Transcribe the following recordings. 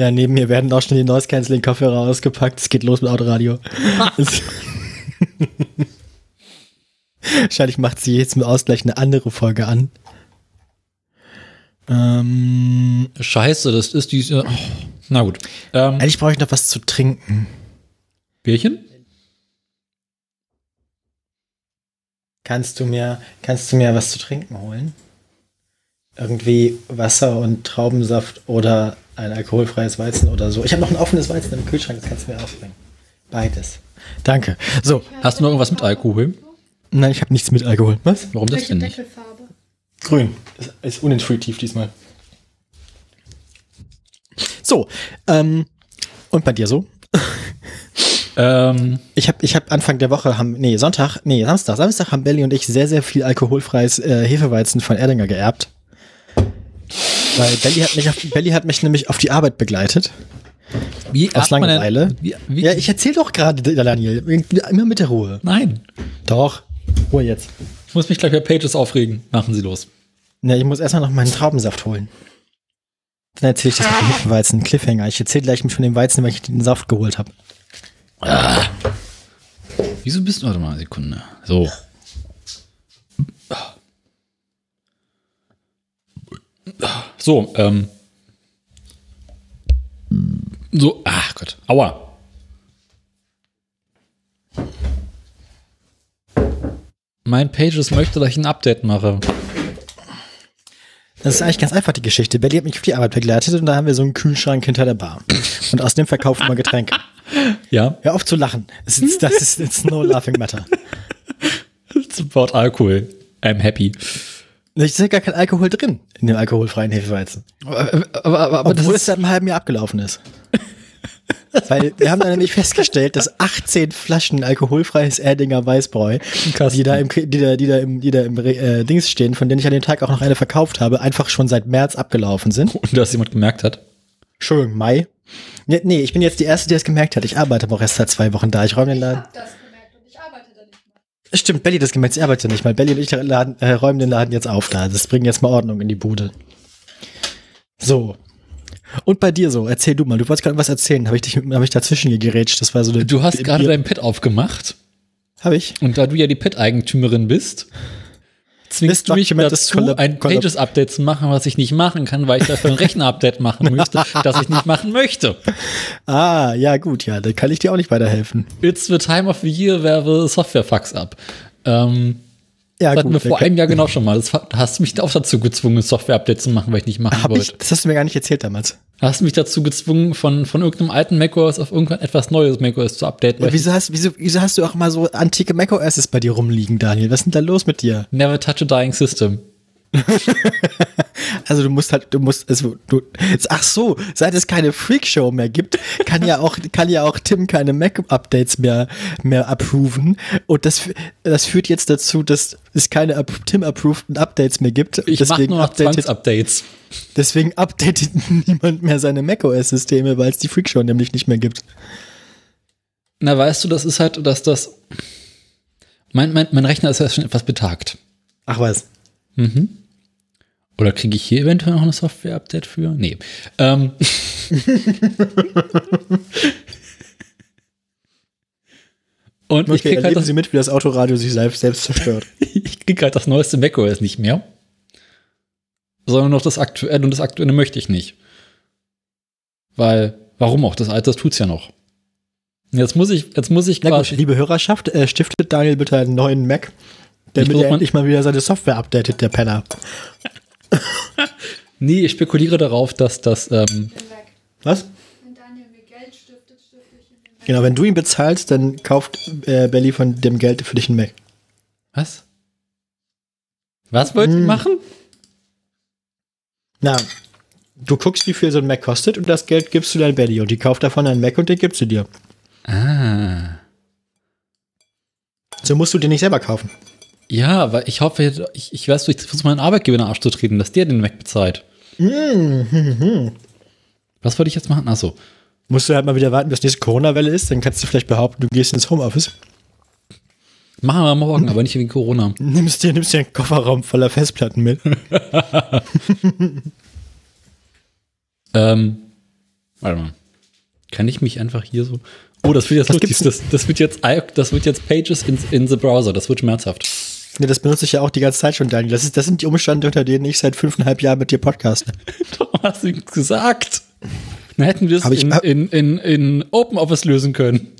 Ja, neben mir werden auch schon die Noise Cancelling Kopfhörer ausgepackt. Es geht los mit Autoradio. Wahrscheinlich macht sie jetzt im Ausgleich eine andere Folge an. Ähm, Scheiße, das ist diese. Oh, na gut. Ähm, Eigentlich brauche ich noch was zu trinken. Bierchen? Kannst du mir, kannst du mir was zu trinken holen? Irgendwie Wasser und Traubensaft oder ein alkoholfreies Weizen oder so. Ich habe noch ein offenes Weizen im Kühlschrank, das kannst du mir aufbringen. Beides. Danke. So. Hast du noch irgendwas mit Alkohol? Nein, ich habe nichts mit Alkohol. Was? Warum das denn nicht? Deckelfarbe? Grün. Ist, ist unintuitiv diesmal. So. Ähm, und bei dir so? Ähm, ich habe ich hab Anfang der Woche, haben, nee, Sonntag, nee, Samstag, Samstag haben Belly und ich sehr, sehr viel alkoholfreies äh, Hefeweizen von Erdinger geerbt. Weil Belly hat mich, auf, Belly hat mich nämlich auf die Arbeit begleitet. Wie aus Langeweile. Wie, wie? Ja, ich erzähl doch gerade, Daniel. Immer mit der Ruhe. Nein. Doch. Ruhe jetzt. Ich muss mich gleich bei Pages aufregen. Machen Sie los. Ja, ich muss erstmal noch meinen Traubensaft holen. Dann erzähle ich das mit dem Hefeweizen. Cliffhanger. Ich erzähle gleich von dem Weizen, weil ich den Saft geholt habe. Ah. Wieso bist du? Warte mal eine Sekunde. So. So, ähm. So, ach Gott. Aua. Mein Pages möchte, dass ich ein Update mache. Das ist eigentlich ganz einfach, die Geschichte. Belly hat mich auf die Arbeit begleitet und da haben wir so einen Kühlschrank hinter der Bar. Und aus dem verkaufen wir Getränke. Ja. Hör auf zu lachen. Das ist, das ist it's no laughing matter. It's about Alkohol. I'm happy. Da ist ja gar kein Alkohol drin in dem alkoholfreien Hefeweizen. Aber, aber, aber, aber Obwohl es seit einem halben Jahr abgelaufen ist. Weil wir haben dann nämlich festgestellt, dass 18 Flaschen alkoholfreies Erdinger Weißbräu, die da im, die da, die da im, die da im äh, Dings stehen, von denen ich an dem Tag auch noch eine verkauft habe, einfach schon seit März abgelaufen sind. Und dass jemand gemerkt hat? Entschuldigung, Mai. Nee, nee, ich bin jetzt die Erste, die das gemerkt hat. Ich arbeite aber auch erst seit zwei Wochen da. Ich räume den Laden. Ich hab das gemerkt und ich arbeite da nicht mal. Stimmt, Belly das gemerkt, ich arbeite nicht mal. Belly und ich laden, äh, räumen den Laden jetzt auf da. Das bringt jetzt mal Ordnung in die Bude. So. Und bei dir so, erzähl du mal, du wolltest gerade was erzählen, habe ich dich hab ich dazwischen gerätscht, das war so eine Du hast gerade dein Pad aufgemacht. Habe ich? Und da du ja die Pad-Eigentümerin bist, zwingst du mich dazu, ein Pages-Update zu machen, was ich nicht machen kann, weil ich dafür ein Rechner-Update machen müsste, das ich nicht machen möchte. Ah, ja gut, ja, dann kann ich dir auch nicht weiterhelfen. It's the time of the year where the software fucks up. Ähm, ja, das hatten wir vor einem Jahr genau schon mal. Das hast du mich auch dazu gezwungen, Software-Update zu machen, weil ich nicht machen Hab wollte. Ich? Das hast du mir gar nicht erzählt damals. Hast du mich dazu gezwungen, von, von irgendeinem alten macOS auf irgendein etwas neues macOS zu updaten. Ja, wieso, hast, wieso, wieso hast du auch mal so antike macOSs bei dir rumliegen, Daniel? Was ist denn da los mit dir? Never touch a dying system. also du musst halt, du musst, also du, ach so, seit es keine Freakshow mehr gibt, kann ja auch, kann ja auch Tim keine Mac-Updates mehr, mehr approven. Und das, das führt jetzt dazu, dass es keine Tim-approveden Updates mehr gibt. Ich deswegen nur updated, Updates. Deswegen updatet niemand mehr seine macOS-Systeme, weil es die Freakshow nämlich nicht mehr gibt. Na, weißt du, das ist halt, dass das, mein, mein, mein Rechner ist ja schon etwas betagt. Ach was. Mhm. Oder kriege ich hier eventuell noch ein Software-Update für? Nee. Ähm. Und okay, ich kriege halt das, Sie mit, wie das Autoradio sich selbst, selbst zerstört. ich kriege halt das neueste macOS nicht mehr. Sondern noch das aktuelle und das aktuelle möchte ich nicht. Weil, warum auch? Das alte, das tut's ja noch. Jetzt muss ich, jetzt muss ich quasi. Liebe Hörerschaft, äh, stiftet Daniel bitte einen neuen Mac, damit er endlich mal wieder seine Software updatet, der Penner. nee, ich spekuliere darauf, dass das. Ähm, Was? Wenn Daniel mir Geld stiftet, stifte ich ihm Genau, wenn du ihn bezahlst, dann kauft äh, Belly von dem Geld für dich einen Mac. Was? Was wollt ihr hm. machen? Na, du guckst, wie viel so ein Mac kostet und das Geld gibst du dein Belly und die kauft davon einen Mac und den gibst du dir. Ah. So musst du den nicht selber kaufen. Ja, aber ich hoffe, ich, ich weiß, ich versuche meinen Arbeitgeber in den Arsch zu treten, dass der den Mac bezahlt. Mhm. Was wollte ich jetzt machen? Achso. Musst du halt mal wieder warten, bis nächste Corona-Welle ist, dann kannst du vielleicht behaupten, du gehst ins Homeoffice. Machen wir morgen, aber nicht wegen Corona. Nimmst dir, nimmst dir einen Kofferraum voller Festplatten mit. ähm, Warte mal. Kann ich mich einfach hier so. Oh, das wird jetzt gibt's Das, das wird jetzt, das wird jetzt Pages in, in the Browser. Das wird schmerzhaft. Nee, das benutze ich ja auch die ganze Zeit schon, Daniel. Das, ist, das sind die Umstände, unter denen ich seit fünfeinhalb Jahren mit dir podcaste. Doch, hast du gesagt. Dann hätten wir es in, in, in, in OpenOffice lösen können.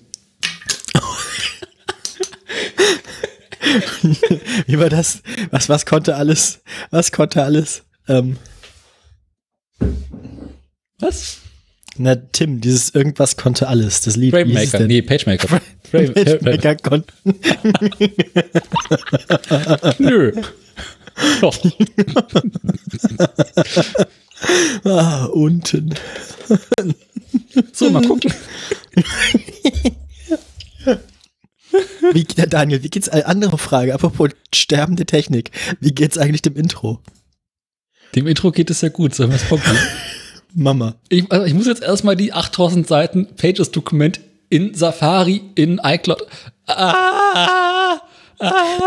Wie war das? Was, was konnte alles? Was konnte alles? Ähm, Was? Na, Tim, dieses irgendwas konnte alles. Das Lied. Framemaker. Nee, PageMaker. Pagemaker konnte. Nö. Doch. Ah, unten. So, mal gucken. Wie, Daniel, wie geht's? Andere Frage, apropos sterbende Technik. Wie geht's eigentlich dem Intro? Dem Intro geht es ja gut, sagen wir es. Mama. Ich, also ich muss jetzt erstmal die 8000 Seiten Pages-Dokument in Safari, in iCloud. Ah, ah.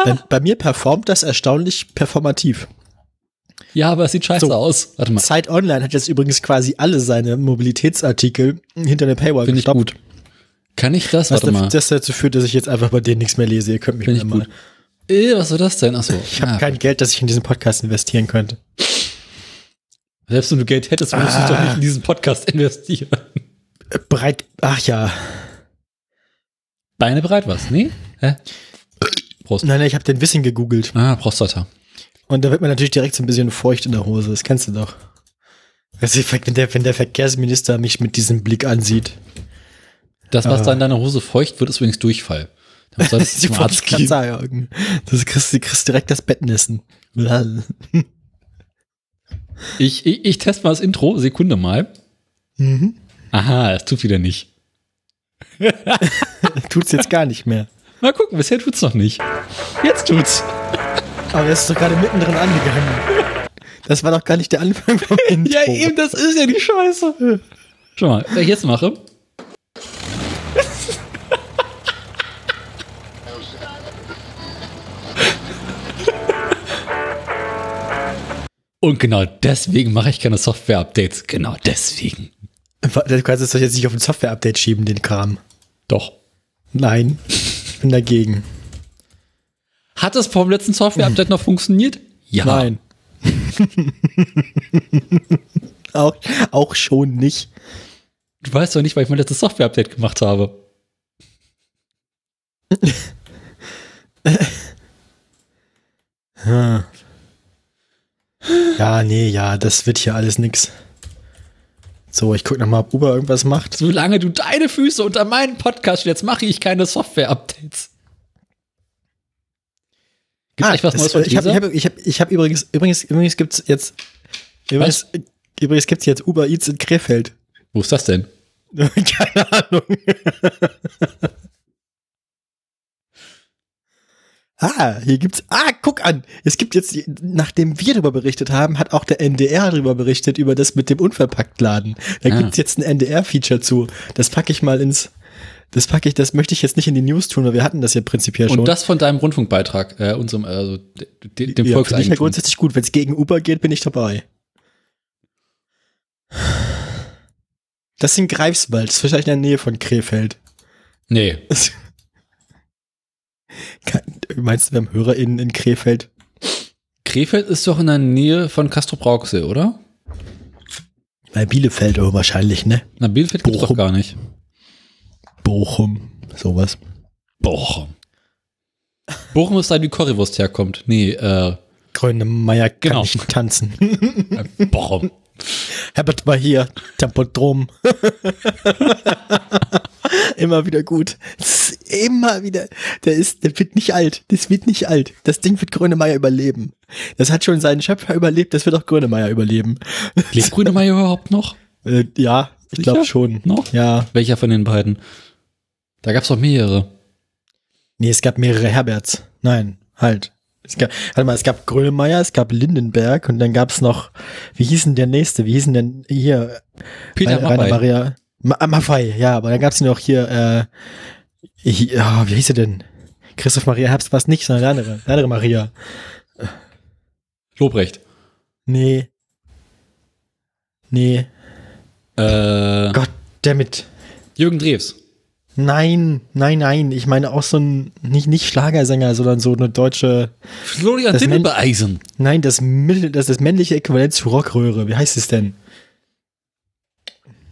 Bei, bei mir performt das erstaunlich performativ. Ja, aber es sieht scheiße So. aus. Warte mal. Zeit Online hat jetzt übrigens quasi alle seine Mobilitätsartikel hinter der Paywall Finde ich gut. Kann ich das? Was Warte mal. das, dazu führt, dass ich jetzt einfach bei denen nichts mehr lese. Ihr könnt mich Finde ich mal. gut. Äh, was soll das denn? Achso. Ich habe kein Geld, das ich in diesen Podcast investieren könnte. Selbst wenn du Geld hättest, würdest Ah. du doch nicht in diesen Podcast investieren. Breit. Ach ja. Beine bereit was? Nee? Hä? Prost. Nein, nein, ich habe den Wissen gegoogelt. Ah, Prostata. Und da wird man natürlich direkt so ein bisschen feucht in der Hose. Das kennst du doch. Also, wenn der, wenn der Verkehrsminister mich mit diesem Blick ansieht. Das, was Ah. da in deiner Hose feucht wird, ist übrigens Durchfall. Dann solltest du zum Arzt gehen. sagen. Das kriegst, du kriegst direkt das Bettnissen. Ich, ich, ich teste mal das Intro. Sekunde mal. Mhm. Aha, es tut wieder nicht. Tut's jetzt gar nicht mehr. Mal gucken, bisher tut's noch nicht. Jetzt tut's. Aber es ist doch gerade mittendrin angegangen. Das war doch gar nicht der Anfang vom Intro. Ja, eben, das ist ja die Scheiße. Schau mal, wenn ich jetzt mache. Und genau deswegen mache ich keine Software-Updates. Genau deswegen. Du kannst es doch jetzt nicht auf ein Software-Update schieben, den Kram. Doch. Nein. Ich bin dagegen. Hat es vom letzten Software-Update noch funktioniert? Ja. Nein. auch, auch schon nicht. Du weißt doch nicht, weil ich mein letztes Software-Update gemacht habe. Hm. Ja, nee, ja, das wird hier alles nix. So, ich guck noch mal, ob Uber irgendwas macht. Solange du deine Füße unter meinen Podcast stellst, mache ich keine Software-Updates. Gibt Ah, was Neues von ich habe ich hab, ich hab, ich hab übrigens, übrigens, übrigens gibt's jetzt, übrigens, übrigens gibt's jetzt Uber Eats in Krefeld. Wo ist das denn? Keine Ahnung. Ah, hier gibt's, ah, guck an. Es gibt jetzt, nachdem wir darüber berichtet haben, hat auch der NDR darüber berichtet, über das mit dem Unverpacktladen. Da Ah. gibt's jetzt ein NDR-Feature zu. Das packe ich mal ins, das packe ich, das möchte ich jetzt nicht in die News tun, weil wir hatten das ja prinzipiell schon. Und das von deinem Rundfunkbeitrag, äh, unserem, also de, de, dem ja, finde ich ja Volkseigentum. grundsätzlich gut. Wenn es gegen Uber geht, bin ich dabei. Das ist in Greifswald. Das ist wahrscheinlich in der Nähe von Krefeld. nee, Meinst du, wir haben HörerInnen in Krefeld? Krefeld ist doch in der Nähe von Castro Brauxel, oder? Bei Bielefeld oh, wahrscheinlich, ne? Na, Bielefeld gibt's doch Bochum. gar nicht. Bochum, sowas. Bochum. Bochum ist da, wie Currywurst herkommt. Nee, äh, Grönemeyer kann Genau. nicht tanzen. äh, Bochum. Herbert war hier, Tempodrom. immer wieder gut. Immer wieder. Der ist, der wird nicht alt. Das wird nicht alt. Das Ding wird Grönemeyer überleben. Das hat schon seinen Schöpfer überlebt, das wird auch Grönemeyer überleben. Lebt Grünemeyer überhaupt noch? Äh, ja, ich glaube schon. Noch? Ja. Welcher von den beiden? Da gab's doch mehrere. Nee, es gab mehrere Herberts. Nein, halt. Es gab, warte mal, es gab Grönemeyer, es gab Lindenberg und dann gab's noch, wie hieß denn der nächste? Wie hieß denn denn hier? Peter Rainer, Rainer Maffay. Maria. Ma ah, Maffei, ja, aber dann gab's noch hier, äh, ich, ja, wie hieß er denn? Christoph Maria Herbst war es nicht, sondern der andere, der andere Maria. Lobrecht. Nee. Nee. Äh, Gott, damit. Jürgen Drews. Nein, nein, nein. Ich meine auch so ein, nicht, nicht Schlagersänger, sondern so eine deutsche, Florian Silbereisen. nein, das, das, das männliche Äquivalent zu Rockröhre. Wie heißt es denn?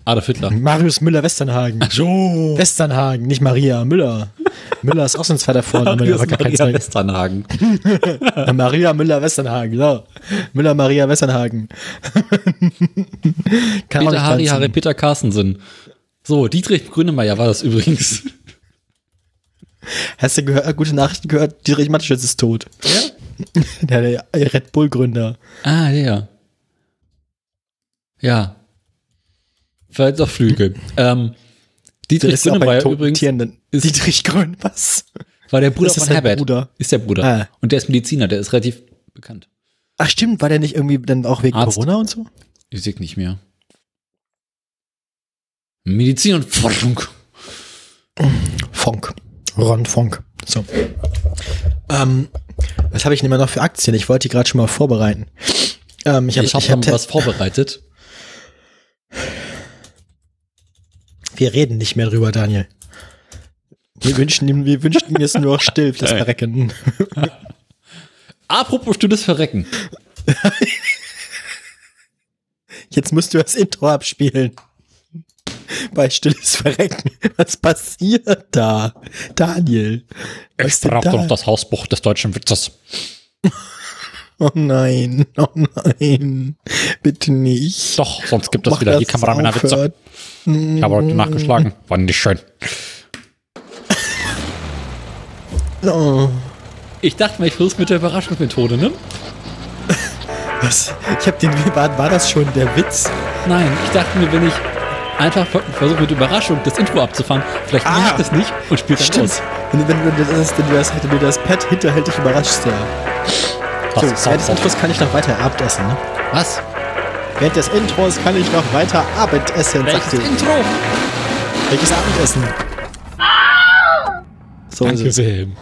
Adolf Hitler. Marius Müller-Westernhagen. So. Westernhagen, nicht Maria, Müller. Müller ist auch so ein zweiter Vorname, kein Maria Westernhagen. Maria Müller-Westernhagen, so. Müller-Maria Westernhagen. Kann man Peter Harry, Harry. Peter Carstensen. So, Dietrich Grünemeyer war das übrigens. Hast du gehört, äh, gute Nachrichten gehört? Dietrich Mateschitz ist tot. Ja? Der, der Red Bull-Gründer. Ah, der. Ja. Vielleicht auch Flügel. ähm, Dietrich Grünemeyer übrigens Tieren. dann- ist- Dietrich Grün, was? war der Bruder ist von Herbert. Bruder. Ist der Bruder. Ah. Und der ist Mediziner, der ist relativ bekannt. Ach stimmt, war der nicht irgendwie dann auch wegen Arzt. Corona und so? Ich sehe nicht mehr. Medizin und Forschung. Fonk. Ron Fonk. So. Ähm, was habe ich denn immer noch für Aktien? Ich wollte die gerade schon mal vorbereiten. Ähm, ich habe Ich habe hab hab was vorbereitet. Wir reden nicht mehr drüber, Daniel. Wir wünschen ihm, wir wünschen ihm jetzt nur noch still das Verrecken. Apropos stilles Verrecken. Jetzt musst du das Intro abspielen. Bei stilles Verrecken. Was passiert da? Daniel. Ich brauche da? doch das Hausbuch des deutschen Witzes. Oh nein, oh nein. Bitte nicht. Doch, sonst gibt es wieder die das Kameramännerwitze. aufhört. Ich habe heute nachgeschlagen. War nicht schön. Oh, Ich dachte mir, ich versuch's mit der Überraschungsmethode, ne? was? Ich hab den, war, war das schon der Witz? Nein, ich dachte mir, wenn ich einfach versuche mit Überraschung das Intro abzufangen, vielleicht Ah. ich das nicht und spiele dann Stimmt. aus. Wenn, wenn, wenn, du das, wenn, du das, wenn du das Pad hinterhältig überraschst, ja. So, Was, während des Intros kann ich noch weiter Abendessen, ne? was? Während des Intros kann ich noch weiter Abendessen. Welches. Intro? Welches Abendessen? So ist Danke, es. Wilhelm.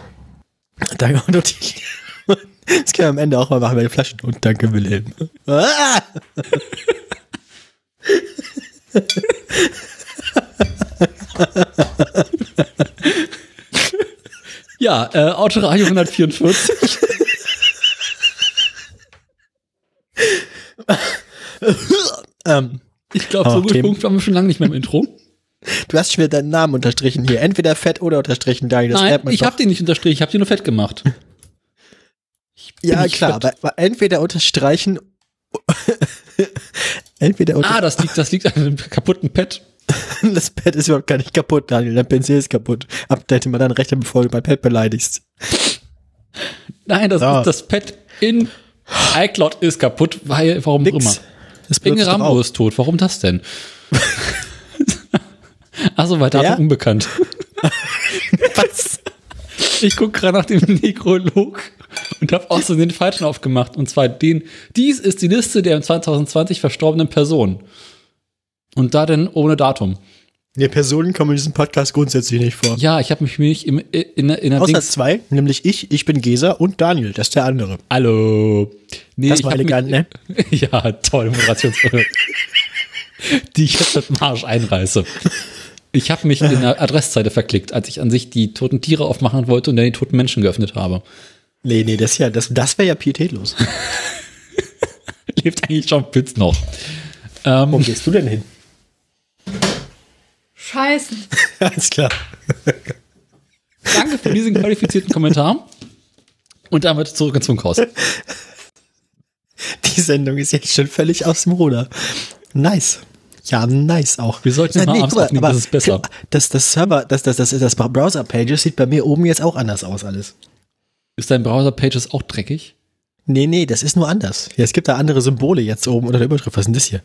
Danke, und das können wir am Ende auch mal machen, meine Flaschen. Und danke, Wilhelm. Ah! Ja, äh, Autoradio 144. Ähm, Ich glaube, so Oh, gut Themen. Punkt waren wir schon lange nicht mehr im Intro. du hast schon wieder deinen Namen unterstrichen hier. Entweder fett oder unterstrichen, Daniel. Das Nein, ich habe den nicht unterstrichen, ich habe den nur fett gemacht. Ja, klar, fett. aber entweder unterstreichen. Entweder unter Ah, das liegt, das liegt an dem kaputten Pad. das Pad ist überhaupt gar nicht kaputt, Daniel. Dein PC ist kaputt. Update mal deinen Rechner, bevor du mein Pad beleidigst. Nein, das ist das Pad in iCloud ist kaputt, weil, warum auch immer. Nix. Das Inge Rambo ist tot. Warum das denn? Achso, weil Datum unbekannt. Was? Ich gucke gerade nach dem Nekrolog und habe auch so den falschen aufgemacht. Und zwar den, dies ist die Liste der im 2020 verstorbenen Personen. Und da denn ohne Datum. Nee, Personen kommen in diesem Podcast grundsätzlich nicht vor. Ja, ich habe mich nicht im, in, in, in der Außer Dings. zwei, nämlich ich, ich bin Gesa und Daniel, das ist der andere. Hallo. Nee, Das war elegant, mich, ne? Ja, tolle Moderationsfolge. die ich jetzt mit dem Arsch einreiße. Ich habe mich in der Adresszeile verklickt, als ich an sich die toten Tiere aufmachen wollte und dann die toten Menschen geöffnet habe. Nee, nee, das ja, das, das wäre ja pietätlos. Lebt eigentlich John Pitts noch? Ähm, Wo gehst du denn hin? Scheißen. Alles klar. Danke für diesen qualifizierten Kommentar. Und damit zurück ins Funkhaus. Die Sendung ist jetzt schon völlig aus dem Ruder. Nice. Ja, nice auch. Wir sollten Ja, mal abends guck aufnehmen, das ist besser. Das, das Server, das, das, das, das Browser-Pages sieht bei mir oben jetzt auch anders aus alles. Ist dein Browser-Pages auch dreckig? Nee, nee, das ist nur anders. Ja, es gibt da andere Symbole jetzt oben unter der Überschrift. Was ist denn das hier?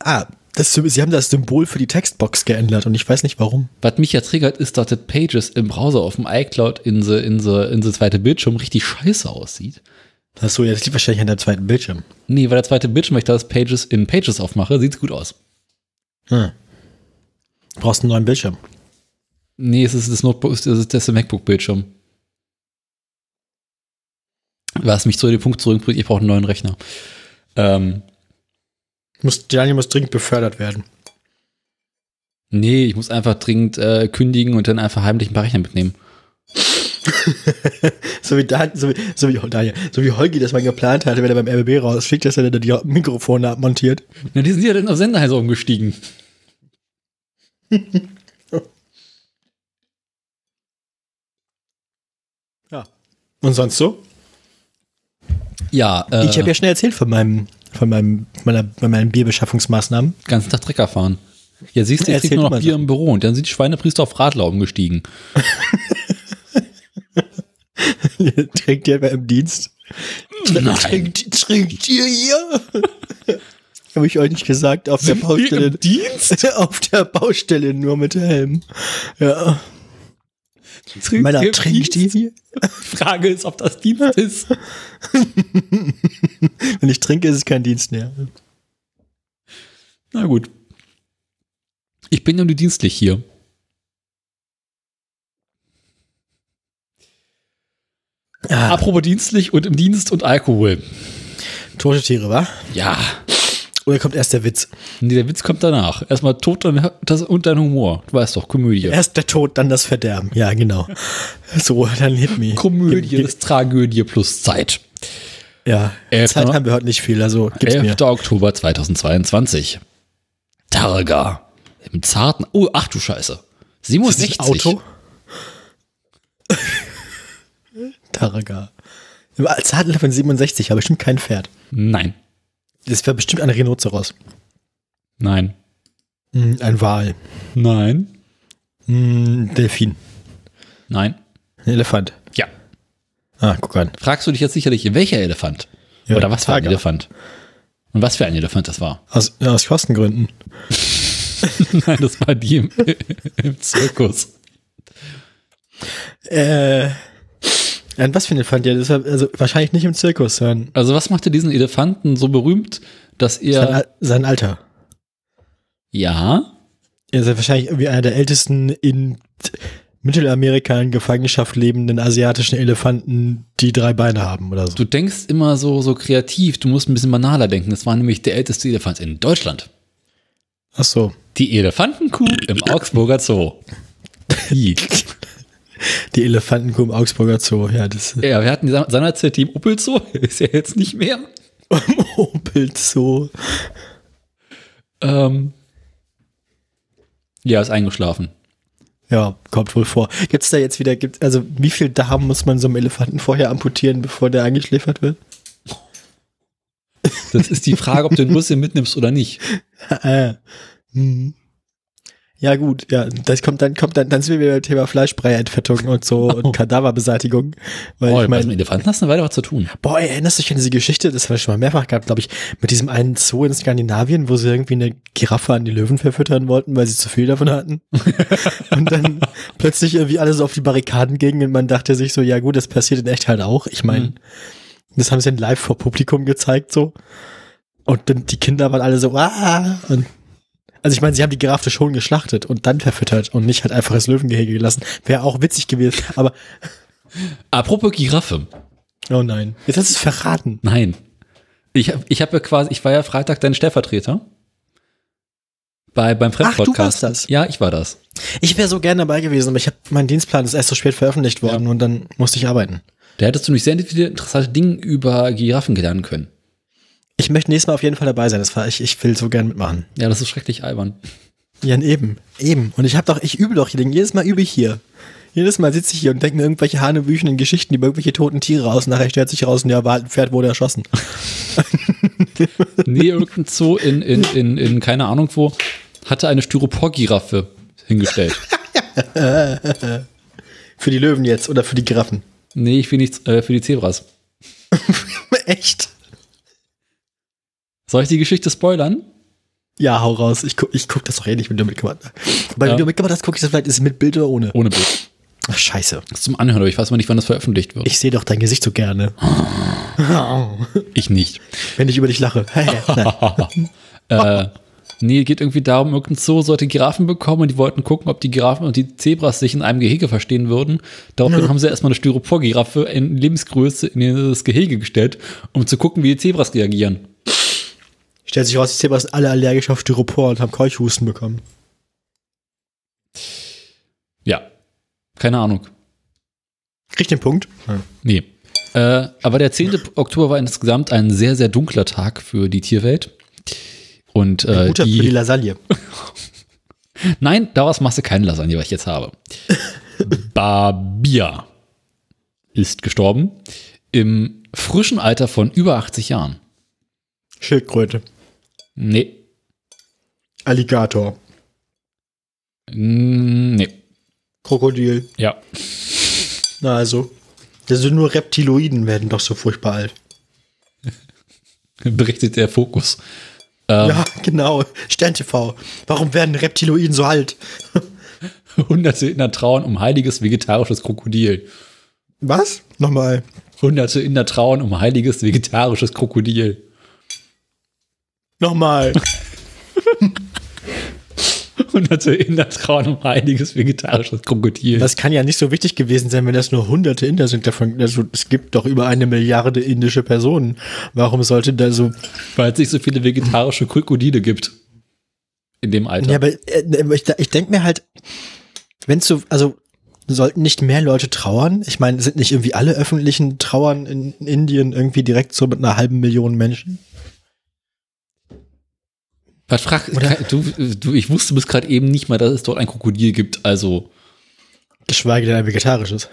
Ah, das, sie haben das Symbol für die Textbox geändert und ich weiß nicht warum. Was mich ja triggert, ist, dass das Pages im Browser auf dem iCloud in the, in the, in the zweite Bildschirm richtig scheiße aussieht. Ach so, ja, das liegt wahrscheinlich an deinem zweiten Bildschirm. Nee, weil der zweite Bildschirm, wenn ich das Pages in Pages aufmache, sieht's gut aus. Hm. Du brauchst einen neuen Bildschirm. Nee, es ist das Notebook, es ist das MacBook-Bildschirm. Was mich zu dem Punkt zurückbringt, ich brauche einen neuen Rechner. Ähm, Muss, Daniel muss dringend befördert werden. Nee, ich muss einfach dringend äh, kündigen und dann einfach heimlich ein paar Rechner mitnehmen. so wie Dan, so wie, so wie, Daniel, so wie Holgi das mal geplant hatte, wenn er beim RBB rausfliegt, dass er dann die Mikrofone abmontiert. Ja, die sind ja dann auf Senderheiser umgestiegen. ja. Und sonst so? Ja, äh, Ich habe ja schnell erzählt von meinem, von meinem, meiner, von meinen Bierbeschaffungsmaßnahmen. ganzen Tag Trecker fahren. Ja, siehst du, ich trinke nur noch Bier Sachen. im Büro und dann sind die Schweinepriester auf Radler umgestiegen. Trinkt ihr beim Dienst? Nein. Trinkt, trinkt ihr hier? Habe ich euch nicht gesagt, auf der Sind wir Baustelle. im Dienst? Auf der Baustelle nur mit Helm. Ja. Trinkt Männer, ihr im trinkt ihr hier? Frage ist, ob das Dienst ist. Wenn ich trinke, ist es kein Dienst mehr. Na gut. Ich bin ja nur dienstlich hier. Ah, Apropos dienstlich und im Dienst und Alkohol. tote Tiere, wa? Ja. Oder kommt erst der Witz? Nee, der Witz kommt danach. Erstmal Tod dann das, und dein Humor. Du weißt doch, Komödie. Erst der Tod, dann das Verderben. Ja, genau. So, dann hit me. Komödie Gib- ist Tragödie plus Zeit. Ja, Elf- Zeit haben wir heute nicht viel, also gib's 11. mir. Oktober 2022. Targa. Im zarten. Oh, ach du Scheiße. Ist das 67. ein Auto? Targa. Als Adler von 67, aber bestimmt kein Pferd. Nein. Das wäre bestimmt ein Rhinoceros. Nein. Hm, Ein Wal. Nein. Hm, Delfin. Nein. Ein Elefant. Ja. Ah, guck an. Fragst du dich jetzt sicherlich, welcher Elefant? Ja, Oder was für ein. Elefant? Und was für ein Elefant das war? Aus, ja, aus Kostengründen. Nein, das war die im, im Zirkus. Äh, ein was für ein Elefant? Ja, das war, also wahrscheinlich nicht im Zirkus, sondern Also was machte diesen Elefanten so berühmt, dass sein, er... Al- sein Alter. Ja, Er ist ja wahrscheinlich irgendwie einer der ältesten in Mittelamerika in Gefangenschaft lebenden asiatischen Elefanten, die drei Beine haben oder so. du denkst immer so, so kreativ, du musst ein bisschen banaler denken. Das war nämlich der älteste Elefant in Deutschland. Ach so. Die Elefantenkuh im Augsburger Zoo. Die. Die Elefantenkuh im Augsburger Zoo, ja, das Ja, wir hatten seinerzeit Team Opel Zoo, ist ja jetzt nicht mehr. Opel Zoo. Ähm, ja, ist eingeschlafen. Ja, kommt wohl vor. Gibt's da jetzt wieder, gibt, also wie viel Darm muss man so einem Elefanten vorher amputieren, bevor der eingeschläfert wird? Das ist die Frage, ob du den Rüssel mitnimmst oder nicht. äh. hm. Ja, gut, ja, das kommt dann, kommt dann, dann sind wir wieder beim Thema Fleischbreientfettung und so und Kadaverbesaitigung. Weil Oh, ich mit meine, Elefanten hast du eine Weile was zu tun. boah, erinnerst du dich an diese Geschichte? Das haben wir schon mal mehrfach gehabt, glaube ich, mit diesem einen Zoo in Skandinavien, wo sie irgendwie eine Giraffe an die Löwen verfüttern wollten, weil sie zu viel davon hatten. und dann plötzlich irgendwie alle so auf die Barrikaden gingen und man dachte sich so, ja gut, das passiert in echt halt auch. Ich meine, Mhm. das haben sie dann live vor Publikum gezeigt, so. Und dann die Kinder waren alle so, ah, und also ich meine, sie haben die Giraffe schon geschlachtet und dann verfüttert und nicht halt einfach das Löwengehege gelassen. Wäre auch witzig gewesen, aber Apropos Giraffe. oh nein. Jetzt hast du es verraten. Nein. Ich, hab- ich habe ja quasi, ich war ja Freitag dein Stellvertreter. Bei, beim Fremdpodcast. du warst das? Ja, ich war das. Ich wäre so gern dabei gewesen, aber ich habe mein Dienstplan ist erst so spät veröffentlicht worden und dann musste ich arbeiten. Da hättest du nämlich sehr viele interessante Dinge über Giraffen lernen können. Ich möchte nächstes Mal auf jeden Fall dabei sein. Das war ich, ich will so gern mitmachen. Ja, das ist schrecklich albern. Ja, eben, eben. Und ich habe doch, ich übe doch hier, jedes Mal übe ich hier. Jedes Mal sitze ich hier und denke mir irgendwelche hanebüchenden Geschichten über irgendwelche toten Tiere aus. Nachher stellt sich raus, ja, war halt ein Pferd wurde erschossen. Nee, irgendein Zoo in, in, in, in keine Ahnung wo hatte eine Styropor-Giraffe hingestellt. Für die Löwen jetzt oder für die Giraffen. Nee, ich will nichts äh, für die Zebras. Echt? Soll ich die Geschichte spoilern? Ja, hau raus. Ich guck, ich guck das doch eh nicht, wenn du mitgemacht hast. Weil Ja. wenn du mitgemacht hast, guck ich das vielleicht, ist es mit Bild oder ohne? Ohne Bild. Ach, scheiße. Das ist zum Anhören, aber ich weiß mal nicht, wann das veröffentlicht wird. Ich sehe doch dein Gesicht so gerne. Ich nicht. wenn ich über dich lache. Äh, nee, geht irgendwie darum, irgendein Zoo sollte Giraffen bekommen und die wollten gucken, ob die Giraffen und die Zebras sich in einem Gehege verstehen würden. Daraufhin haben sie erstmal eine Styropor-Giraffe in Lebensgröße in das Gehege gestellt, um zu gucken, wie die Zebras reagieren. Stellt sich raus, die Zebras sind alle allergisch auf Styropor und haben Keuchhusten bekommen. Ja. Keine Ahnung. Krieg den Punkt? Ja. Nee. Äh, aber der 10. Oktober war insgesamt ein sehr, sehr dunkler Tag für die Tierwelt. Und äh, guter die, für die Lasagne. Nein, daraus machst du keine Lasagne, was ich jetzt habe. Babia ist gestorben im frischen Alter von über 80 Jahren. Schildkröte. Nee. Alligator. Mm, Nee. Krokodil. Ja. Na also. Das sind nur Reptiloiden, werden doch so furchtbar alt. Berichtet der Fokus. Ähm, Ja, genau. Stern TV. Warum werden Reptiloiden so alt? Hunderte Inder trauern um heiliges vegetarisches Krokodil. Was? Nochmal. Hunderte Inder trauern um heiliges vegetarisches Krokodil. Nochmal. Hunderte Inder trauern um heiliges vegetarisches Krokodil. Das kann ja nicht so wichtig gewesen sein, wenn das nur hunderte Inder sind. Davon, also, es gibt doch über eine Milliarde indische Personen. Warum sollte da so. Weil es nicht so viele vegetarische Krokodile gibt. In dem Alter. Ja, aber äh, ich, ich denke mir halt, wenn so, also sollten nicht mehr Leute trauern? Ich meine, sind nicht irgendwie alle öffentlichen Trauern in Indien irgendwie direkt so mit einer halben Million Menschen? Was frag, du, du, ich wusste bis gerade eben nicht mal, dass es dort ein Krokodil gibt. Also Geschweige denn ein vegetarisches.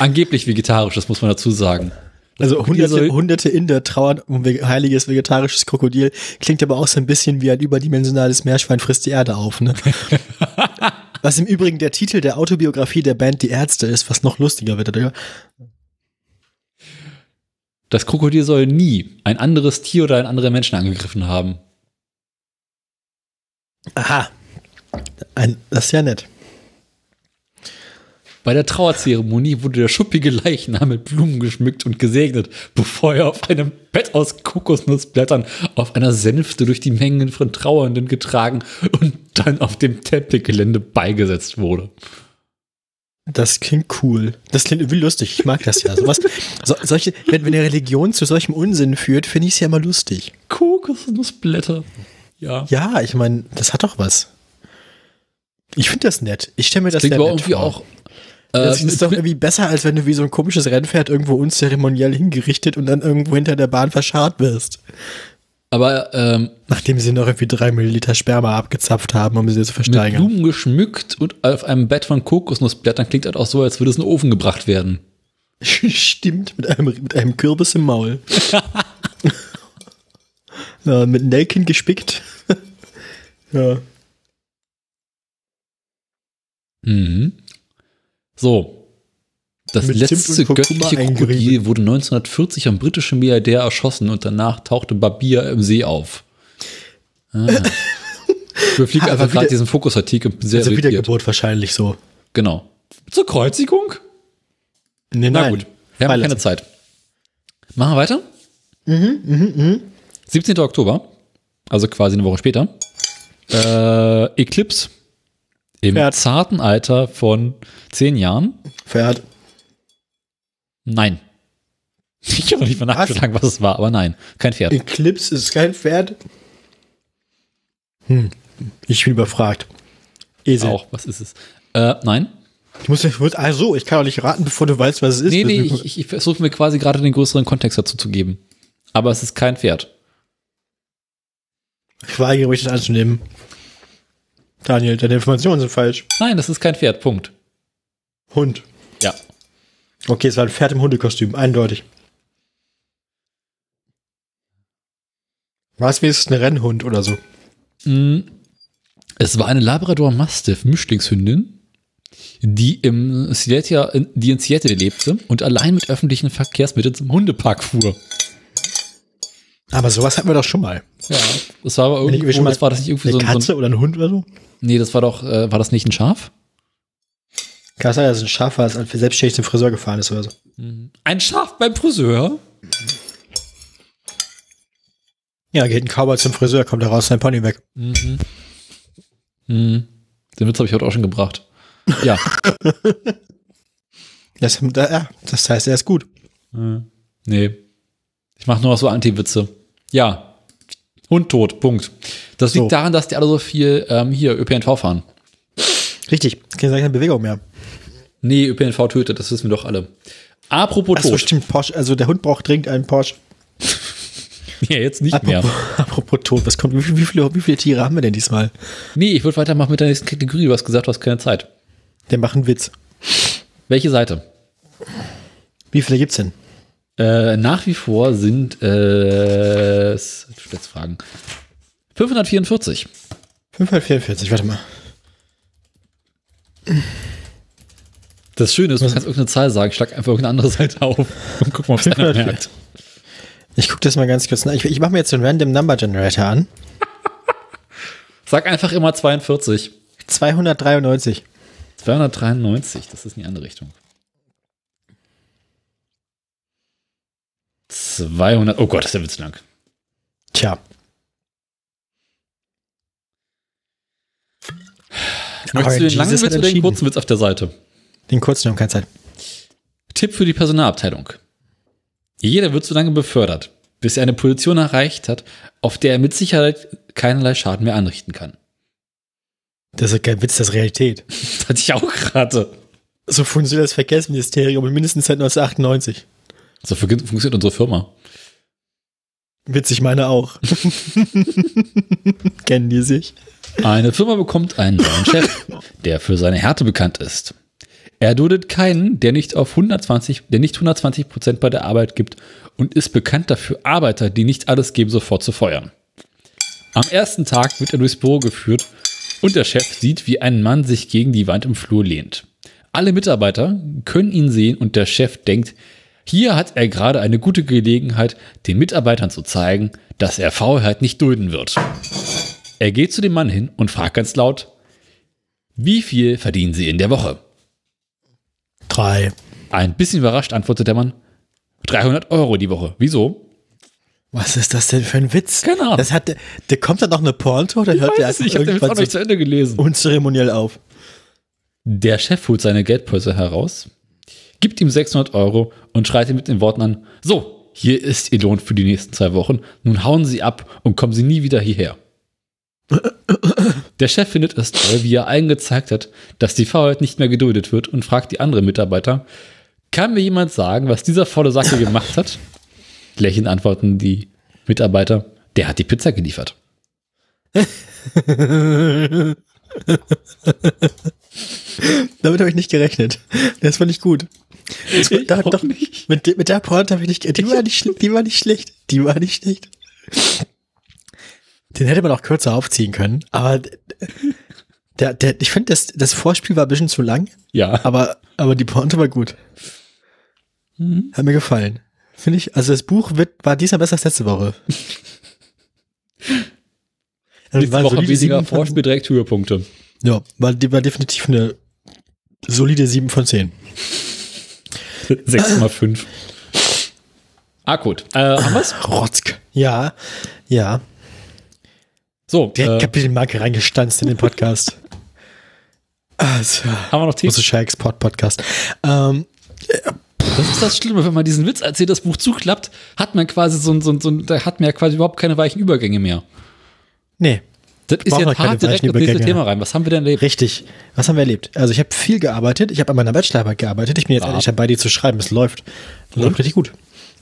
angeblich vegetarisches, muss man dazu sagen. Also Krokodil hunderte, soll- hunderte Inder trauern um heiliges vegetarisches Krokodil. Klingt aber auch so ein bisschen wie ein überdimensionales Meerschwein frisst die Erde auf, ne? was im Übrigen der Titel der Autobiografie der Band Die Ärzte ist, was noch lustiger wird, oder? Das Krokodil soll nie ein anderes Tier oder einen anderen Menschen angegriffen haben. Aha. Ein, das ist ja nett. Bei der Trauerzeremonie wurde der schuppige Leichnam mit Blumen geschmückt und gesegnet, bevor er auf einem Bett aus Kokosnussblättern auf einer Sänfte durch die Mengen von Trauernden getragen und dann auf dem Tempelgelände beigesetzt wurde. Das klingt cool. Das klingt irgendwie lustig. Ich mag das ja. Sowas, so, solche, wenn, wenn eine Religion zu solchem Unsinn führt, finde ich es ja immer lustig. Kokosnussblätter. Ja. Ja, ich meine, das hat doch was. Ich finde das nett. Ich stelle mir das Klingt sehr aber nett irgendwie vor. auch. Das äh, ist doch irgendwie besser, als wenn du wie so ein komisches Rennpferd irgendwo unzeremoniell hingerichtet und dann irgendwo hinter der Bahn verscharrt wirst. Aber ähm, Nachdem sie noch irgendwie drei Milliliter Sperma abgezapft haben, um sie zu mit versteigern. Blumen geschmückt und auf einem Bett von Kokosnussblättern klingt das auch so, als würde es in den Ofen gebracht werden. Stimmt, mit einem, mit einem Kürbis im Maul. ja, mit Nelken gespickt. ja. Mhm. So. Das Mit letzte göttliche. Krokodil wurde 1940 am britischen Milliardär erschossen und danach tauchte Babia im See auf. Ah. Ich überfliege einfach gerade diesen Fokusartikel sehr Also irritiert. Wiedergeburt wahrscheinlich so. Genau. Zur Kreuzigung? Nee, Na nein. gut, wir haben keine. Zeit. Machen wir weiter? Mhm, 17. Oktober, also quasi eine Woche später. Äh, Eclipse im Pferd. zarten Alter von 10 Jahren. Pferd. Nein. Ich habe noch nicht mal nachgeschlagen, was es war, aber nein, kein Pferd. Eclipse ist kein Pferd. Hm. Ich bin überfragt. Esel. Auch, was ist es? Äh, nein. Ich muss, ich muss, also, ich kann auch nicht raten, bevor du weißt, was es ist. Nee, nee, ich, ich, ich versuche mir quasi gerade den größeren Kontext dazu zu geben. Aber es ist kein Pferd. Ich weigere mich, das anzunehmen. Daniel, deine Informationen sind falsch. Nein, das ist kein Pferd, Punkt. Hund. Okay, es war ein Pferd im Hundekostüm, eindeutig. War es wenigstens ein Rennhund oder so? Mm, Es war eine Labrador Mastiff Mischlingshündin, die im Seattle, die in Seattle lebte und allein mit öffentlichen Verkehrsmitteln zum Hundepark fuhr. Aber sowas hatten wir doch schon mal. Ja, das war aber irgendwie, schon mal das war das nicht irgendwie Eine so, ein- so Katze ein, oder ein Hund oder so? nee, das war doch, äh, war das nicht ein Schaf? Kann sein, dass es ein Schaf war, das selbstständig zum Friseur gefahren ist oder so. Ein Schaf beim Friseur? Ja, geht ein Cowboy zum Friseur, kommt da raus, sein Pony weg. Mhm. Mhm. Den Witz habe ich heute auch schon gebracht. Ja. Das, ja, das heißt, er ist gut. Äh, nee. Ich mache nur noch so Anti-Witze. Ja. Hund tot, Punkt. Das liegt So. daran, dass die alle so viel ähm, hier ÖPNV fahren. Richtig, keine Bewegung mehr. Nee, ÖPNV tötet, das wissen wir doch alle. Apropos Ach so, stimmt, Porsche, also der Hund braucht dringend einen Porsche. Ja, jetzt nicht Apropos, mehr. apropos Tod, was kommt, wie, viel- wie, viele, wie viele Tiere haben wir denn diesmal? Nee, ich würde weitermachen mit der nächsten Kategorie. Du hast gesagt, du hast keine Zeit. Der macht einen Witz. Welche Seite? Wie viele gibt's denn? Äh, nach wie vor sind äh, es, will jetzt fragen. 544. 544, warte mal. Das Schöne ist, du kannst irgendeine Zahl sagen, schlag einfach irgendeine andere Seite auf und guck mal, ob es einer 504. merkt. Ich gucke das mal ganz kurz nach. Ich, ich mache mir jetzt so einen Random Number Generator an. Sag einfach immer 42. 293. 293, das ist in die andere Richtung. 200, oh Gott, ist der Witz lang. Tja. Möchtest du den langen Witz oder den kurzen Witz auf der Seite? Den kurzen haben keine Zeit. Tipp für die Personalabteilung. Jeder wird so lange befördert, bis er eine Position erreicht hat, auf der er mit Sicherheit keinerlei Schaden mehr anrichten kann. Das ist kein Witz, das ist Realität. Das hatte ich auch gerade. So funktioniert das Verkehrsministerium mindestens seit 1998. So fun- funktioniert unsere Firma. Witzig, meine auch. Kennen die sich? Eine Firma bekommt einen neuen Chef, der für seine Härte bekannt ist. Er duldet keinen, der nicht auf 120, der nicht 120 Prozent bei der Arbeit gibt und ist bekannt dafür, Arbeiter, die nicht alles geben, sofort zu feuern. Am ersten Tag wird er durchs Büro geführt und der Chef sieht, wie ein Mann sich gegen die Wand im Flur lehnt. Alle Mitarbeiter können ihn sehen und der Chef denkt, hier hat er gerade eine gute Gelegenheit, den Mitarbeitern zu zeigen, dass er Faulheit nicht dulden wird. Er geht zu dem Mann hin und fragt ganz laut, wie viel verdienen Sie in der Woche? Drei. Ein bisschen überrascht antwortet der Mann, 300 Euro die Woche. Wieso? Was ist das denn für ein Witz? Keine Ahnung. Das hat, der kommt dann noch eine Porto oder hört der einfach ich irgendwann nicht so zu Ende gelesen. unzeremoniell auf? Der Chef holt seine Geldbörse heraus, gibt ihm 600 Euro und schreit ihn mit den Worten an, so, hier ist Ihr Lohn für die nächsten zwei Wochen, nun hauen Sie ab und kommen Sie nie wieder hierher. Der Chef findet es toll, wie er allen gezeigt hat, dass die Faulheit nicht mehr geduldet wird und fragt die anderen Mitarbeiter, kann mir jemand sagen, was dieser faule Sacke gemacht hat? Lächelnd antworten die Mitarbeiter, der hat die Pizza geliefert. Damit habe ich nicht gerechnet. Das fand ich gut. Das, Ich da, doch, nicht. Mit, mit der Porto habe ich nicht. Die war nicht, schl- die war nicht schlecht. Die war nicht schlecht. Den hätte man auch kürzer aufziehen können. Aber der, der, ich finde, das, das Vorspiel war ein bisschen zu lang. Ja. Aber, aber die Pointe war gut. Mhm. Hat mir gefallen. Finde ich, also das Buch wird, war diesmal besser als letzte Woche. Also Nächste war Woche weniger Vorspiel, direkt Höhepunkte. Ja, war, war definitiv eine solide 7 von 10. 6,5. Ah, gut. Äh, haben wir's? Rotzk. Ja, ja. So, Der äh, Kapitelmarke reingestanzt in den Podcast. Also, haben wir noch Themen? große Export Podcast. Ähm, Das ist das Schlimme, wenn man diesen Witz erzählt, das Buch zuklappt, hat man quasi so ein, so ein, so ein da hat man ja quasi überhaupt keine weichen Übergänge mehr. nee, Das ist ja keine hart direkt weichen ins nächste Übergänge. Thema rein. Was haben wir denn erlebt? richtig. Was haben wir erlebt? Also ich habe viel gearbeitet. Ich habe an meiner Bachelorarbeit gearbeitet. Ich bin jetzt Ja. endlich dabei, die zu schreiben. Es läuft. Läuft richtig gut.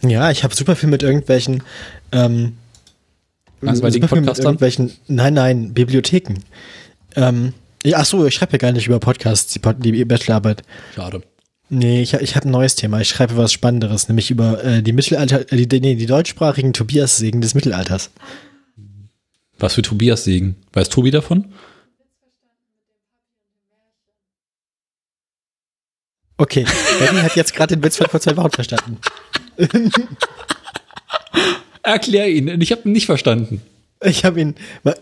Ja, ich habe super viel mit irgendwelchen ähm, Super viel mit Podcastern? nein, nein, Bibliotheken. Ähm, ja, ach so, ich schreibe ja gar nicht über Podcasts, die, Pod, die Bachelorarbeit. Schade. Nee, ich, ich habe ein neues Thema. Ich schreibe was Spannenderes, nämlich über äh, die Mittelalter, äh, die, nee, die deutschsprachigen Tobias-Segen des Mittelalters. Was für Tobias Segen? Weiß Tobi davon? Okay, Benny hat jetzt gerade den Witz von vor zwei Wochen verstanden. Erklär ihn. Ich habe ihn nicht verstanden. Ich habe ihn.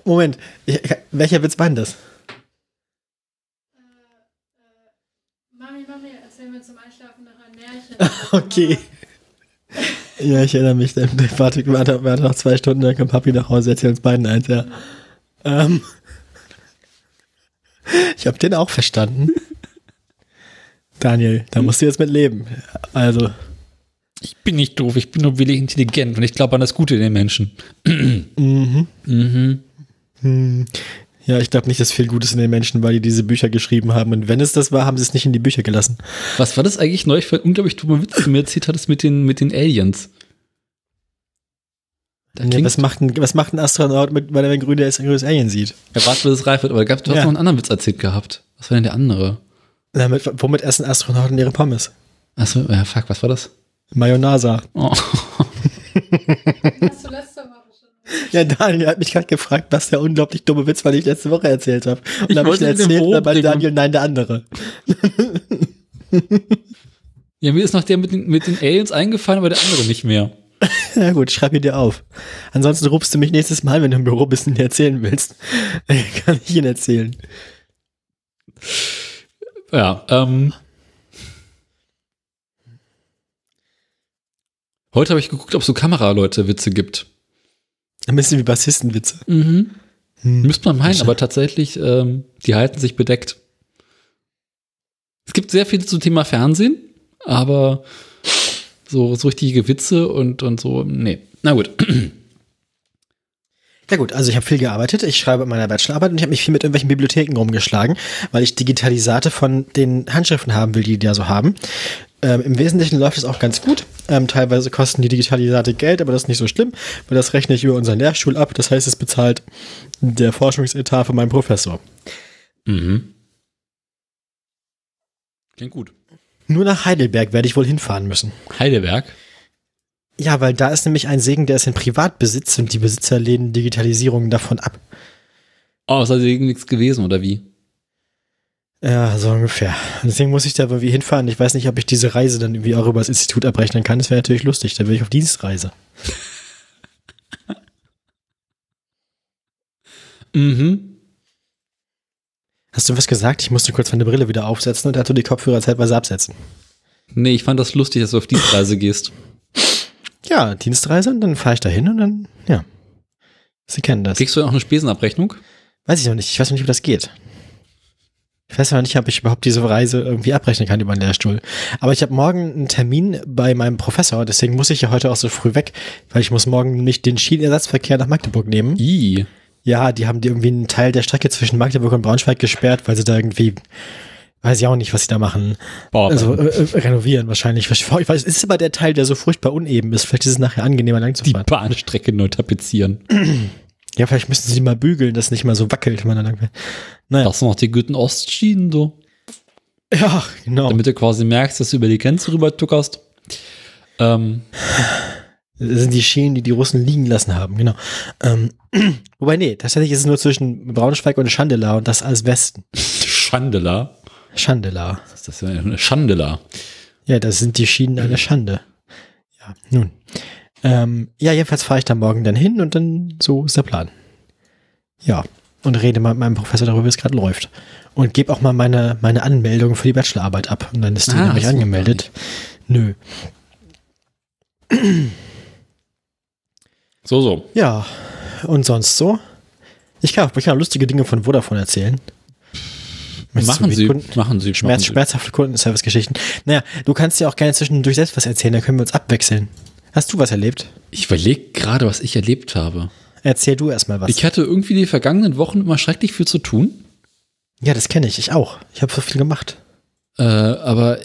Moment, ich, welcher Witz war denn das? Mami, Mami, erzähl mir zum Einschlafen noch ein Märchen. Okay. Ja, ich erinnere mich. Der, der warte, warte, warte noch zwei Stunden, dann kommt Papi nach Hause, erzählt uns beiden eins, ja. Ähm, ich habe den auch verstanden. Daniel, da musst du jetzt mit leben. Also, Ich bin nicht doof, ich bin nur willig intelligent und ich glaube an das Gute in den Menschen. mhm. Mhm. Hm. Ja, ich glaube nicht, dass viel Gutes in den Menschen war, die diese Bücher geschrieben haben. Und wenn es das war, haben sie es nicht in die Bücher gelassen. Was war das eigentlich neulich für ein unglaublich dummer Witz, den du mir erzählt hattest mit den, mit den Aliens? Da Ja, was, macht ein, was macht ein Astronaut, mit, weil er ein grünes, ein grünes Alien sieht? Er wartet, bis es reif wird, aber gab, du hast Ja. noch einen anderen Witz erzählt gehabt. Was war denn der andere? Damit, womit essen Astronauten ihre Pommes? Achso, ja, fuck, was war das? Mayonnaise. Oh. Hast du letzte Woche schon. Ja, Daniel hat mich gerade gefragt, was der unglaublich dumme Witz war, den ich letzte Woche erzählt habe. Und Ich dann habe ich wollte ihn erzählt, und hochbringen. Daniel, nein, der andere. Ja, mir ist noch der mit den, mit den Aliens eingefallen, aber der andere nicht mehr. Ja gut, schreib ihn dir auf. Ansonsten rufst du mich nächstes Mal, wenn du im Büro bist und erzählen willst. Kann ich ihn erzählen. Ja, ähm. Heute habe ich geguckt, ob es so Kameraleute-Witze gibt. Ein bisschen wie Bassistenwitze. Mhm. Hm. Müsste man meinen, aber tatsächlich, ähm, die halten sich bedeckt. Es gibt sehr viel zum Thema Fernsehen, aber so, so richtige Witze und, und so, nee. Na gut. Ja gut, also ich habe viel gearbeitet. Ich schreibe meiner Bachelorarbeit und ich habe mich viel mit irgendwelchen Bibliotheken rumgeschlagen, weil ich Digitalisate von den Handschriften haben will, die die da so haben. Ähm, Im Wesentlichen läuft es auch ganz gut. Ähm, teilweise kosten die Digitalisate Geld, aber das ist nicht so schlimm, weil das rechne ich über unseren Lehrstuhl ab. Das heißt, es bezahlt der Forschungsetat von meinem Professor. Mhm. Klingt gut. Nur nach Heidelberg werde ich wohl hinfahren müssen. Heidelberg. Ja, weil da ist nämlich ein Segen, der ist in Privatbesitz und die Besitzer lehnen Digitalisierungen davon ab. Oh, ist also nichts gewesen, oder wie? Ja, so ungefähr. Deswegen muss ich da irgendwie hinfahren. Ich weiß nicht, ob ich diese Reise dann irgendwie auch über das Institut abrechnen kann. Das wäre natürlich lustig. Da will ich auf Dienstreise. Mhm. Hast du was gesagt? Ich musste kurz meine Brille wieder aufsetzen und dazu die Kopfhörer zeitweise absetzen. Nee, ich fand das lustig, dass du auf die Reise gehst. Ja, Dienstreise und dann fahre ich da hin und dann, ja. Sie kennen das. Kriegst du auch eine Spesenabrechnung? Weiß ich noch nicht. Ich weiß noch nicht, wie das geht. Ich weiß noch nicht, ob ich überhaupt diese Reise irgendwie abrechnen kann über den Lehrstuhl. Aber ich habe morgen einen Termin bei meinem Professor, deswegen muss ich ja heute auch so früh weg, weil ich muss morgen nicht den Schienenersatzverkehr nach Magdeburg nehmen. I. Ja, die haben die irgendwie einen Teil der Strecke zwischen Magdeburg und Braunschweig gesperrt, weil sie da irgendwie, weiß ich auch nicht, was sie da machen. Boah, Also äh, äh, renovieren wahrscheinlich. Ich weiß, es ist aber der Teil, der so furchtbar uneben ist. Vielleicht ist es nachher angenehmer lang zu die fahren. Bahnstrecke neu tapezieren. Ja, vielleicht müssen sie die mal bügeln, dass es nicht mal so wackelt, wenn man da lang will. Naja. Das sind noch die guten Ostschienen, so. Ja, genau. Damit du quasi merkst, dass du über die Grenze rüber tuckerst. Ähm, Das sind die Schienen, die die Russen liegen lassen haben, genau. Ähm, wobei, nee, tatsächlich ist es nur zwischen Braunschweig und Schandela und das als Westen. Schandela. Schandela. Was ist das? Eine Schandela. Ja, das sind die Schienen einer Schande. Ja, nun. Ähm, ja, jedenfalls fahre ich da morgen dann hin und dann so ist der Plan. Ja, und rede mal mit meinem Professor darüber, wie es gerade läuft. Und gebe auch mal meine, meine Anmeldung für die Bachelorarbeit ab. Und dann ist die Ah, nämlich angemeldet. Nö. So, so. Ja, und sonst so? Ich kann auch, ich kann auch lustige Dinge von Vodafone erzählen. Möchtest Machen Sie, Kunden- machen Sie, Schmerz, machen Sie. schmerzhafte Kundenservice-Geschichten. Naja, du kannst ja auch gerne zwischendurch selbst was erzählen, dann können wir uns abwechseln. Hast du was erlebt? Ich überlege gerade, was ich erlebt habe. Erzähl du erstmal was. Ich hatte irgendwie die vergangenen Wochen immer schrecklich viel zu tun. ja, das kenne ich. Ich auch. Ich habe so viel gemacht. Äh, aber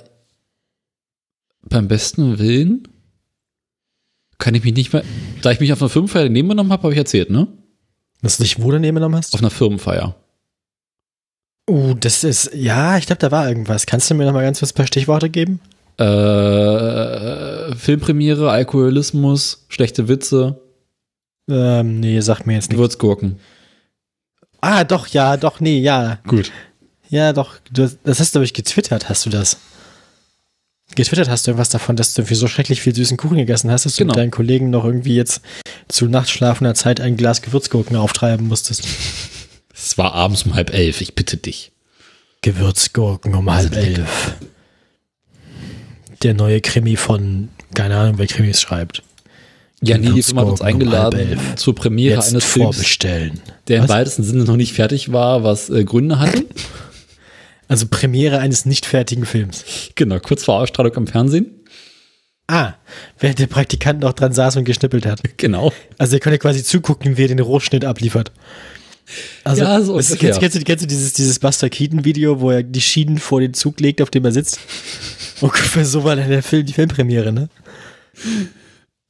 beim besten Willen kann ich mich nicht mehr. Da ich mich auf einer Firmenfeier daneben genommen habe, habe ich erzählt, ne? Dass du dich wo daneben genommen hast? Auf einer Firmenfeier. Uh, das ist, ja, ich glaube, da war irgendwas. Kannst du mir noch mal ganz kurz ein paar Stichworte geben? Äh, Filmpremiere, Alkoholismus, schlechte Witze, Ähm, nee, sag mir jetzt nicht. Gewürzgurken. Ah, doch, ja, doch, nee, ja. Gut. Ja, doch. Du, hast- das hast du, glaube ich, getwittert, hast du das. Getwittert hast du irgendwas davon, dass du irgendwie so schrecklich viel süßen Kuchen gegessen hast, dass Genau. du mit deinen Kollegen noch irgendwie jetzt zu nachtschlafender Zeit ein Glas Gewürzgurken auftreiben musstest. Es war abends um halb elf, ich bitte dich. Gewürzgurken um halb lecker. elf. Der neue Krimi von, keine Ahnung, wer Krimis schreibt. Ja, nee, die Firma hat uns eingeladen zur Premiere Jetzt eines Films, vorbestellen. der im Was? weitesten Sinne noch nicht fertig war, was äh, Gründe hatte. Also Premiere eines nicht fertigen Films. genau, kurz vor Ausstrahlung am Fernsehen. Ah, während der Praktikant noch dran saß und geschnippelt hat. Genau. Also ihr könnt ja quasi zugucken, wie er den Rohschnitt abliefert. Also, Ja, so ungefähr. kennst, kennst, du, kennst du dieses, dieses Buster Keaton-Video, wo er die Schienen vor den Zug legt, auf dem er sitzt? Ungefähr so war dann der Film, die Filmpremiere, ne?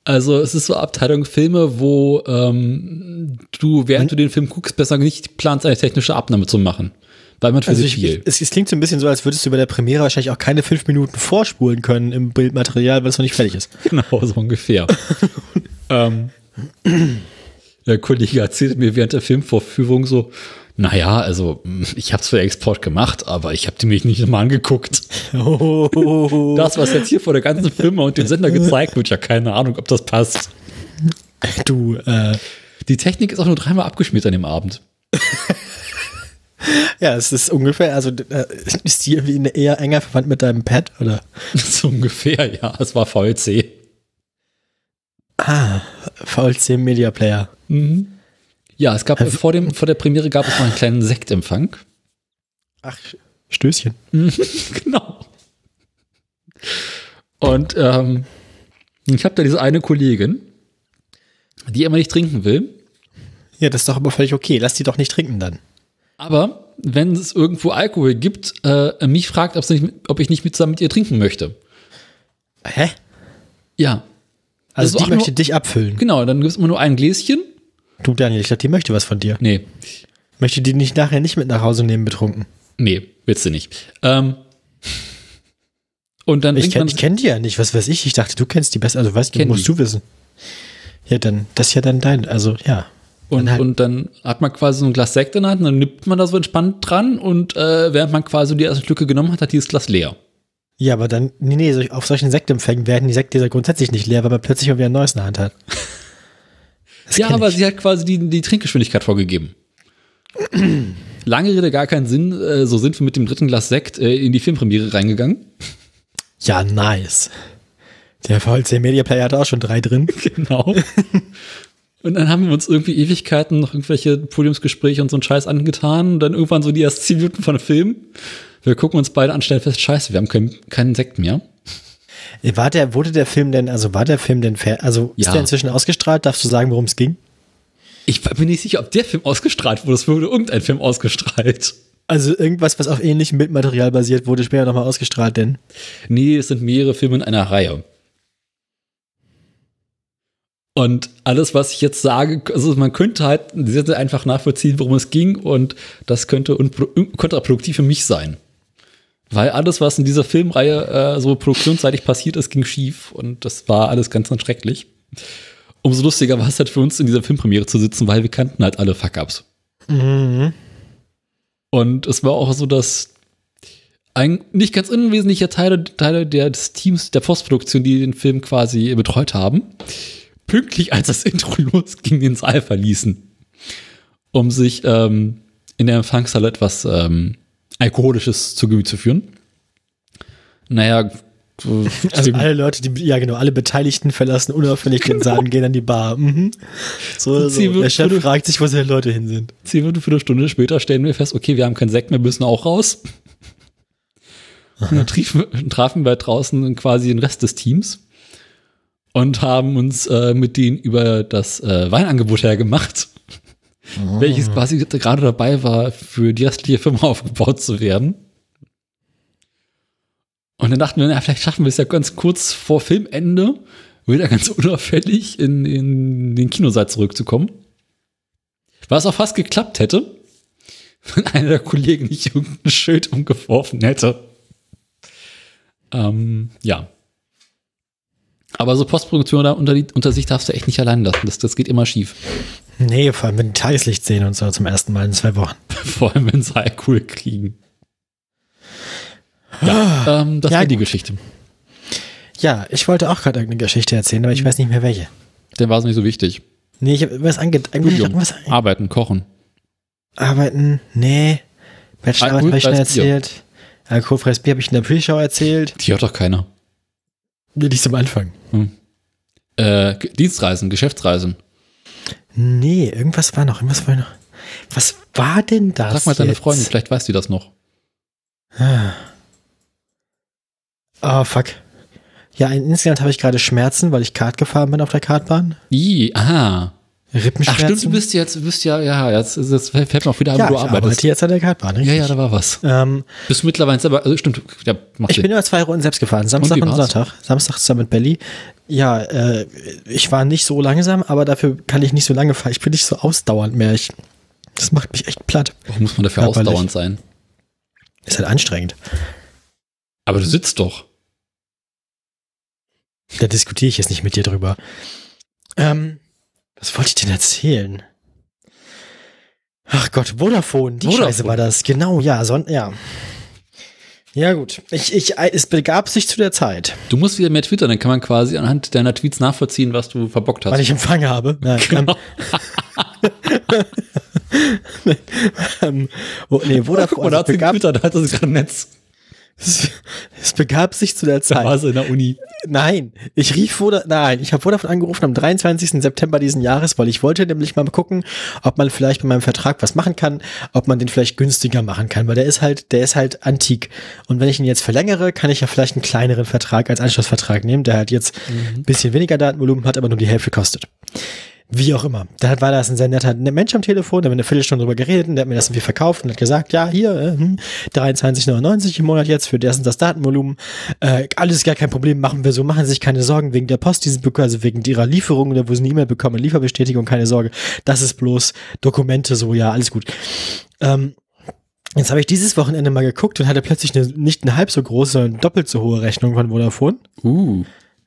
Also es ist so Abteilung Filme, wo ähm, du, während du den Film guckst, besser nicht planst, eine technische Abnahme zu machen. Weil man für Also ich, viel. es, es klingt so ein bisschen so, als würdest du bei der Premiere wahrscheinlich auch keine fünf Minuten vorspulen können im Bildmaterial, weil es noch nicht fertig ist. Genau, so ungefähr. ähm, der Kollege erzählte mir während der Filmvorführung so, naja, also ich habe zwar Export gemacht, aber ich habe die mich nicht nochmal angeguckt. Oh, Das, was jetzt hier vor der ganzen Firma und dem Sender gezeigt wird, ja keine Ahnung, ob das passt. du, äh, Die Technik ist auch nur dreimal abgeschmiert an dem Abend. ja, es ist ungefähr, also äh, ist die irgendwie eher enger verwandt mit deinem Pad, oder? so ungefähr, ja. Es war VLC. Ah, VLC Media Player. Mhm. Ja, es gab vor, dem, vor der Premiere gab es noch einen kleinen Sektempfang. Ach, Stößchen. genau. Und ähm, ich habe da diese eine Kollegin, die immer nicht trinken will. Ja, das ist doch aber völlig okay. Lass die doch nicht trinken dann. Aber wenn es irgendwo Alkohol gibt, äh, mich fragt, ob ich nicht mit zusammen mit ihr trinken möchte. Hä? Ja. Also die auch möchte nur- dich abfüllen. Genau, dann gibt es immer nur ein Gläschen. Du, Daniel, ich glaube, die möchte was von dir. Nee, Möchte die nicht nachher nicht mit nach Hause nehmen, betrunken. nee, willst du nicht. Ähm, und dann Ich kenne kenn die ja nicht. Was weiß ich? Ich dachte, du kennst die besser. Also weißt du, musst die. du wissen. Ja, dann, das ist ja dann dein, also ja. Und, Dann halt- und dann hat man quasi so ein Glas Sekt in der Hand und dann nippt man da so entspannt dran und äh, während man quasi die ersten Schlücke genommen hat, hat dieses Glas leer. Ja, aber dann, nee, nee, auf solchen Sektempfängen werden die ja grundsätzlich nicht leer, weil man plötzlich mal wieder ein neues in der Hand hat. Das ja, aber ich. sie hat quasi die, die Trinkgeschwindigkeit vorgegeben. Lange Rede, gar keinen Sinn. Äh, so sind wir mit dem dritten Glas Sekt äh, in die Filmpremiere reingegangen. Ja, nice. Der VLC Media Player hat auch schon drei drin. Genau. Und dann haben wir uns irgendwie Ewigkeiten noch irgendwelche Podiumsgespräche und so einen Scheiß angetan. Und dann irgendwann so die ersten zehn Minuten von dem Film. Wir gucken uns beide an, stellen fest, scheiße, wir haben keinen, keinen Sekt mehr. War der, wurde der Film denn, also war der Film denn fair? Also ist Ja. der inzwischen ausgestrahlt? Darfst du sagen, worum es ging? Ich bin nicht sicher, ob der Film ausgestrahlt wurde. Es wurde irgendein Film ausgestrahlt. Also irgendwas, was auf ähnlichem Bildmaterial basiert, wurde später nochmal ausgestrahlt, denn. Nee, es sind mehrere Filme in einer Reihe. Und alles, was ich jetzt sage, also man könnte halt sehr, sehr einfach nachvollziehen, worum es ging und das könnte kontraproduktiv für mich sein. Weil alles, was in dieser Filmreihe äh, so produktionsseitig passiert ist, ging schief und das war alles ganz, ganz schrecklich. Umso lustiger war es halt für uns, in dieser Filmpremiere zu sitzen, weil wir kannten halt alle Fuck-Ups. Mhm. Und es war auch so, dass ein nicht ganz unwesentlicher Teile, Teile der, des Teams der Postproduktion, die den Film quasi betreut haben, pünktlich als das Intro losging, den Saal verließen, um sich ähm, in der Empfangshalle etwas ähm, Alkoholisches zu Gemüte zu führen. Naja, so- Also alle Leute, die, ja genau, alle Beteiligten verlassen unauffällig den Saal und gehen an die Bar. Mhm. So, so. Der Chef fragt sich, wo seine Leute hin sind. zehn Minuten, Viertelstunde später stellen wir fest, okay, wir haben keinen Sekt mehr, müssen auch raus. Und dann trafen wir draußen quasi den Rest des Teams und haben uns äh, mit denen über das äh, Weinangebot hergemacht, welches quasi gerade dabei war, für die restliche Firma aufgebaut zu werden. Und dann dachten wir, na, vielleicht schaffen wir es ja ganz kurz vor Filmende, wieder ganz unauffällig in, in den Kinosaal zurückzukommen. Was auch fast geklappt hätte, wenn einer der Kollegen nicht irgendein Schild umgeworfen hätte. Ähm, ja. Aber so Postproduktion da unter, die, unter sich darfst du echt nicht allein lassen. Das, das geht immer schief. Nee, vor allem wenn die Tageslicht sehen und so zum ersten Mal in zwei Wochen. Vor allem, wenn sie Alkohol kriegen. Ja, ähm, das Ja, war die gut. Geschichte. Ja, ich wollte auch gerade irgendeine Geschichte erzählen, aber ich weiß nicht mehr welche. Der war es nicht so wichtig. Nee, ich habe was ange Arbeiten, kochen. arbeiten. Nee. Bachelorarbeit habe ich schon erzählt. Alkoholfreies Bier habe ich in der Pre-Show erzählt. Die hört doch keiner. Nicht zum Anfang. Äh, Ge- Dienstreisen, Geschäftsreisen. Nee, irgendwas war noch, irgendwas war noch. Was war denn das? Sag mal deine jetzt? Freundin, vielleicht weiß die das noch. Oh, fuck. Ja, in- insgesamt habe ich gerade Schmerzen, weil ich Kart gefahren bin auf der Kartbahn. I, aha. Rippenschmerzen. Ach stimmt, du bist jetzt, du bist ja, ja, jetzt, jetzt fällt mir auch wieder an, ja, wo du ich arbeitest. arbeite jetzt an der Kartbahn, richtig? Ja, ja, da war was. Ähm, Bist du mittlerweile selber, also stimmt, ja, macht ich Sinn. bin immer zwei Runden selbst gefahren, Samstag und, war's? Sonntag. Samstag zusammen mit Belly. Ja, äh, ich war nicht so langsam, aber dafür kann ich nicht so lange fahren. Ich bin nicht so ausdauernd mehr. Ich, das macht mich echt platt. Warum muss man dafür Körperlich. ausdauernd sein? Ist halt anstrengend. Aber du sitzt doch. Da diskutiere ich jetzt nicht mit dir drüber. Ähm, was wollte ich denn erzählen? Ach Gott, Vodafone, die Vodafone. Scheiße war das. Genau, ja, son ja. Ja gut, ich, ich, es begab sich zu der Zeit, Du musst wieder mehr twittern, dann kann man quasi anhand deiner Tweets nachvollziehen, was du verbockt hast. weil ich Empfang habe. Nein, Genau. ähm, oh, nee, Vodafone, Guck mal, da also hat sie es, begab, getwittert, da hat sie gerade ein Netz. Es, es begab sich zu der Da war Zeit. sie in der Uni. Nein, ich rief Vodafone, nein, ich habe Vodafone angerufen am 23. September diesen Jahres, weil ich wollte nämlich mal gucken, ob man vielleicht bei meinem Vertrag was machen kann, ob man den vielleicht günstiger machen kann, weil der ist halt, der ist halt antik. Und wenn ich ihn jetzt verlängere, kann ich ja vielleicht einen kleineren Vertrag als Anschlussvertrag nehmen, der halt jetzt ein bisschen weniger Datenvolumen hat, aber nur die Hälfte kostet. Wie auch immer. Da war das ein sehr netter Mensch am Telefon, der hat eine Viertelstunde drüber geredet und der hat mir das irgendwie verkauft und hat gesagt, ja, hier, äh, hm, 23,99 im Monat jetzt für das und das Datenvolumen. Äh, alles gar kein Problem, machen wir so, machen Sie sich keine Sorgen wegen der Post, die Sie bekommen, also wegen ihrer Lieferung, da wo Sie eine E-Mail bekommen, Lieferbestätigung, keine Sorge. Das ist bloß Dokumente, so, ja, alles gut. Ähm, Jetzt habe ich dieses Wochenende mal geguckt und hatte plötzlich eine, nicht eine halb so große, sondern doppelt so hohe Rechnung von Vodafone. Uh.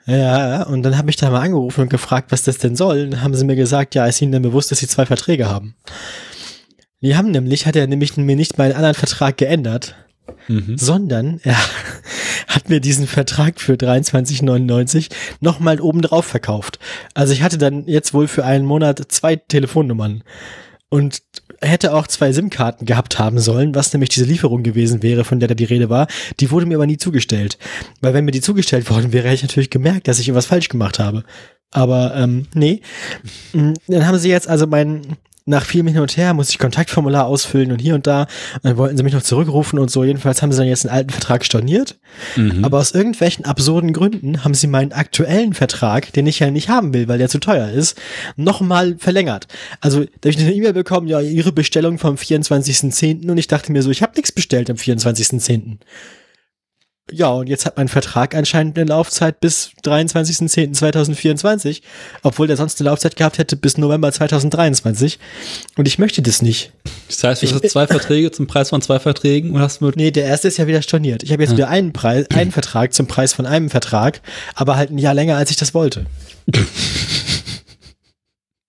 Ja, und dann habe ich da mal angerufen und gefragt, was das denn soll. Und dann haben sie mir gesagt, ja, ist ihnen denn bewusst, dass sie zwei Verträge haben. Die haben nämlich, hat er nämlich mir nicht meinen anderen Vertrag geändert, Mhm. sondern er hat mir diesen Vertrag für 23,99 nochmal obendrauf verkauft. Also ich hatte dann jetzt wohl für einen Monat zwei Telefonnummern und hätte auch zwei SIM-Karten gehabt haben sollen, was nämlich diese Lieferung gewesen wäre, von der da die Rede war. Die wurde mir aber nie zugestellt. Weil wenn mir die zugestellt worden wäre, hätte ich natürlich gemerkt, dass ich irgendwas falsch gemacht habe. Aber ähm, nee. Mm, Dann haben sie jetzt also meinen nach vielem Hin und Her musste ich Kontaktformular ausfüllen und hier und da. Und dann wollten sie mich noch zurückrufen und so. Jedenfalls haben sie dann jetzt einen alten Vertrag storniert. Mhm. Aber aus irgendwelchen absurden Gründen haben sie meinen aktuellen Vertrag, den ich ja nicht haben will, weil der zu teuer ist, nochmal verlängert. Also da habe ich eine E-Mail bekommen, ja, ihre Bestellung vom 24.10. und ich dachte mir so, ich habe nichts bestellt am 24.10. Ja, und jetzt hat mein Vertrag anscheinend eine Laufzeit bis 23.10.2024, obwohl der sonst eine Laufzeit gehabt hätte bis November 2023. Und ich möchte das nicht. Das heißt, du Ich- hast zwei Verträge zum Preis von zwei Verträgen und hast mit. Nee, der erste ist ja wieder storniert. Ich habe jetzt wieder einen Preis, einen Vertrag zum Preis von einem Vertrag, aber halt ein Jahr länger, als ich das wollte.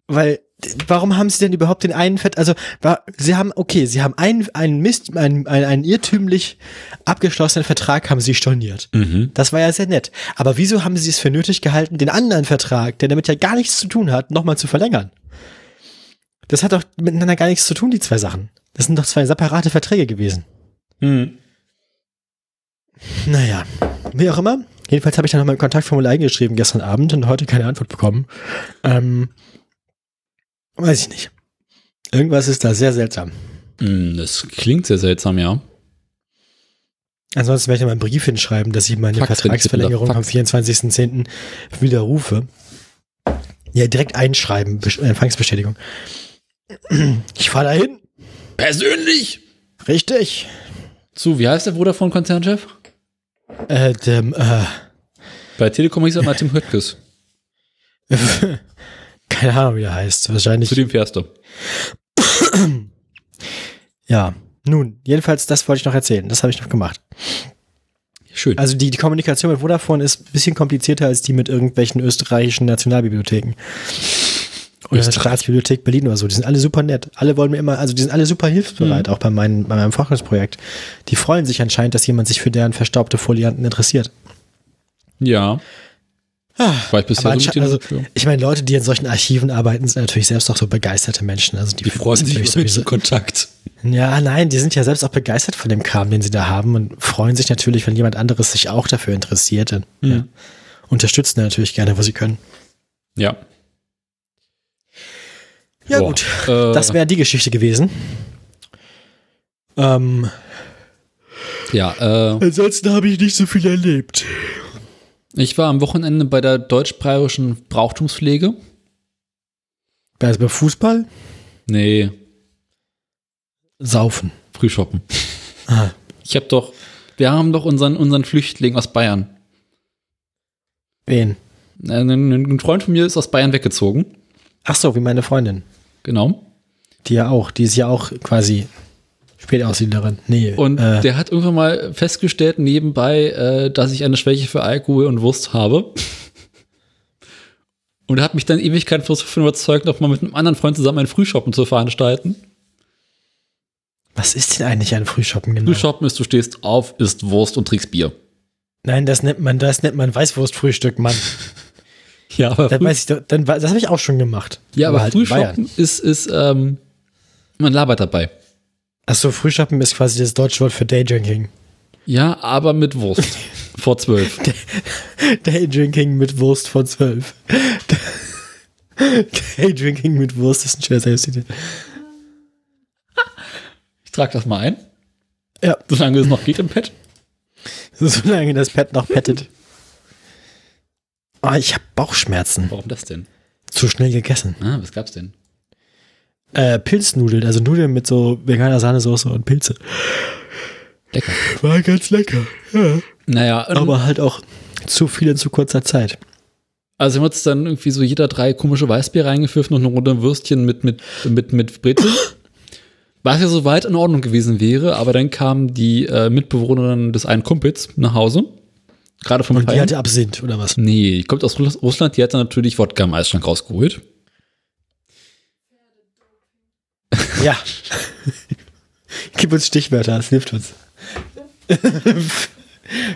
Weil, warum haben sie denn überhaupt den einen Vertrag, also, war, sie haben, okay, sie haben einen, einen Mist, einen, einen, einen irrtümlich abgeschlossenen Vertrag haben sie storniert. Mhm. Das war ja sehr nett. Aber wieso haben sie es für nötig gehalten, den anderen Vertrag, der damit ja gar nichts zu tun hat, nochmal zu verlängern? Das hat doch miteinander gar nichts zu tun, die zwei Sachen. Das sind doch zwei separate Verträge gewesen. Mhm. Naja, wie auch immer. Jedenfalls habe ich dann noch mein Kontaktformular eingeschrieben gestern Abend und heute keine Antwort bekommen. Ähm, weiß ich nicht. Irgendwas ist da sehr seltsam. Mhm, Das klingt sehr seltsam, ja. Ansonsten werde ich mal einen Brief hinschreiben, dass ich meine Fax, Vertragsverlängerung Fax. am 24.10. widerrufe. Ja, direkt einschreiben, Besch- Empfangsbestätigung. Ich fahre dahin. Persönlich? Richtig. Zu, wie heißt der Vodafone-Konzernchef? Äh, dem, äh, Bei Telekom hieß er mal Tim Höttges. keine Ahnung, wie der heißt. Wahrscheinlich. Zu dem fährst du. Ja. Nun, jedenfalls, das wollte ich noch erzählen. Das habe ich noch gemacht. Schön. Also die, die Kommunikation mit Vodafone ist ein bisschen komplizierter als die mit irgendwelchen österreichischen Nationalbibliotheken. Oder der Staatsbibliothek Berlin oder so. Die sind alle super nett. Alle wollen mir immer, also die sind alle super hilfsbereit, auch bei, meinen, bei meinem Forschungsprojekt. Die freuen sich anscheinend, dass jemand sich für deren verstaubte Folianten interessiert. ja. War ich bisher so mit also, ich meine, Leute, die in solchen Archiven arbeiten, sind natürlich selbst auch so begeisterte Menschen. Also die, Die freuen sich natürlich über sowieso- Kontakt. Ja, nein, die sind ja selbst auch begeistert von dem Kram, den sie da haben und freuen sich natürlich, wenn jemand anderes sich auch dafür interessiert. Und, Mhm. ja, unterstützen natürlich gerne, wo sie können. Ja. Ja, Boah, gut. äh, Das wäre die Geschichte gewesen. Ähm, Ja, äh, ansonsten habe ich nicht so viel erlebt. Ich war am Wochenende bei der deutsch-bayerischen Brauchtumspflege. Also bei Fußball? Nee, Saufen. Frühshoppen. Ah. Ich habe doch, wir haben doch unseren, unseren Flüchtling aus Bayern. Wen? Ein, ein Freund von mir ist aus Bayern weggezogen. Ach so, wie meine Freundin. Genau. Die ja auch. Die ist ja auch quasi Spätaussiedlerin. Nee. Und äh, der hat irgendwann mal festgestellt nebenbei, äh, dass ich eine Schwäche für Alkohol und Wurst habe. Und hat mich dann Ewigkeiten davon überzeugt, noch mal mit einem anderen Freund zusammen ein Frühshoppen zu veranstalten. was ist denn eigentlich ein Frühshoppen genau? Frühshoppen ist, du stehst auf, isst Wurst und trinkst Bier. Nein, das nennt man, das nennt man Weißwurstfrühstück, Mann. Ja, aber, Dann weiß ich doch, dann, das habe ich auch schon gemacht. ja, aber halt in Bayern. Frühshoppen ist, ist ähm, man labert dabei. Ach so, Frühshoppen ist quasi das deutsche Wort für Daydrinking. Ja, aber mit Wurst. Vor zwölf. Daydrinking mit Wurst von zwölf. Daydrinking mit Wurst ist ein schwer Selbstitel. Ich trage das mal ein, Ja, solange es noch geht im Pad. solange das Pet noch pettet. Ah, ich habe Bauchschmerzen. Warum das denn? Zu schnell gegessen. Ah, was gab's denn? Äh, Pilznudeln, also Nudeln mit so veganer Sahnesoße und Pilze. Lecker. War ganz lecker. Ja. Naja, aber halt auch zu viel in zu kurzer Zeit. also haben uns dann irgendwie so jeder drei komische Weißbier reingepfiffen und eine Runde Würstchen mit, mit, mit, mit Brezel. Was ja soweit in Ordnung gewesen wäre, aber dann kam die äh, Mitbewohnerin des einen Kumpels nach Hause. Gerade vom Und die Feiern. hatte Absinth, oder was? Nee, die kommt aus Russ- Russland, die hat dann natürlich Wodka im Eisschrank rausgeholt. Ja. Gib uns Stichwörter, das hilft uns.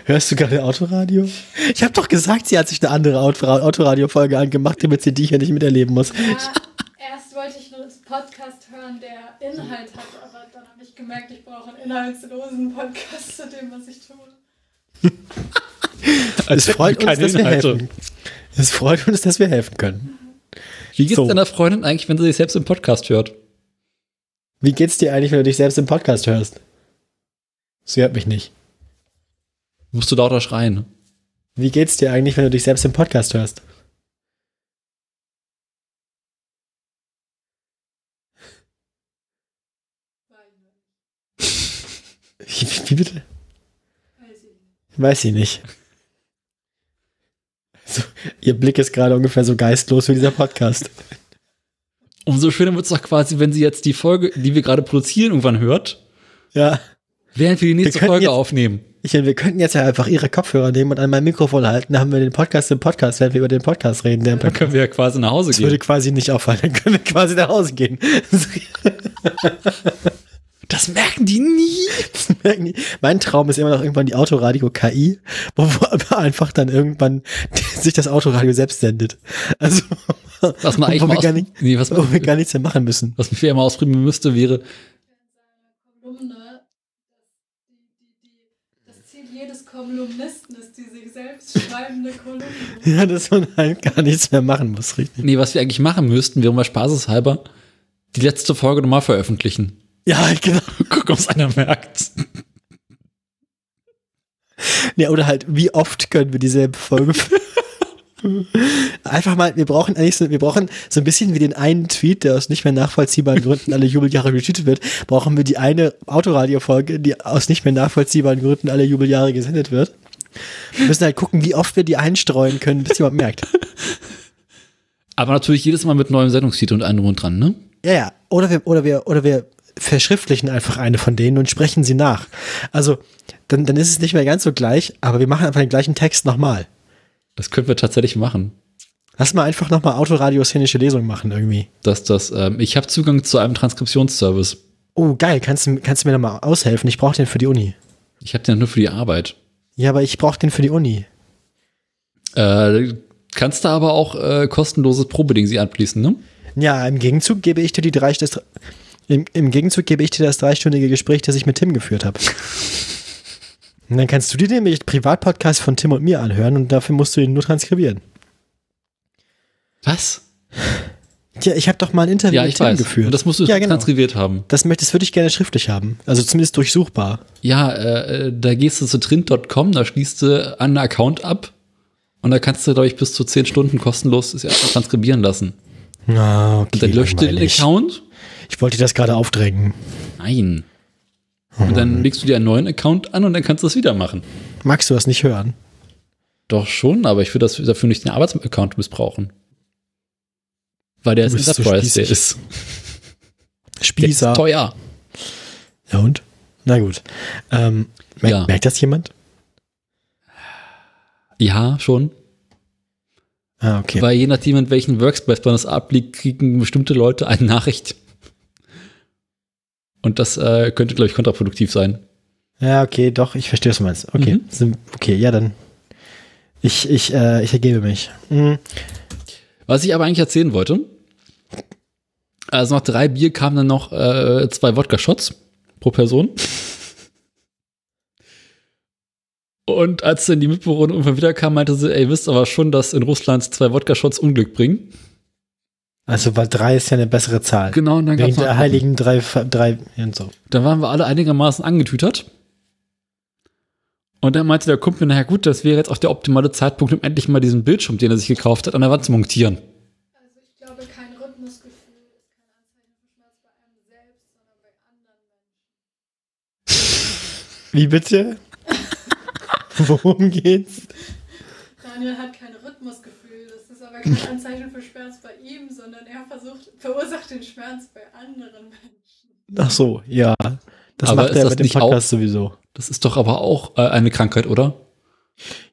Hörst du gerade Autoradio? Ich habe doch gesagt, sie hat sich eine andere Auto- Autoradio-Folge angemacht, damit sie die hier nicht miterleben muss. Ja, erst wollte ich nur das Podcast hören, der Inhalt hat, aber dann habe ich gemerkt, ich brauche einen inhaltslosen Podcast zu dem, was ich tue. Es freut uns, dass wir helfen. Es freut uns, dass wir helfen können. Wie geht's So. deiner Freundin eigentlich, wenn sie sich selbst im Podcast hört? Wie geht's dir eigentlich, wenn du dich selbst im Podcast hörst? Sie hört mich nicht. Musst du lauter schreien? Wie geht's dir eigentlich, wenn du dich selbst im Podcast hörst? Wie, wie bitte? Weiß ich nicht. Weiß ich nicht. So, ihr Blick ist gerade ungefähr so geistlos wie dieser Podcast. Umso schöner wird's doch quasi, wenn sie jetzt die Folge, die wir gerade produzieren, irgendwann hört, Ja. während wir die nächste können Folge jetzt- aufnehmen. Ich meine, wir könnten jetzt ja einfach ihre Kopfhörer nehmen und an mein Mikrofon halten. Dann haben wir den Podcast im Podcast, während wir über den Podcast reden. Dann können wir ja quasi nach Hause Das würde gehen. quasi nicht auffallen. Dann können wir quasi nach Hause gehen. Das merken die nie. Das merken die. Mein Traum ist immer noch irgendwann die Autoradio KI, wo wo aber einfach dann irgendwann sich das Autoradio selbst sendet. Also, Was man wo eigentlich wir mal gar nicht, nee, was, wo wir gar nichts mehr machen müssen. was wir mal ausprobieren müsste, wäre, das Ziel jedes Kolumnisten ist die sich selbst schreibende Kolumne. Ja, dass man halt gar nichts mehr machen muss, richtig. nee, was wir eigentlich machen müssten, wäre mal spaßeshalber die letzte Folge nochmal veröffentlichen. Ja, genau. Guck, ob es einer merkt. Ja, oder halt, wie oft können wir dieselbe Folge Einfach mal, wir brauchen eigentlich so, wir brauchen so ein bisschen wie den einen Tweet, der aus nicht mehr nachvollziehbaren Gründen alle Jubeljahre retweetet wird, brauchen wir die eine Autoradio-Folge, die aus nicht mehr nachvollziehbaren Gründen alle Jubeljahre gesendet wird. Wir müssen halt gucken, wie oft wir die einstreuen können, bis jemand merkt. Aber natürlich jedes Mal mit neuem Sendungstitel und allem und dran, ne? Ja, ja. Oder wir, oder wir, oder wir verschriftlichen einfach eine von denen und sprechen sie nach. Also, dann, dann ist es nicht mehr ganz so gleich, aber wir machen einfach den gleichen Text nochmal. Das können wir tatsächlich machen. Lass mal einfach nochmal Autoradio-szenische Lesung machen irgendwie. Dass das, ähm, ich habe Zugang zu einem Transkriptionsservice. Oh, geil. Kannst du, kannst du mir da mal aushelfen? Ich brauche den für die Uni. Ich habe den nur für die Arbeit. Ja, aber ich brauche den für die Uni. Äh, kannst da aber auch äh, kostenloses Probeding sie anschließen, ne? Ja, im Gegenzug gebe ich dir die drei, das, im, im Gegenzug gebe ich dir das dreistündige Gespräch, das ich mit Tim geführt habe. Und dann kannst du dir nämlich Privatpodcast von Tim und mir anhören und dafür musst du ihn nur transkribieren. Was? Ja, ich habe doch mal ein Interview Ja, mit Tim weiß. geführt. Und das musst du ja, genau. transkribiert haben. Das möchtest, würde ich gerne schriftlich haben. Also zumindest durchsuchbar. Ja, äh, äh, da gehst du zu trint.com, da schließt du einen Account ab und da kannst du, glaube ich, bis zu zehn Stunden kostenlos das erstmal transkribieren lassen. Ah, okay. Und dann löscht du den. Account. Ich wollte dir das gerade aufdrängen. Nein. Und dann legst du dir einen neuen Account an und dann kannst du das wieder machen. Magst du das nicht hören? Doch schon, aber ich würde das dafür nicht den Arbeitsaccount missbrauchen. Weil der ist bist so Enterprise, der ist, der ist Spießer. teuer. Ja und? Na gut. Ähm, mer Ja. Merkt das jemand? Ja, schon. Ah, okay. Weil je nachdem, in welchen Workspace man das abliegt, kriegen bestimmte Leute eine Nachricht. Und das äh, könnte, glaube ich, kontraproduktiv sein. Ja, okay, doch, ich verstehe, was du meinst. Okay, Mhm. Okay, ja, dann. Ich, ich, äh, ich ergebe mich. Mhm. Was ich aber eigentlich erzählen wollte, also nach drei Bier kamen dann noch äh, zwei Wodka-Shots pro Person. Und als dann die Mitbewohnerin irgendwann wiederkam, meinte sie, ey, ihr wisst aber schon, dass in Russland zwei Wodka-Shots Unglück bringen. Also, weil drei ist ja eine bessere Zahl. Genau, und dann Wegen der heiligen drei, drei und so. Da waren wir alle einigermaßen angetütert. Und dann meinte der Kumpel, naja gut, das wäre jetzt auch der optimale Zeitpunkt, um endlich mal diesen Bildschirm, den er sich gekauft hat, an der Wand zu montieren. Also ich glaube, kein Rhythmusgefühl ist kein Anzeichen Schmerz bei einem selbst, sondern bei anderen Menschen. Wie bitte? Worum geht's? Daniel hat kein Rhythmusgefühl. Kein Anzeichen für Schmerz bei ihm, sondern er versucht, verursacht den Schmerz bei anderen Menschen. Ach so, ja. Das Aber macht ist er das mit dem nicht Podcast sowieso. Das ist doch aber auch äh, eine Krankheit, oder?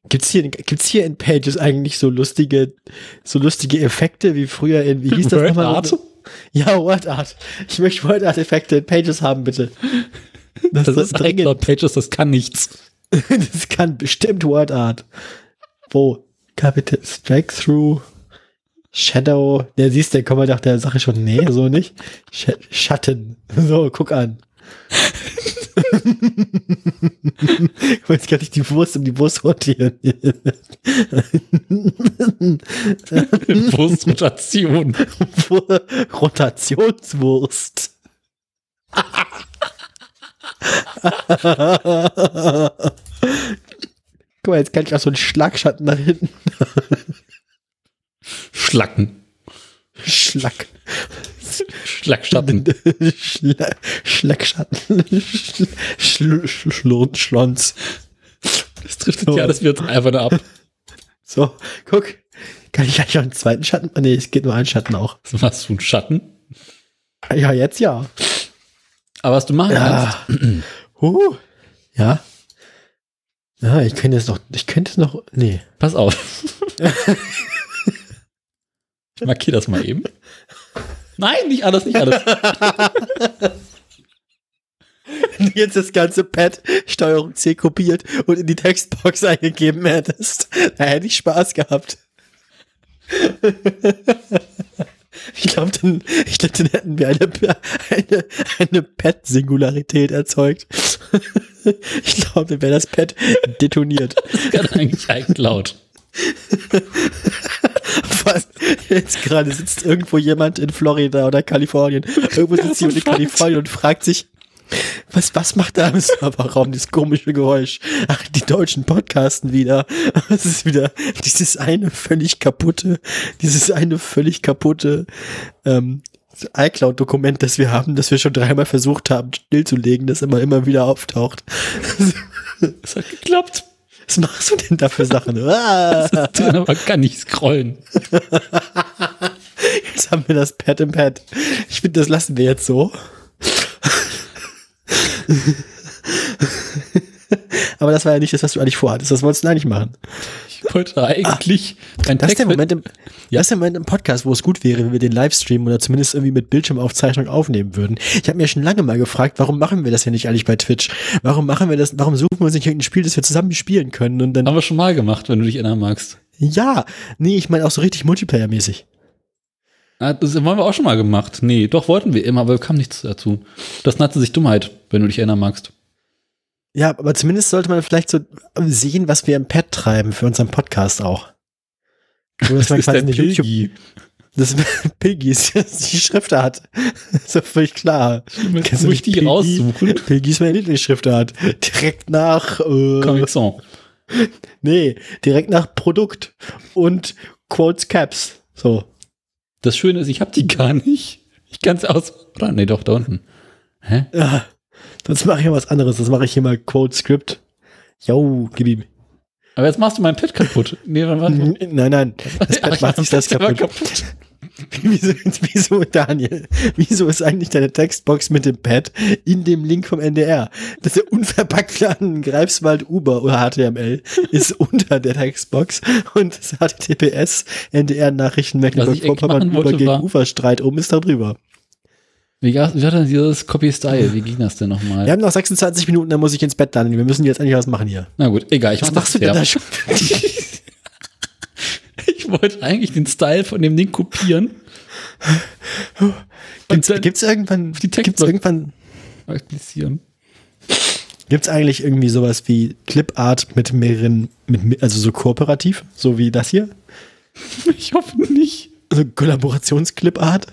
Gibt's hier, gibt's hier in Pages eigentlich so lustige, so lustige Effekte wie früher in, wie hieß das Word nochmal? Art? Ja, Word Art. Ich möchte Word Art Effekte in Pages haben, bitte. Das, Das, das, ist dringend. Laut Pages, das kann nichts. das kann bestimmt Word Art. Wo? Capital Strike Through. Shadow. Der siehst, der kommt nach der Sache schon. Nee, so nicht. Sch Schatten. So, guck an. ich weiß gar nicht die Wurst um die Wurst rotieren. Brustrotation. Rotationswurst. Guck mal, jetzt kann ich auch so einen Schlagschatten nach hinten. Schlacken. Schlack. Schlackschatten. Schla Schlackschatten. Schl Schl Schlon Schlons. Das trifft ja alles wieder einfach nur ab. So, guck. Kann ich eigentlich auch einen zweiten Schatten? Nee, es geht nur ein Schatten auch. Was machst du, ein Schatten? Ja, jetzt ja. Aber was du machen kannst, Ja. Huh. Ja. Ja, ich könnte es noch, ich könnte es noch, nee. pass auf. ich markiere das mal eben. Nein, nicht alles, nicht alles. jetzt das ganze Pad Steuerung C kopiert und in die Textbox eingegeben hättest, da hätte ich Spaß gehabt. Ich glaube, dann, ich glaub, dann hätten wir eine, eine, eine Pad-Singularität erzeugt. Ich glaube, dann wäre das Pad detoniert. Das kann eigentlich iCloud. Was? Jetzt gerade sitzt irgendwo jemand in Florida oder Kalifornien. Irgendwo sitzt jemand in Kalifornien und fragt sich, was, was macht da im Serverraum dieses komische Geräusch? Ach, die deutschen Podcasten wieder. Es ist wieder dieses eine völlig kaputte, dieses eine völlig kaputte ähm, iCloud-Dokument, das wir haben, das wir schon dreimal versucht haben, stillzulegen, das immer, immer wieder auftaucht. Das hat geklappt. Was machst du denn da für Sachen? Ah, Drin, aber kann nicht scrollen. jetzt haben wir das Pad im Pad. Ich finde, das lassen wir jetzt so. Aber das war ja nicht das, was du eigentlich vorhattest. Das wolltest du eigentlich machen. Ich wollte eigentlich ein Das ist, der Moment im, das ist der Moment im Podcast, wo es gut wäre, wenn wir den Livestream oder zumindest irgendwie mit Bildschirmaufzeichnung aufnehmen würden. Ich habe mir schon lange mal gefragt, warum machen wir das ja nicht eigentlich bei Twitch? Warum machen wir das? Warum suchen wir uns nicht irgendein Spiel, das wir zusammen spielen können? Und dann, haben wir schon mal gemacht, wenn du dich erinnern magst. ja, nee, ich meine auch so richtig Multiplayer-mäßig. Ah, Das haben wir auch schon mal gemacht. Nee, doch wollten wir immer, aber kam nichts dazu. Das nannte sich Dummheit, wenn du dich erinnern magst. Ja, aber zumindest sollte man vielleicht so sehen, was wir im Pad treiben für unseren Podcast auch. So, dass man quasi eine YouTube, Pilgi. das Pilgi ist die Schriftart. ist doch völlig klar. Kennst du Muss ich nicht die Pilgi? raussuchen? Pilgi ist meine Lieblingsschriftart. Direkt nach, äh, Song. nee, direkt nach Produkt und Quotes Caps. So. Das Schöne ist, ich habe die gar nicht. Ich kann es aus. Oder? Nee, doch, da unten. Hä? Ja, sonst mache ich ja was anderes. Das mache ich hier mal Quote Script. Jo, gib ihm. Aber jetzt machst du mein Pad kaputt. Nee, warte. Nein, nein. Das Pad macht nicht das selber kaputt. Wieso, wieso, Daniel? Wieso ist eigentlich deine Textbox mit dem Pad in dem Link vom NDR? Das ist der unverpackt an Greifswald Uber oder HTML ist unter der Textbox und das HTTPS NDR Nachrichten Mecklenburg-Vorpommern Uber gegen Uferstreit oben ist da drüber. Wie, wie hat denn dieses Copy-Style? Wie ging das denn nochmal? Wir haben noch 26 Minuten, dann muss ich ins Bett, Daniel. Wir müssen jetzt endlich was machen hier. Na gut, egal. Ich Was mach machst du denn da schon? Ich wollte eigentlich den Style von dem Ding kopieren. Gibt's, gibt's irgendwann, die gibt's Textbox- irgendwann, multiplizieren. gibt's eigentlich irgendwie sowas wie Clipart mit mehreren, mit, also so kooperativ, so wie das hier? Ich hoffe nicht. So Kollaborationsclipart?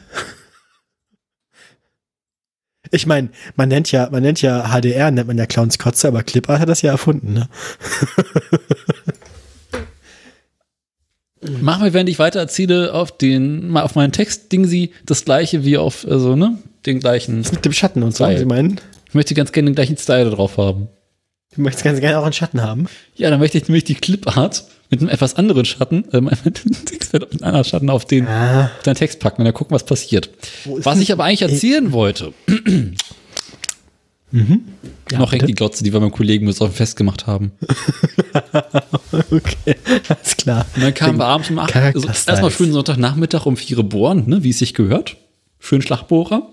Ich meine, man nennt ja, man nennt ja HDR, nennt man ja Clowns Kotze, aber Clipart hat das ja erfunden, ne? Machen wir, während ich weiter erzähle, auf den, mal auf meinen Text-Ding sie das gleiche wie auf, also, ne, den gleichen. Mit dem Schatten und so. Geil. Sie meinen, Ich möchte ganz gerne den gleichen Style drauf haben. du möchtest ganz gerne auch einen Schatten haben. Ja, dann möchte ich nämlich die Clipart mit einem etwas anderen Schatten, äh, mit einem anderen Schatten auf den, Ah. deinen Text packen und dann gucken, was passiert. Was ich aber eigentlich erzählen wollte, Ja, noch hängt die Glotze, die wir beim Kollegen mit auf dem Fest gemacht haben. Okay, alles klar. Und dann kamen wir abends um acht, also Charakterstyles. erstmal schönen Sonntagnachmittag um vier bohren, ne, wie es sich gehört. Schön Schlagbohrer.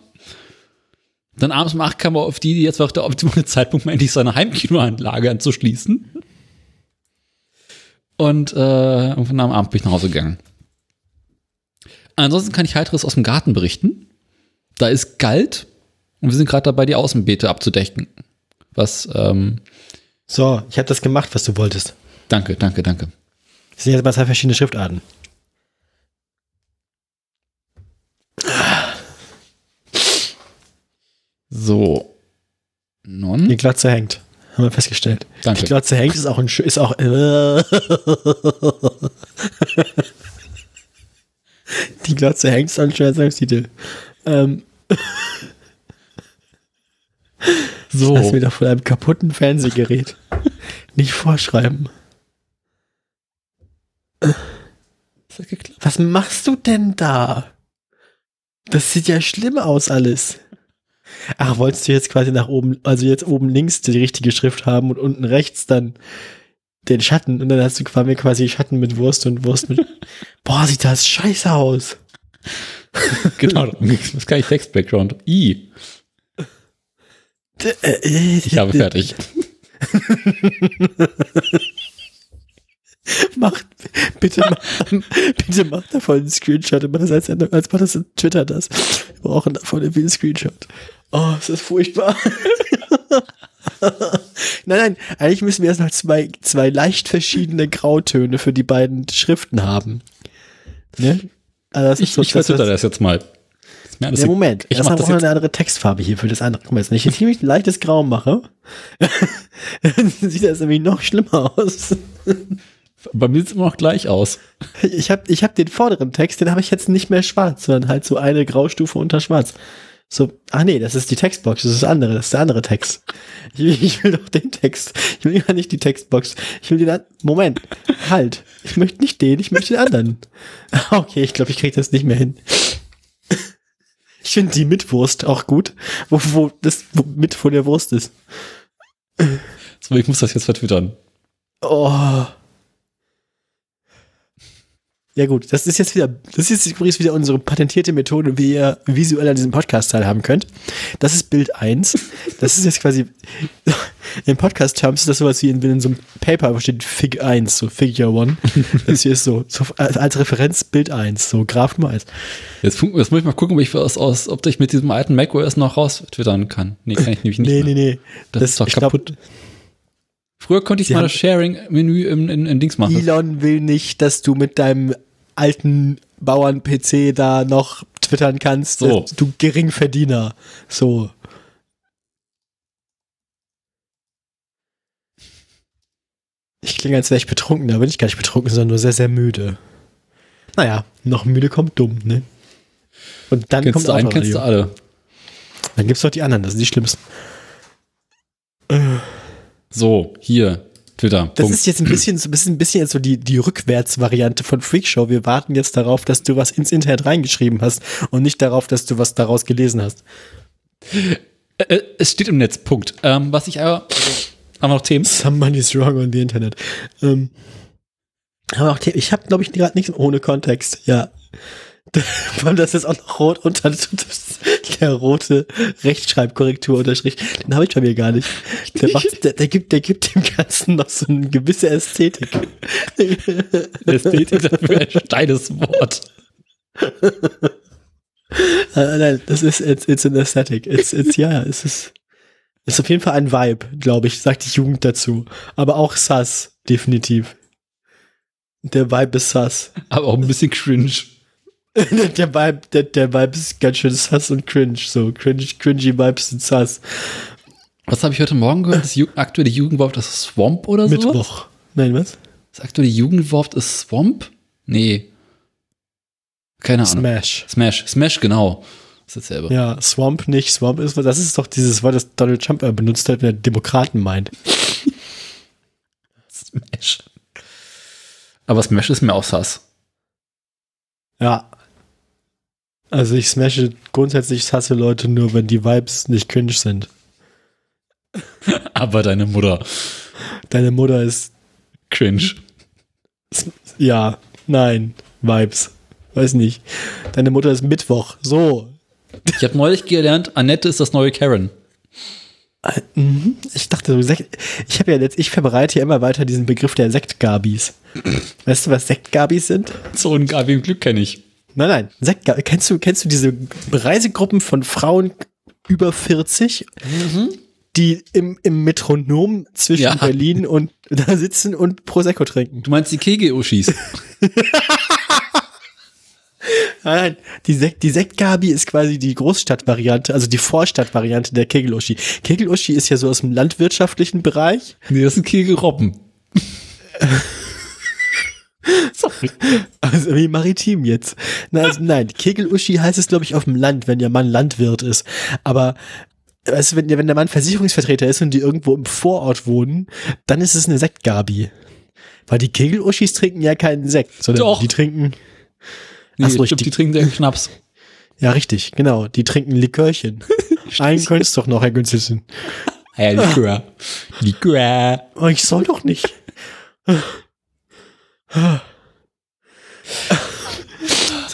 Dann abends um acht kam er auf die, die jetzt war auch der optimale Zeitpunkt, mal endlich seine Heimkinoanlage anzuschließen. Und äh, irgendwann am Abend bin ich nach Hause gegangen. Ansonsten kann ich Heiteres aus dem Garten berichten. Da ist Galt und wir sind gerade dabei, die Außenbeete abzudecken. Was, ähm, So, ich habe das gemacht, was du wolltest. danke, danke, danke. Das sind jetzt mal zwei verschiedene Schriftarten. So. Non. Die Glotze hängt. Haben wir festgestellt. Danke. Die Glotze hängt ist auch ein, ist auch, äh, Die Glotze hängt ist auch ein schöner Songstitel. Ähm, So. lass mir doch von einem kaputten Fernsehgerät nicht vorschreiben. Was machst du denn da? Das sieht ja schlimm aus alles. Ach, wolltest du jetzt quasi nach oben, also jetzt oben links die richtige Schrift haben und unten rechts dann den Schatten und dann hast du quasi quasi Schatten mit Wurst und Wurst mit. Boah, sieht das scheiße aus. Genau, das kann ich Text-Background. I, ich habe fertig. Macht, bitte, mach, bitte mach davon einen Screenshot und das als, als mach das in Twitter das. Wir brauchen davon irgendwie einen Screenshot. Oh, ist das furchtbar. nein, nein, eigentlich müssen wir erst noch zwei, zwei leicht verschiedene Grautöne für die beiden Schriften haben. Ne? Also das Ich, ist so- ich das- vertwitter das- das jetzt mal. Ist Ja, egal. Moment. Ich mach das brauchen wir jetzt. eine andere Textfarbe hier für das andere. Guck mal, jetzt, wenn ich hier ziemlich ein leichtes Grau mache, dann sieht das nämlich noch schlimmer aus. Bei mir sieht es immer noch gleich aus. Ich habe ich hab den vorderen Text, den habe ich jetzt nicht mehr schwarz, sondern halt so eine Graustufe unter schwarz. So, ah nee, das ist die Textbox, das ist das andere, das ist der andere Text. Ich, ich will doch den Text. Ich will gar nicht die Textbox. Ich will den Moment, halt. Ich möchte nicht den, ich möchte den anderen. Okay, ich glaube, ich krieg das nicht mehr hin. Ich finde die mit Wurst auch gut, wo, wo das wo mit vor der Wurst ist. So, ich muss das jetzt vertwittern. Oh. Ja gut, das ist jetzt wieder, das ist übrigens wieder unsere patentierte Methode, wie ihr visuell an diesem Podcast teilhaben könnt. Das ist Bild 1. Das ist jetzt quasi, in Podcast-Terms ist das sowas wie in, in so einem Paper, wo steht Fig 1, so Figure 1. Das hier ist so, so als Referenz Bild 1, so Graph Nummer 1. Jetzt, jetzt muss ich mal gucken, ob ich was aus, ob ich mit diesem alten macOS noch raus twittern kann. Nee, kann ich nämlich nicht. Nee, mehr. nee, nee. Das, ist doch ich glaub, kaputt. Früher konnte ich Sie mal das Sharing-Menü in, in, in Dings machen. Elon will nicht, dass du mit deinem alten Bauern-PC da noch twittern kannst. So. Du Geringverdiener. So. Ich klinge, als wäre ich betrunken, da bin ich gar nicht betrunken, sondern nur sehr, sehr müde. Naja, noch müde kommt dumm, ne? Und dann Kennst kommt du einen, kennst du alle. Dann gibt's noch die anderen, das sind die schlimmsten. So, hier, Twitter. Das Punkt. ist jetzt ein bisschen, so ein bisschen, jetzt so die, die Rückwärtsvariante von Freakshow. Wir warten jetzt darauf, dass du was ins Internet reingeschrieben hast und nicht darauf, dass du was daraus gelesen hast. Äh, äh, es steht im Netz, Punkt. Ähm, was ich aber, haben wir noch Themen? Somebody's wrong on the Internet. Ähm, aber auch, die- ich habe, glaube ich, gerade nichts ohne Kontext. Ja. Vor allem, das ist auch noch rot unter der rote Rechtschreibkorrektur unterstrich. Den habe ich bei mir gar nicht. Der, macht, der, der, gibt, der gibt dem Ganzen noch so eine gewisse Ästhetik. Ästhetik ist dafür ein steiles Wort. Äh, nein, das ist it's, it's an aesthetic. It's, it's, ja, ja, es ist, ist auf jeden Fall ein Vibe, glaube ich, sagt die Jugend dazu. Aber auch Sass, definitiv. Der Vibe ist Sass. Aber auch ein bisschen cringe. der Vibe, der, der Vibe ist ganz schön Sass und cringe. So, cringe, cringy Vibes sind Sass. Was habe ich heute Morgen gehört? Das Ju aktuelle Jugendwort ist Swamp oder so? Mittwoch. Nein, was? Das aktuelle Jugendwort ist Swamp? Nee. Keine Ahnung. Smash. Smash. Smash, genau. Das ist dasselbe. Ja, Swamp nicht. Swamp ist, das ist doch dieses Wort, das Donald Trump benutzt hat, wenn er Demokraten meint. Smash. Aber Smash ist mir auch sass. Ja. Also ich smashe grundsätzlich hasse Leute nur, wenn die Vibes nicht cringe sind. Aber deine Mutter. Deine Mutter ist, Cringe. ja, nein, Vibes. Weiß nicht. Deine Mutter ist Mittwoch. So. Ich habe neulich gelernt, Annette ist das neue Karen. Äh, mhm. Ich dachte, ich habe ja jetzt, ich verbreite ja immer weiter diesen Begriff der Sektgabis. Weißt du, was Sektgabis sind? So ein Gabi im Glück kenne ich. Nein, nein. Sektgabis. Kennst du, kennst du diese Reisegruppen von Frauen über 40, die im, im Metronom zwischen Ja. Berlin und da sitzen und Prosecco trinken? Du meinst die Kege-Uschis? Nein, nein. Die, Sekt, die Sektgabi ist quasi die Großstadtvariante, also die Vorstadtvariante der Kegeluschi. Kegeluschi ist ja so aus dem landwirtschaftlichen Bereich. nee, das sind Kege-Robben. Sorry. Also wie maritim jetzt. Na, also nein, Kegeluschi heißt es, glaube ich, auf dem Land, wenn der Mann Landwirt ist. Aber weißt du, wenn, der- wenn der Mann Versicherungsvertreter ist und die irgendwo im Vorort wohnen, dann ist es eine Sektgabi. Weil die Kegeluschis trinken ja keinen Sekt, sondern Doch. die trinken, Nee, Ach so, stimmt, die- die trinken den Schnaps. ja richtig, genau, die trinken Likörchen. Einen könntest doch noch, Herr Günzelsen. Ja, Likör. Likör. Oh, ich soll doch nicht. Das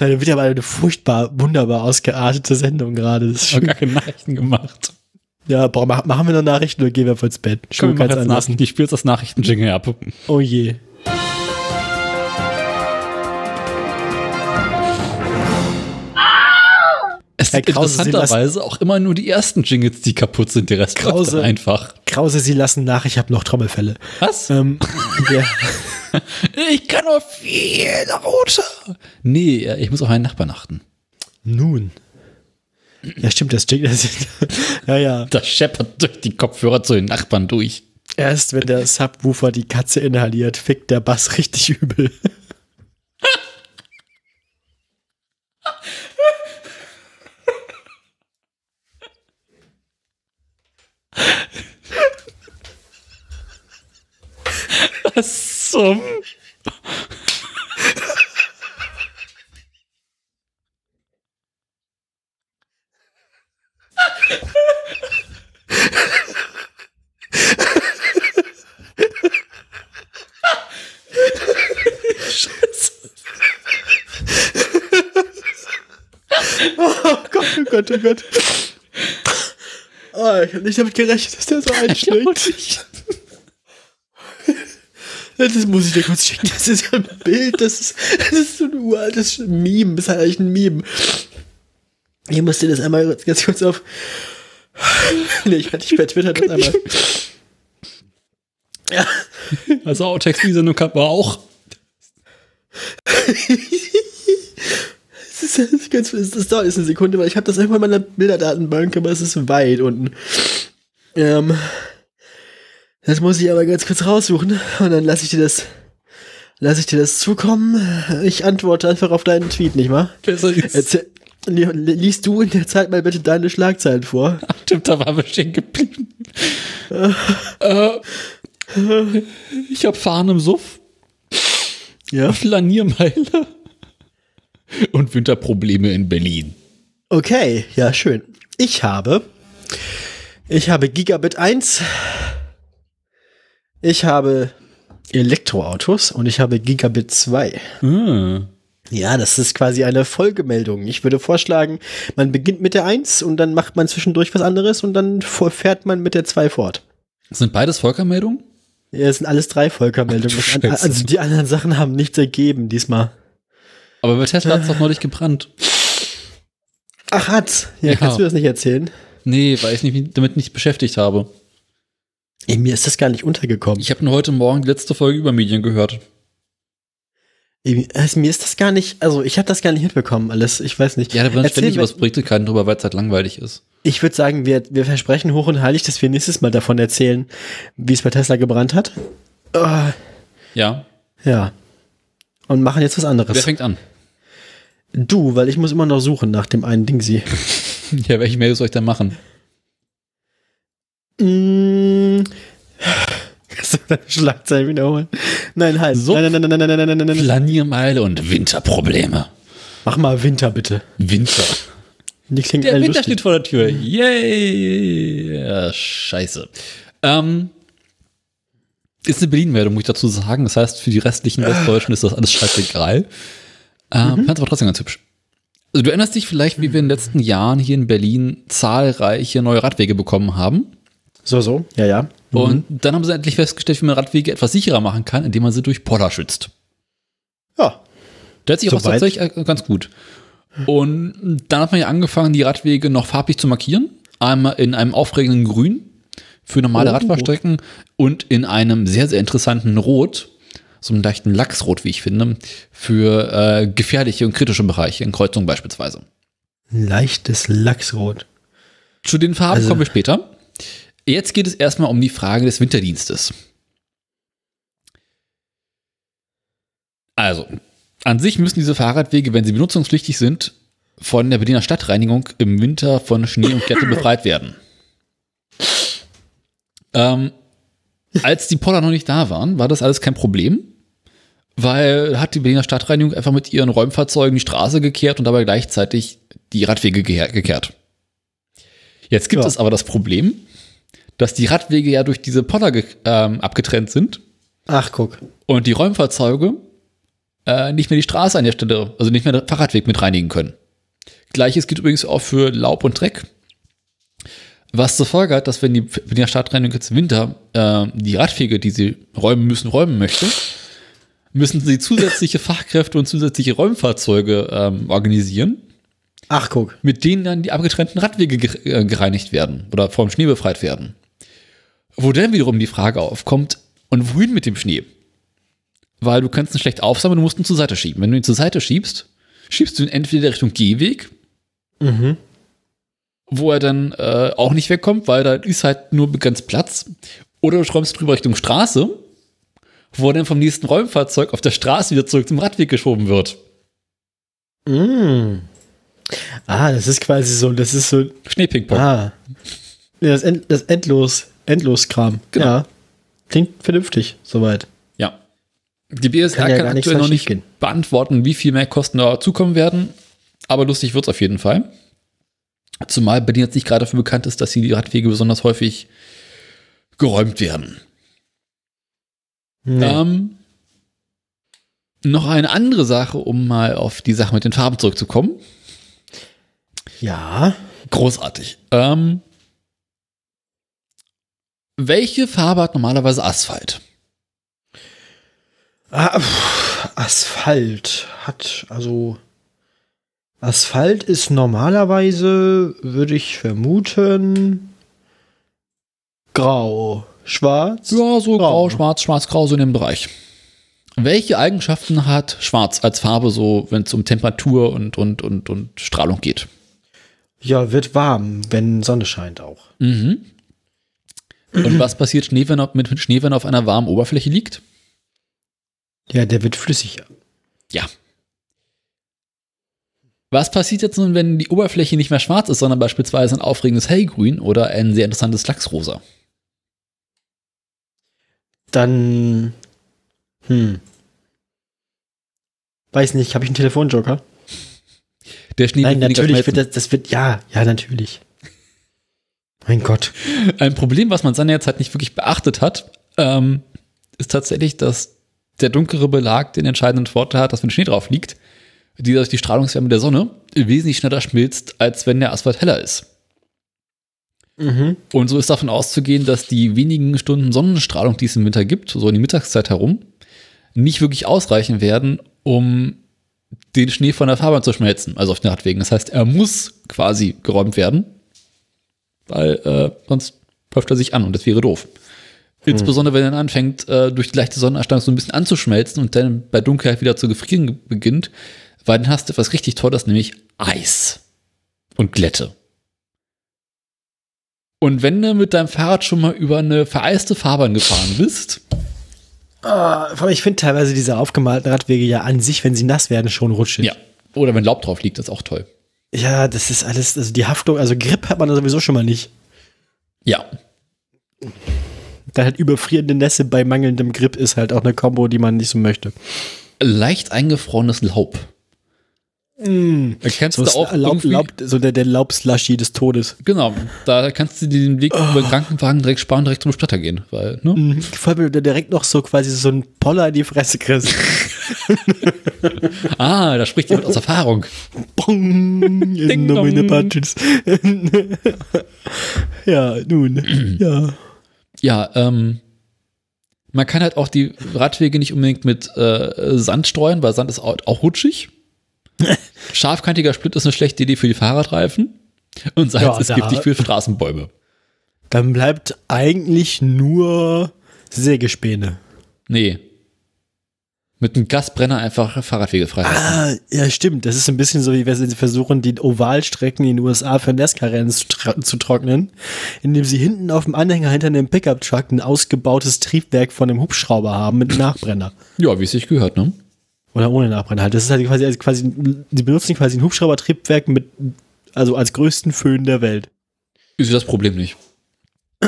ist wieder mal eine furchtbar, wunderbar ausgeartete Sendung gerade. Das ist Ich habe schön. gar keine Nachrichten gemacht. Ja, boah, mach, machen wir noch Nachrichten oder gehen wir ins Bett? Komm, wir jetzt. Nachrichten. Ich spiele jetzt das Nachrichten-Jingle ab. Oh je. Es sind interessanterweise auch immer nur die ersten Jingles, die kaputt sind. Der Rest Krause. einfach. Krause, Sie lassen nach, ich habe noch Trommelfälle. Was? Ähm, ja. Ich kann nur viel lauter. Nee, ich muss auf meinen Nachbarn achten. Nun. Ja, stimmt, das Jingle. Das, ja, ja. Das scheppert durch die Kopfhörer zu den Nachbarn durch. Erst wenn der Subwoofer die Katze inhaliert, fickt der Bass richtig übel. Was zum? Oh Gott, oh Gott, oh Gott. Oh, ich habe nicht damit gerechnet, dass der so einschlägt. Das muss ich dir kurz schicken. Das ist ja ein Bild, das ist, das ist so ein uraltes Meme. Das ist halt eigentlich ein Meme. Ich muss dir das einmal ganz kurz auf. Nee, ich werde dich bei Twitter das einmal. Ja. Also Outtext die Sendung hat man auch. Das, ist, ganz, das, das dauert jetzt eine Sekunde, weil ich habe das irgendwann in meiner Bilderdatenbank, aber es ist weit unten. Ähm, das muss ich aber ganz kurz raussuchen und dann lasse ich dir das, lasse ich dir das zukommen. Ich antworte einfach auf deinen Tweet, nicht wahr? Besser ist. Erzähl, Liest du in der Zeit mal bitte deine Schlagzeilen vor? Ach, stimmt, da waren wir stehen geblieben. äh, ich hab Fahren im Suff. Ja. Flaniermeile. Und Winterprobleme in Berlin. Okay, ja, schön. Ich habe, ich habe Gigabit 1, ich habe Elektroautos und ich habe Gigabit 2. Ah. Ja, das ist quasi eine Folgemeldung. Ich würde vorschlagen, man beginnt mit der 1 und dann macht man zwischendurch was anderes und dann fährt man mit der 2 fort. Sind beides Volkermeldungen? Ja, es sind alles drei Volkermeldungen. Ach, also die anderen Sachen haben nichts ergeben diesmal. Aber bei Tesla hat es doch neulich gebrannt. Ach, hat's? Ja, Ja. kannst du das nicht erzählen? Nee, weil ich mich damit nicht beschäftigt habe. Ey, mir ist das gar nicht untergekommen. Ich habe nur heute Morgen die letzte Folge über Medien gehört. Ey, also mir ist das gar nicht, also ich habe das gar nicht mitbekommen alles. Ich weiß nicht. Ja, da werden ständig was berichtet, keinen drüber, weil es halt langweilig ist. Ich würde sagen, wir, wir versprechen hoch und heilig, dass wir nächstes Mal davon erzählen, wie es bei Tesla gebrannt hat. Ah, Ja. ja. Und machen jetzt was Wer anderes. fängt an? Du, weil ich muss immer noch suchen nach dem einen Ding sie. Ja, welche Mail soll ich denn machen? Mm kannst du deine Schlagzeilen wiederholen. Nein, halt. So. Nein, nein, nein, nein, nein, nein, nein, nein. Flaniermeile und Winterprobleme. Mach mal Winter, bitte. Winter. Die klingt der Winter steht vor der Tür. Yay! Ja, scheiße. Ähm, ist eine Berlin-Meldung, muss ich dazu sagen. Das heißt, für die restlichen Westdeutschen ist das alles scheißegal. Ähm, mhm. Fand aber trotzdem ganz hübsch. Also du erinnerst dich vielleicht, wie wir in den letzten Jahren hier in Berlin zahlreiche neue Radwege bekommen haben. So, so, ja, ja. Und dann haben sie endlich festgestellt, wie man Radwege etwas sicherer machen kann, indem man sie durch Poller schützt. Ja. Der hat sich auch Soweit. tatsächlich ganz gut. Und dann hat man ja angefangen, die Radwege noch farblich zu markieren. Einmal in einem aufregenden Grün für normale Oh. Radfahrstrecken und in einem sehr, sehr interessanten Rot, so einem leichten Lachsrot, wie ich finde, für äh, gefährliche und kritische Bereiche, in Kreuzungen beispielsweise. Leichtes Lachsrot. Zu den Farben Also- kommen wir später. Jetzt geht es erstmal um die Frage des Winterdienstes. Also, an sich müssen diese Fahrradwege, wenn sie benutzungspflichtig sind, von der Berliner Stadtreinigung im Winter von Schnee und Glätte befreit werden. Ähm, als die Poller noch nicht da waren, war das alles kein Problem, weil hat die Berliner Stadtreinigung einfach mit ihren Räumfahrzeugen die Straße gekehrt und dabei gleichzeitig die Radwege gekehrt. Jetzt gibt Ja. es aber das Problem, dass die Radwege ja durch diese Poller ähm, abgetrennt sind Ach, guck. und die Räumfahrzeuge äh, nicht mehr die Straße an der Stelle, also nicht mehr den Fahrradweg mit reinigen können. Gleiches gilt übrigens auch für Laub und Dreck. Was zur Folge hat, dass wenn die Berliner Stadtreinigung jetzt im Winter äh, die Radwege, die sie räumen müssen, räumen möchte, müssen sie zusätzliche Fachkräfte und zusätzliche Räumfahrzeuge ähm, organisieren, Ach, guck. mit denen dann die abgetrennten Radwege ge äh, gereinigt werden oder vom Schnee befreit werden. Wo dann wiederum die Frage aufkommt, und wohin mit dem Schnee? Weil du kannst ihn schlecht aufsammeln, du musst ihn zur Seite schieben. Wenn du ihn zur Seite schiebst, schiebst du ihn entweder Richtung Gehweg, Mhm. wo er dann äh, auch nicht wegkommt, weil da ist halt nur begrenzt Platz. Oder du räumst drüber Richtung Straße, wo er dann vom nächsten Räumfahrzeug auf der Straße wieder zurück zum Radweg geschoben wird. Mm. Ah, das ist quasi so, das ist so, Schneepingpong. ah. Ja, das, End, das Endlos, Endlos-Kram. Genau. Ja. Klingt vernünftig, soweit. Ja. Die BSR Kann kann, ja nichts aktuell noch nicht gehen. beantworten, wie viel mehr Kosten da zukommen werden. Aber lustig wird's auf jeden Fall. Zumal Berlin jetzt nicht gerade dafür bekannt ist, dass hier die Radwege besonders häufig geräumt werden. Nee. Ähm, noch eine andere Sache, um mal auf die Sache mit den Farben zurückzukommen. ja. Großartig. Ähm, welche Farbe hat normalerweise Asphalt? Ah, pff, Asphalt hat, also Asphalt ist normalerweise, würde ich vermuten, grau, schwarz. Ja, so grau, Grau. schwarz, schwarz, grau, so in dem Bereich. Welche Eigenschaften hat Schwarz als Farbe, so wenn es um Temperatur und, und, und, und Strahlung geht? Ja, wird warm, wenn Sonne scheint auch. Mhm. Und was passiert Schnee, wenn er, mit Schnee, wenn er auf einer warmen Oberfläche liegt? Ja, der wird flüssiger. Ja. Was passiert jetzt nun, wenn die Oberfläche nicht mehr schwarz ist, sondern beispielsweise ein aufregendes Hellgrün oder ein sehr interessantes Lachsrosa? Dann, hm. Weiß nicht, habe ich einen Telefonjoker? Der Schnee Nein, natürlich wird das, das wird, ja, ja, natürlich. Mein Gott. Ein Problem, was man seinerzeit nicht wirklich beachtet hat, ähm, ist tatsächlich, dass der dunklere Belag den entscheidenden Vorteil hat, dass wenn Schnee drauf liegt, die durch die Strahlungswärme der Sonne wesentlich schneller schmilzt, als wenn der Asphalt heller ist. Mhm. Und so ist davon auszugehen, dass die wenigen Stunden Sonnenstrahlung, die es im Winter gibt, so in die Mittagszeit herum, nicht wirklich ausreichen werden, um den Schnee von der Fahrbahn zu schmelzen, also auf den Radwegen. Das heißt, er muss quasi geräumt werden, weil äh, sonst läuft er sich an und das wäre doof. Insbesondere wenn er dann anfängt, äh, durch die leichte Sonneneinstrahlung so ein bisschen anzuschmelzen und dann bei Dunkelheit wieder zu gefrieren ge- beginnt, weil dann hast du etwas richtig Tolles, nämlich Eis und Glätte. Und wenn du mit deinem Fahrrad schon mal über eine vereiste Fahrbahn gefahren bist, vor allem, ich finde teilweise diese aufgemalten Radwege ja an sich, wenn sie nass werden, schon rutschig. ja, oder wenn Laub drauf liegt, das ist auch toll. Ja, das ist alles, also die Haftung, also Grip hat man da sowieso schon mal nicht. Ja, Dann halt überfrierende Nässe bei mangelndem Grip ist halt auch eine Kombo, die man nicht so möchte. leicht eingefrorenes Laub. Mm. Da kannst So du auch Laub, Laub, so der, der Laubslushy des Todes. Genau, da kannst du den Weg über den Krankenwagen direkt sparen, direkt zum Statter gehen, weil, ne? Vor allem, wenn du direkt noch so quasi so ein Poller in die Fresse kriegst. Ah, da spricht jemand aus Erfahrung. Bong, in the Punches. ja, nun, ja. Ja, ähm, man kann halt auch die Radwege nicht unbedingt mit äh, Sand streuen, weil Sand ist auch, auch rutschig. Scharfkantiger Split ist eine schlechte Idee für die Fahrradreifen. Und Salz Ja, ist giftig für Straßenbäume. Dann bleibt eigentlich nur Sägespäne. Nee. Mit einem Gasbrenner einfach Fahrradwege frei. Ah, ja, stimmt. Das ist ein bisschen so, wie wenn sie versuchen, die Ovalstrecken in den USA für NASCAR-Rennen zu, zu trocknen, indem sie hinten auf dem Anhänger hinter einem Pickup-Truck ein ausgebautes Triebwerk von einem Hubschrauber haben mit Nachbrenner. Ja, wie es sich gehört, ne? Oder ohne Nachbrenner halt. Das ist halt quasi, also quasi, die benutzen quasi ein Hubschraubertriebwerk mit, also als größten Föhn der Welt. Ist das Problem nicht.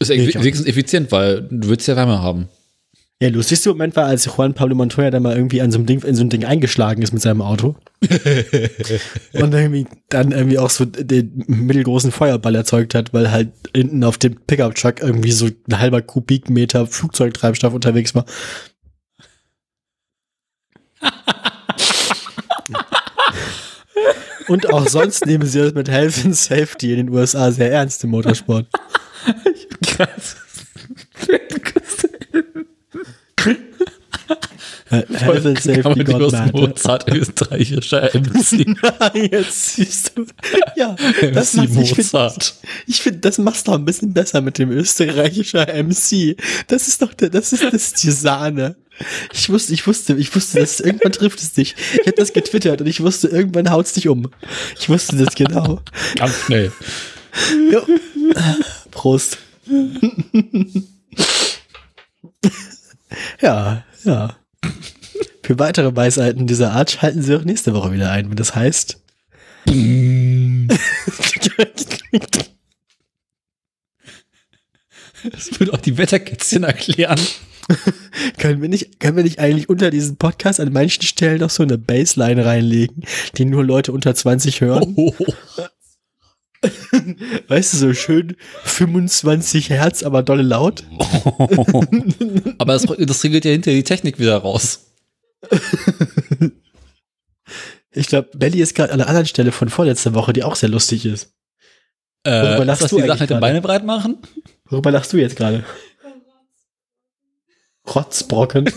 Ist Nee, wenigstens effizient, weil du willst ja Wärme haben. Ja, lustigste Moment war, als Juan Pablo Montoya da mal irgendwie an so einem Ding, in so ein Ding eingeschlagen ist mit seinem Auto. und irgendwie dann irgendwie auch so den mittelgroßen Feuerball erzeugt hat, weil halt hinten auf dem Pickup-Truck irgendwie so ein halber Kubikmeter Flugzeugtreibstoff unterwegs war. Und auch sonst nehmen sie das mit Health and Safety in den USA sehr ernst im Motorsport. Krass. Health and Safety aus mad. Mozart, österreichischer MC. Jetzt siehst du. Ja, das MC macht, ich finde, Mozart. ich find, das machst du ein bisschen besser mit dem österreichischer MC. Das ist doch, der, das ist, das ist die Sahne. Ich wusste, ich wusste, ich wusste, dass irgendwann trifft es dich. Ich habe das getwittert und ich wusste, irgendwann haut's dich um. Ich wusste das genau. Ganz schnell. Ja. Prost. ja, ja. Für weitere Weisheiten dieser Art schalten Sie auch nächste Woche wieder ein, wenn das heißt. Das würde auch die Wetterkätzchen erklären. können, wir nicht, können wir nicht eigentlich unter diesen Podcast an manchen Stellen noch so eine Baseline reinlegen, die nur Leute unter 20 hören? Oh. Weißt du, so schön 25 Hertz, aber dolle laut? Aber das, das regelt ja hinterher die Technik wieder raus. Ich glaube, Belly ist gerade an einer anderen Stelle von vorletzter Woche, die auch sehr lustig ist. Worüber Äh, lachst du die Sache mit gerade? Beine breit machen? Worüber lachst du jetzt gerade? Rotzbrocken.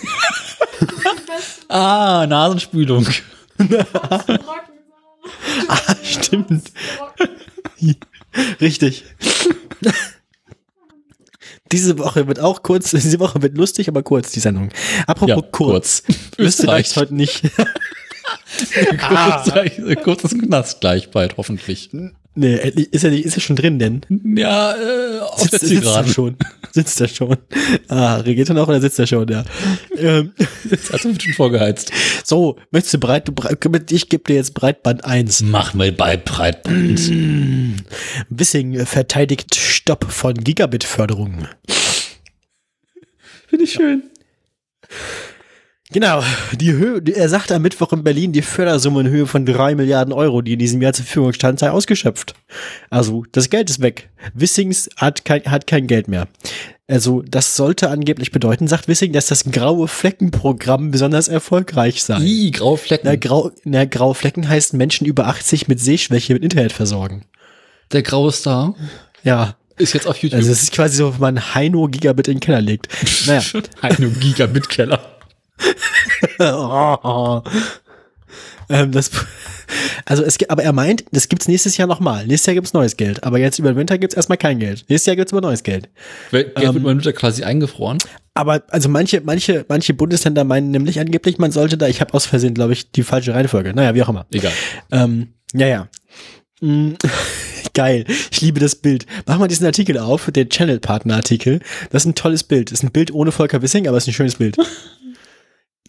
Ah, Nasenspülung. ah, stimmt. Richtig. Diese Woche wird auch kurz, diese Woche wird lustig, aber kurz, die Sendung. Apropos Ja, kurz. kurz. Österreich heute nicht. Kurz, kurzes Knast gleich bald, hoffentlich. Nee, ist er nicht, ist er schon drin denn? Ja, äh, auf sitzt, der sitzt er Zielgeraden. schon. Sitzt er schon. Ah, regiert er noch oder sitzt er schon, ja. ähm, Also wird schon vorgeheizt. so, möchtest du breit, breit ich gebe dir jetzt Breitband 1. Mach mal bei Breitband. Wissing verteidigt Stopp von Gigabit-Förderung. Finde ich schön. Genau, die Höhe, er sagt am Mittwoch in Berlin, die Fördersumme in Höhe von drei Milliarden Euro, die in diesem Jahr zur Verfügung stand, sei ausgeschöpft. Also, das Geld ist weg. Wissings hat kein, hat kein Geld mehr. Also, das sollte angeblich bedeuten, sagt Wissing, dass das graue Fleckenprogramm besonders erfolgreich sei. I, graue Flecken. Na, grau, na, graue Flecken heißt Menschen über 80 mit Sehschwäche mit Internet versorgen. Der graue Star Ja. ist jetzt auf YouTube. Also, es ist quasi so, wenn man Heino Gigabit in den Keller legt. Naja. Ein Gigabit-Keller. ähm, das, also es aber er meint, das gibt's nächstes Jahr nochmal. Nächstes Jahr gibt's neues Geld. Aber jetzt über den Winter gibt's erstmal kein Geld. Nächstes Jahr gibt's immer neues Geld. Geld wird mein Mutter quasi eingefroren. Aber also manche, manche, manche Bundesländer meinen nämlich angeblich, man sollte da, ich habe aus Versehen, glaube ich, die falsche Reihenfolge. Naja, wie auch immer. Egal. Ähm, ja, ja. Mm, Geil. Ich liebe das Bild. Mach mal diesen Artikel auf, den Channel-Partner-Artikel. Das ist ein tolles Bild. Das ist ein Bild ohne Volker Wissing, aber es ist ein schönes Bild.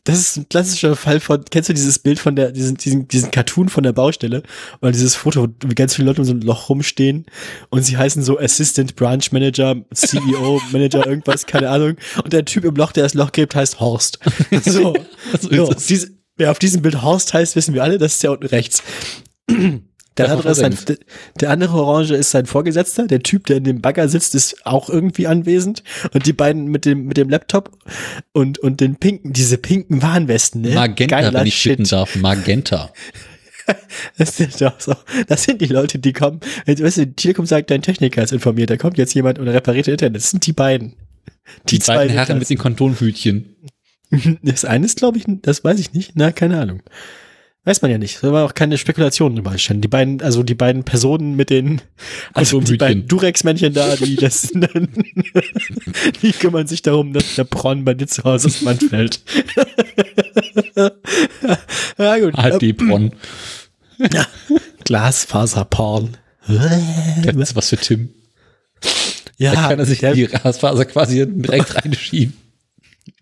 Das ist ein klassischer Fall von, kennst du dieses Bild von der, diesen, diesen, diesen Cartoon von der Baustelle? Oder dieses Foto, wie ganz viele Leute um so ein Loch rumstehen und sie heißen so Assistant Branch Manager, CEO, Manager, irgendwas, keine Ahnung. Und der Typ im Loch, der das Loch gräbt, heißt Horst. So. So so ist es. diese, wer auf diesem Bild Horst heißt, wissen wir alle, das ist der unten rechts. Der Der andere, ist sein, der andere Orange ist sein Vorgesetzter. Der Typ, der in dem Bagger sitzt, ist auch irgendwie anwesend. Und die beiden mit dem, mit dem Laptop und, und den pinken, diese pinken Warnwesten, ne? Magenta, Geiler wenn ich bitten darf. Magenta. Das so. Das sind die Leute, die kommen. Weißt du, die Telekom sagt, dein Techniker ist informiert. Da kommt jetzt jemand und repariert Internet. Das sind die beiden. Die, beiden sind Herren mit den Kontonhütchen. Das eine ist, glaube ich, das weiß ich nicht. Na, keine Ahnung. Weiß man ja nicht. Da war auch keine Spekulation drüber entstanden. Die beiden, also die beiden Personen mit den, also die beiden Durex-Männchen da, die das, die kümmern sich darum, dass der Bronn bei dir zu Hause ins Mann fällt. ja, gut. Halt die Bronn. Glasfaserporn. Das ist was für Tim. Ja, Da kann er sich die Glasfaser quasi direkt reinschieben.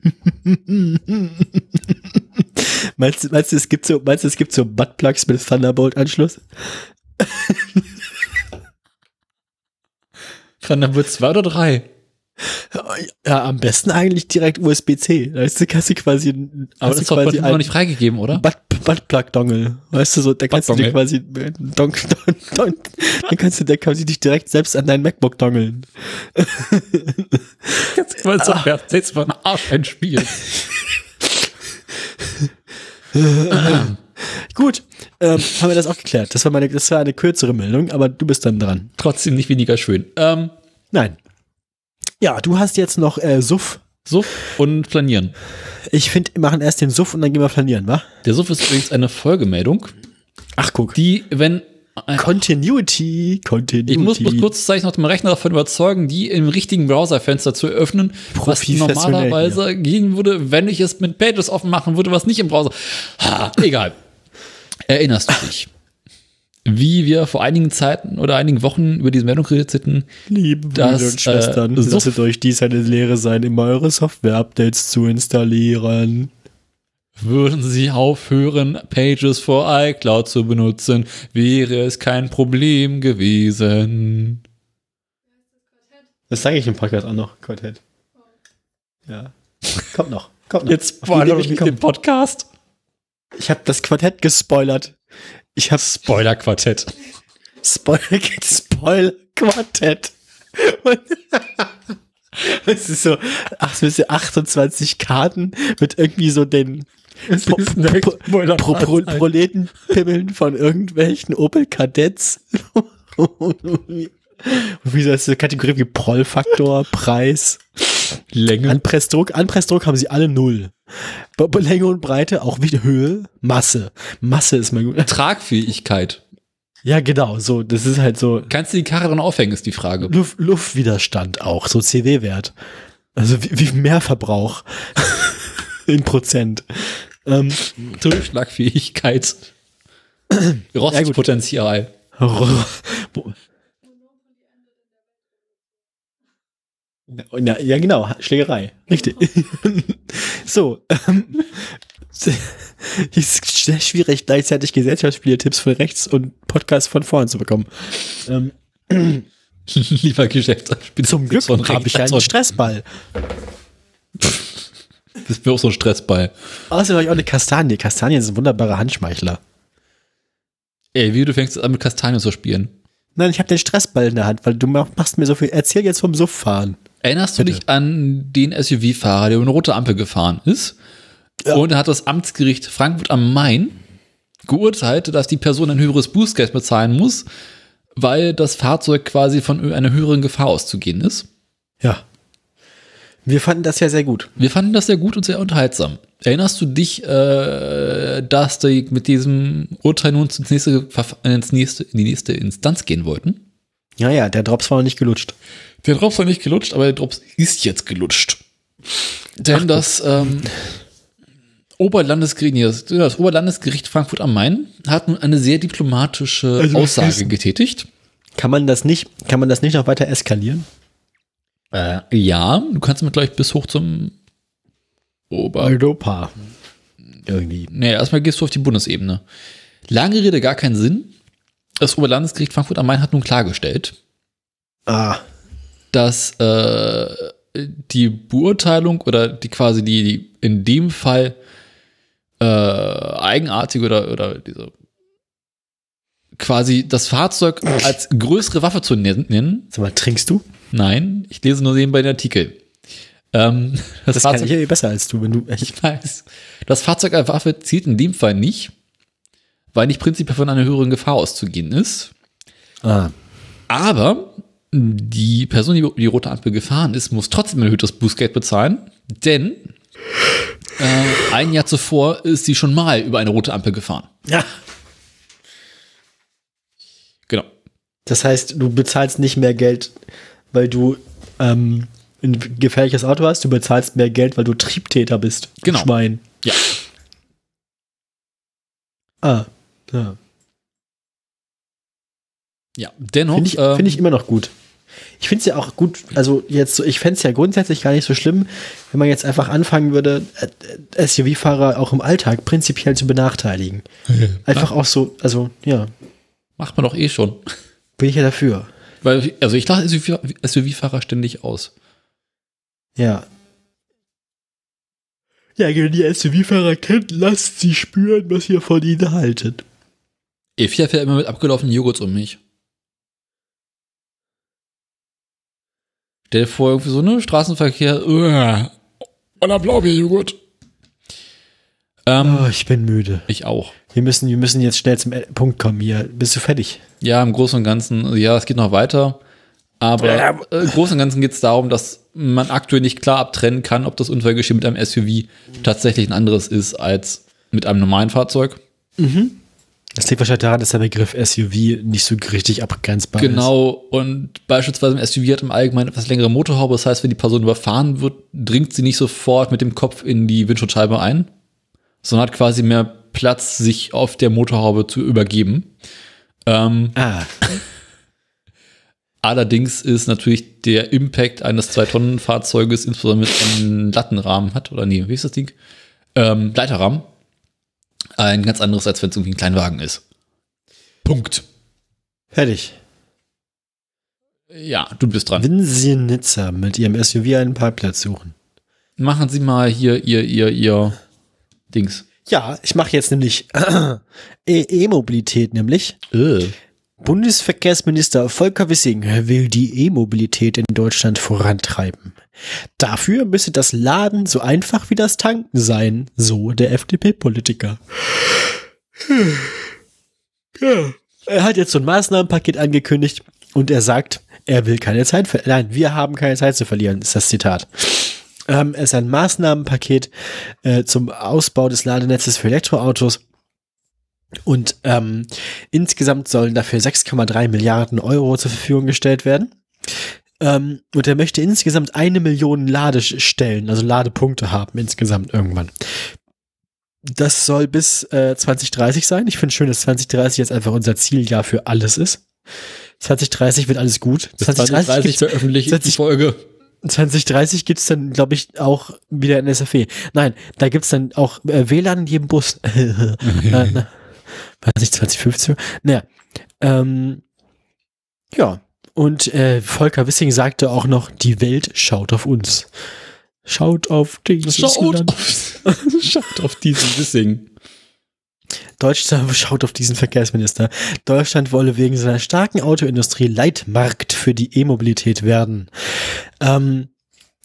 meinst, du- meinst du, es gibt so, meinst du, es gibt so Buttplugs mit Thunderbolt-Anschluss? Thunderbird 2 oder 3? Ja, am besten eigentlich direkt USB-C. Da ist kannst du quasi, Aber hast das ist doch quasi noch ein nicht freigegeben, oder? Butt, Buttplug-Dongle. Weißt du, so, da kannst du dir quasi, dann kannst du, kannst du dich direkt selbst an dein MacBook dongeln. Jetzt mal so, wer jetzt mal einen Arsch einspielt. Gut, ähm, haben wir das auch geklärt. Das war meine, das war eine kürzere Meldung, aber du bist dann dran. Trotzdem nicht weniger schön. Ähm, Nein. Ja, du hast jetzt noch äh, Suff. Suff und Planieren. Ich finde, wir machen erst den Suff und dann gehen wir flanieren, wa? Der Suff ist übrigens eine Folgemeldung, Ach, guck. die, wenn Continuity, Continuity. Ich muss, muss kurzzeitig noch den Rechner davon überzeugen, die im richtigen Browserfenster zu öffnen, was normalerweise gehen würde, wenn ich es mit Pages offen machen würde, was nicht im Browser. Ha, egal. Erinnerst du dich? Wie wir vor einigen Zeiten oder einigen Wochen über diese Meldung geredet hatten, Liebe Brüder Das, und Schwestern, äh, lasst euch dies eine Lehre sein, immer eure Software-Updates zu installieren. Würden Sie aufhören, Pages for iCloud zu benutzen, wäre es kein Problem gewesen. Das sage ich im Podcast auch noch, Quartett. Ja. Kommt noch. Kommt noch. Jetzt nicht gekommen. den Podcast. Ich habe das Quartett gespoilert. Ich habe Spoiler-Quartett. Spoiler, Spoiler Quartett. Und es ist so, ach, so ist 28 Karten mit irgendwie so den Pro, ist der Pro, Spoiler- Pro, Pro, Proletenpimmeln von irgendwelchen Opel Kadetts. Wie so eine Kategorie wie Prollfaktor, Preis, Länge. Anpressdruck. Anpressdruck haben sie alle null. B B- Länge und Breite auch wie Höhe, Masse. Masse ist mal gut. Tragfähigkeit. Ja, genau, so, das ist halt so Kannst du die Karre dran aufhängen, ist die Frage. Luft, Luftwiderstand auch, so CW-Wert. Also wie, wie Mehrverbrauch in Prozent. Ähm, Durchschlagfähigkeit. Rostpotenzial. Ja, ja, genau, Schlägerei. Richtig. so, ähm, es ist sehr schwierig, gleichzeitig Gesellschaftsspiele-Tipps von rechts und Podcasts von vorn zu bekommen. Ähm, Lieber Geschäftsspiel. zum Glück habe ich einen Stressball. Das ist mir auch so ein Stressball. Außerdem habe ich auch eine Kastanie. Kastanien sind wunderbare Handschmeichler. Ey, wie du fängst an mit Kastanien zu spielen. Nein, ich habe den Stressball in der Hand, weil du machst mir so viel. Erzähl jetzt vom Sufffahren. Erinnerst Bitte. du dich an den SUV-Fahrer, der über eine rote Ampel gefahren ist? Ja. Und da hat das Amtsgericht Frankfurt am Main geurteilt, dass die Person ein höheres Bußgeld bezahlen muss, weil das Fahrzeug quasi von einer höheren Gefahr auszugehen ist. Ja. Wir fanden das ja sehr gut. Wir fanden das sehr gut und sehr unterhaltsam. Erinnerst du dich, äh, dass die mit diesem Urteil nun ins nächste, ins nächste, in die nächste Instanz gehen wollten? Ja, ja, der Drops war noch nicht gelutscht. Der Drops war nicht gelutscht, aber der Drops ist jetzt gelutscht. Denn das ähm, Oberlandesgericht, das, Oberlandesgericht Frankfurt am Main hat nun eine sehr diplomatische Also Aussage getätigt. Kann man das nicht, kann man das nicht noch weiter eskalieren? Äh, ja, du kannst mit gleich bis hoch zum Ober. Europa. Irgendwie. Nee, erstmal gehst du auf die Bundesebene. Lange Rede, gar keinen Sinn. Das Oberlandesgericht Frankfurt am Main hat nun klargestellt, Ah, dass äh, die Beurteilung oder die quasi die, die in dem Fall äh, eigenartige oder, oder diese quasi das Fahrzeug als größere Waffe zu nennen. sag mal, trinkst du? Nein, ich lese nur nebenbei den Artikel. Ähm, das, Das kann Fahrzeug, ich ja besser als du, wenn du. Ich, weiß. Das Fahrzeug als Waffe zielt in dem Fall nicht, weil nicht prinzipiell von einer höheren Gefahr auszugehen ist. ah, Aber die Person, die über die rote Ampel gefahren ist, muss trotzdem ein erhöhtes Bußgeld bezahlen, denn äh, ein Jahr zuvor ist sie schon mal über eine rote Ampel gefahren. ja. Genau. Das heißt, du bezahlst nicht mehr Geld, weil du ähm, ein gefährliches Auto hast. Du bezahlst mehr Geld, weil du Triebtäter bist. Genau. Schwein. Ja. Ah, ja. Ja, dennoch. Finde ich, ähm, find ich immer noch gut. Ich finde es ja auch gut, also jetzt, so- ich fände es ja grundsätzlich gar nicht so schlimm, wenn man jetzt einfach anfangen würde, äh, SUV-Fahrer auch im Alltag prinzipiell zu benachteiligen. Einfach auch so, also ja, macht man doch eh schon. bin ich ja dafür. Weil, also ich lache SUV-Fahrer ständig aus. Ja. Ja, wenn ihr die SUV-Fahrer kennt, lasst sie spüren, was ihr von ihnen haltet. Efia fährt immer mit abgelaufenen Joghurts um mich. Stell dir vor, irgendwie so, ne, Straßenverkehr, uh, oder Blaubeerjoghurt. Ähm, Oh, ich bin müde. ich auch. Wir müssen, wir müssen jetzt schnell zum Punkt kommen hier. Bist du fertig? Ja, im Großen und Ganzen, ja, es geht noch weiter. Aber äh, im Großen und Ganzen geht es darum, dass man aktuell nicht klar abtrennen kann, ob das Unfallgeschehen mit einem SUV tatsächlich ein anderes ist als mit einem normalen Fahrzeug. Das liegt wahrscheinlich daran, dass der Begriff SUV nicht so richtig abgrenzbar ist. Genau, und beispielsweise ein SUV hat im Allgemeinen etwas längere Motorhaube. Das heißt, wenn die Person überfahren wird, dringt sie nicht sofort mit dem Kopf in die Windschutzscheibe ein, sondern hat quasi mehr Platz, sich auf der Motorhaube zu übergeben. Ähm, Ah, allerdings ist natürlich der Impact eines 2-Tonnen-Fahrzeuges, insbesondere mit einem Lattenrahmen hat, oder nee, wie ist das Ding? Ähm, Leiterrahmen, ein ganz anderes, als wenn es irgendwie ein Kleinwagen ist. Punkt. fertig. Ja, du bist dran. Wenn Sie in Nizza mit Ihrem SUV einen Parkplatz suchen. Machen Sie mal hier ihr, ihr, ihr Dings. Ja, ich mache jetzt nämlich E- E-Mobilität nämlich. Äh. Bundesverkehrsminister Volker Wissing will die E-Mobilität in Deutschland vorantreiben. Dafür müsse das Laden so einfach wie das Tanken sein, so der FDP-Politiker. Ja. Er hat jetzt so ein Maßnahmenpaket angekündigt und er sagt, er will keine Zeit Nein, wir haben keine Zeit zu verlieren, ist das Zitat. Ähm, es ist ein Maßnahmenpaket äh, zum Ausbau des Ladenetzes für Elektroautos. Und ähm, insgesamt sollen dafür 6,3 Milliarden Euro zur Verfügung gestellt werden. Ähm, und er möchte insgesamt eine Million Ladestellen, also Ladepunkte haben insgesamt irgendwann. Das soll bis äh, 2030 sein. Ich finde schön, dass 2030 jetzt einfach unser Zieljahr für alles ist. 2030 wird alles gut. Bis 2030 veröffentliche ich die Folge. 2030 gibt's dann, glaube ich, auch wieder ein SFE. Nein, da gibt's dann auch äh, WLAN in jedem Bus. äh, na, weiß nicht, 2015? Naja. Ähm, ja. Und äh, Volker Wissing sagte auch noch, die Welt schaut auf uns. Schaut auf dieses Schaut Land. auf, schaut auf diesen Wissing. Deutschland schaut auf diesen Verkehrsminister. Deutschland wolle wegen seiner starken Autoindustrie Leitmarkt für die E-Mobilität werden. Ähm,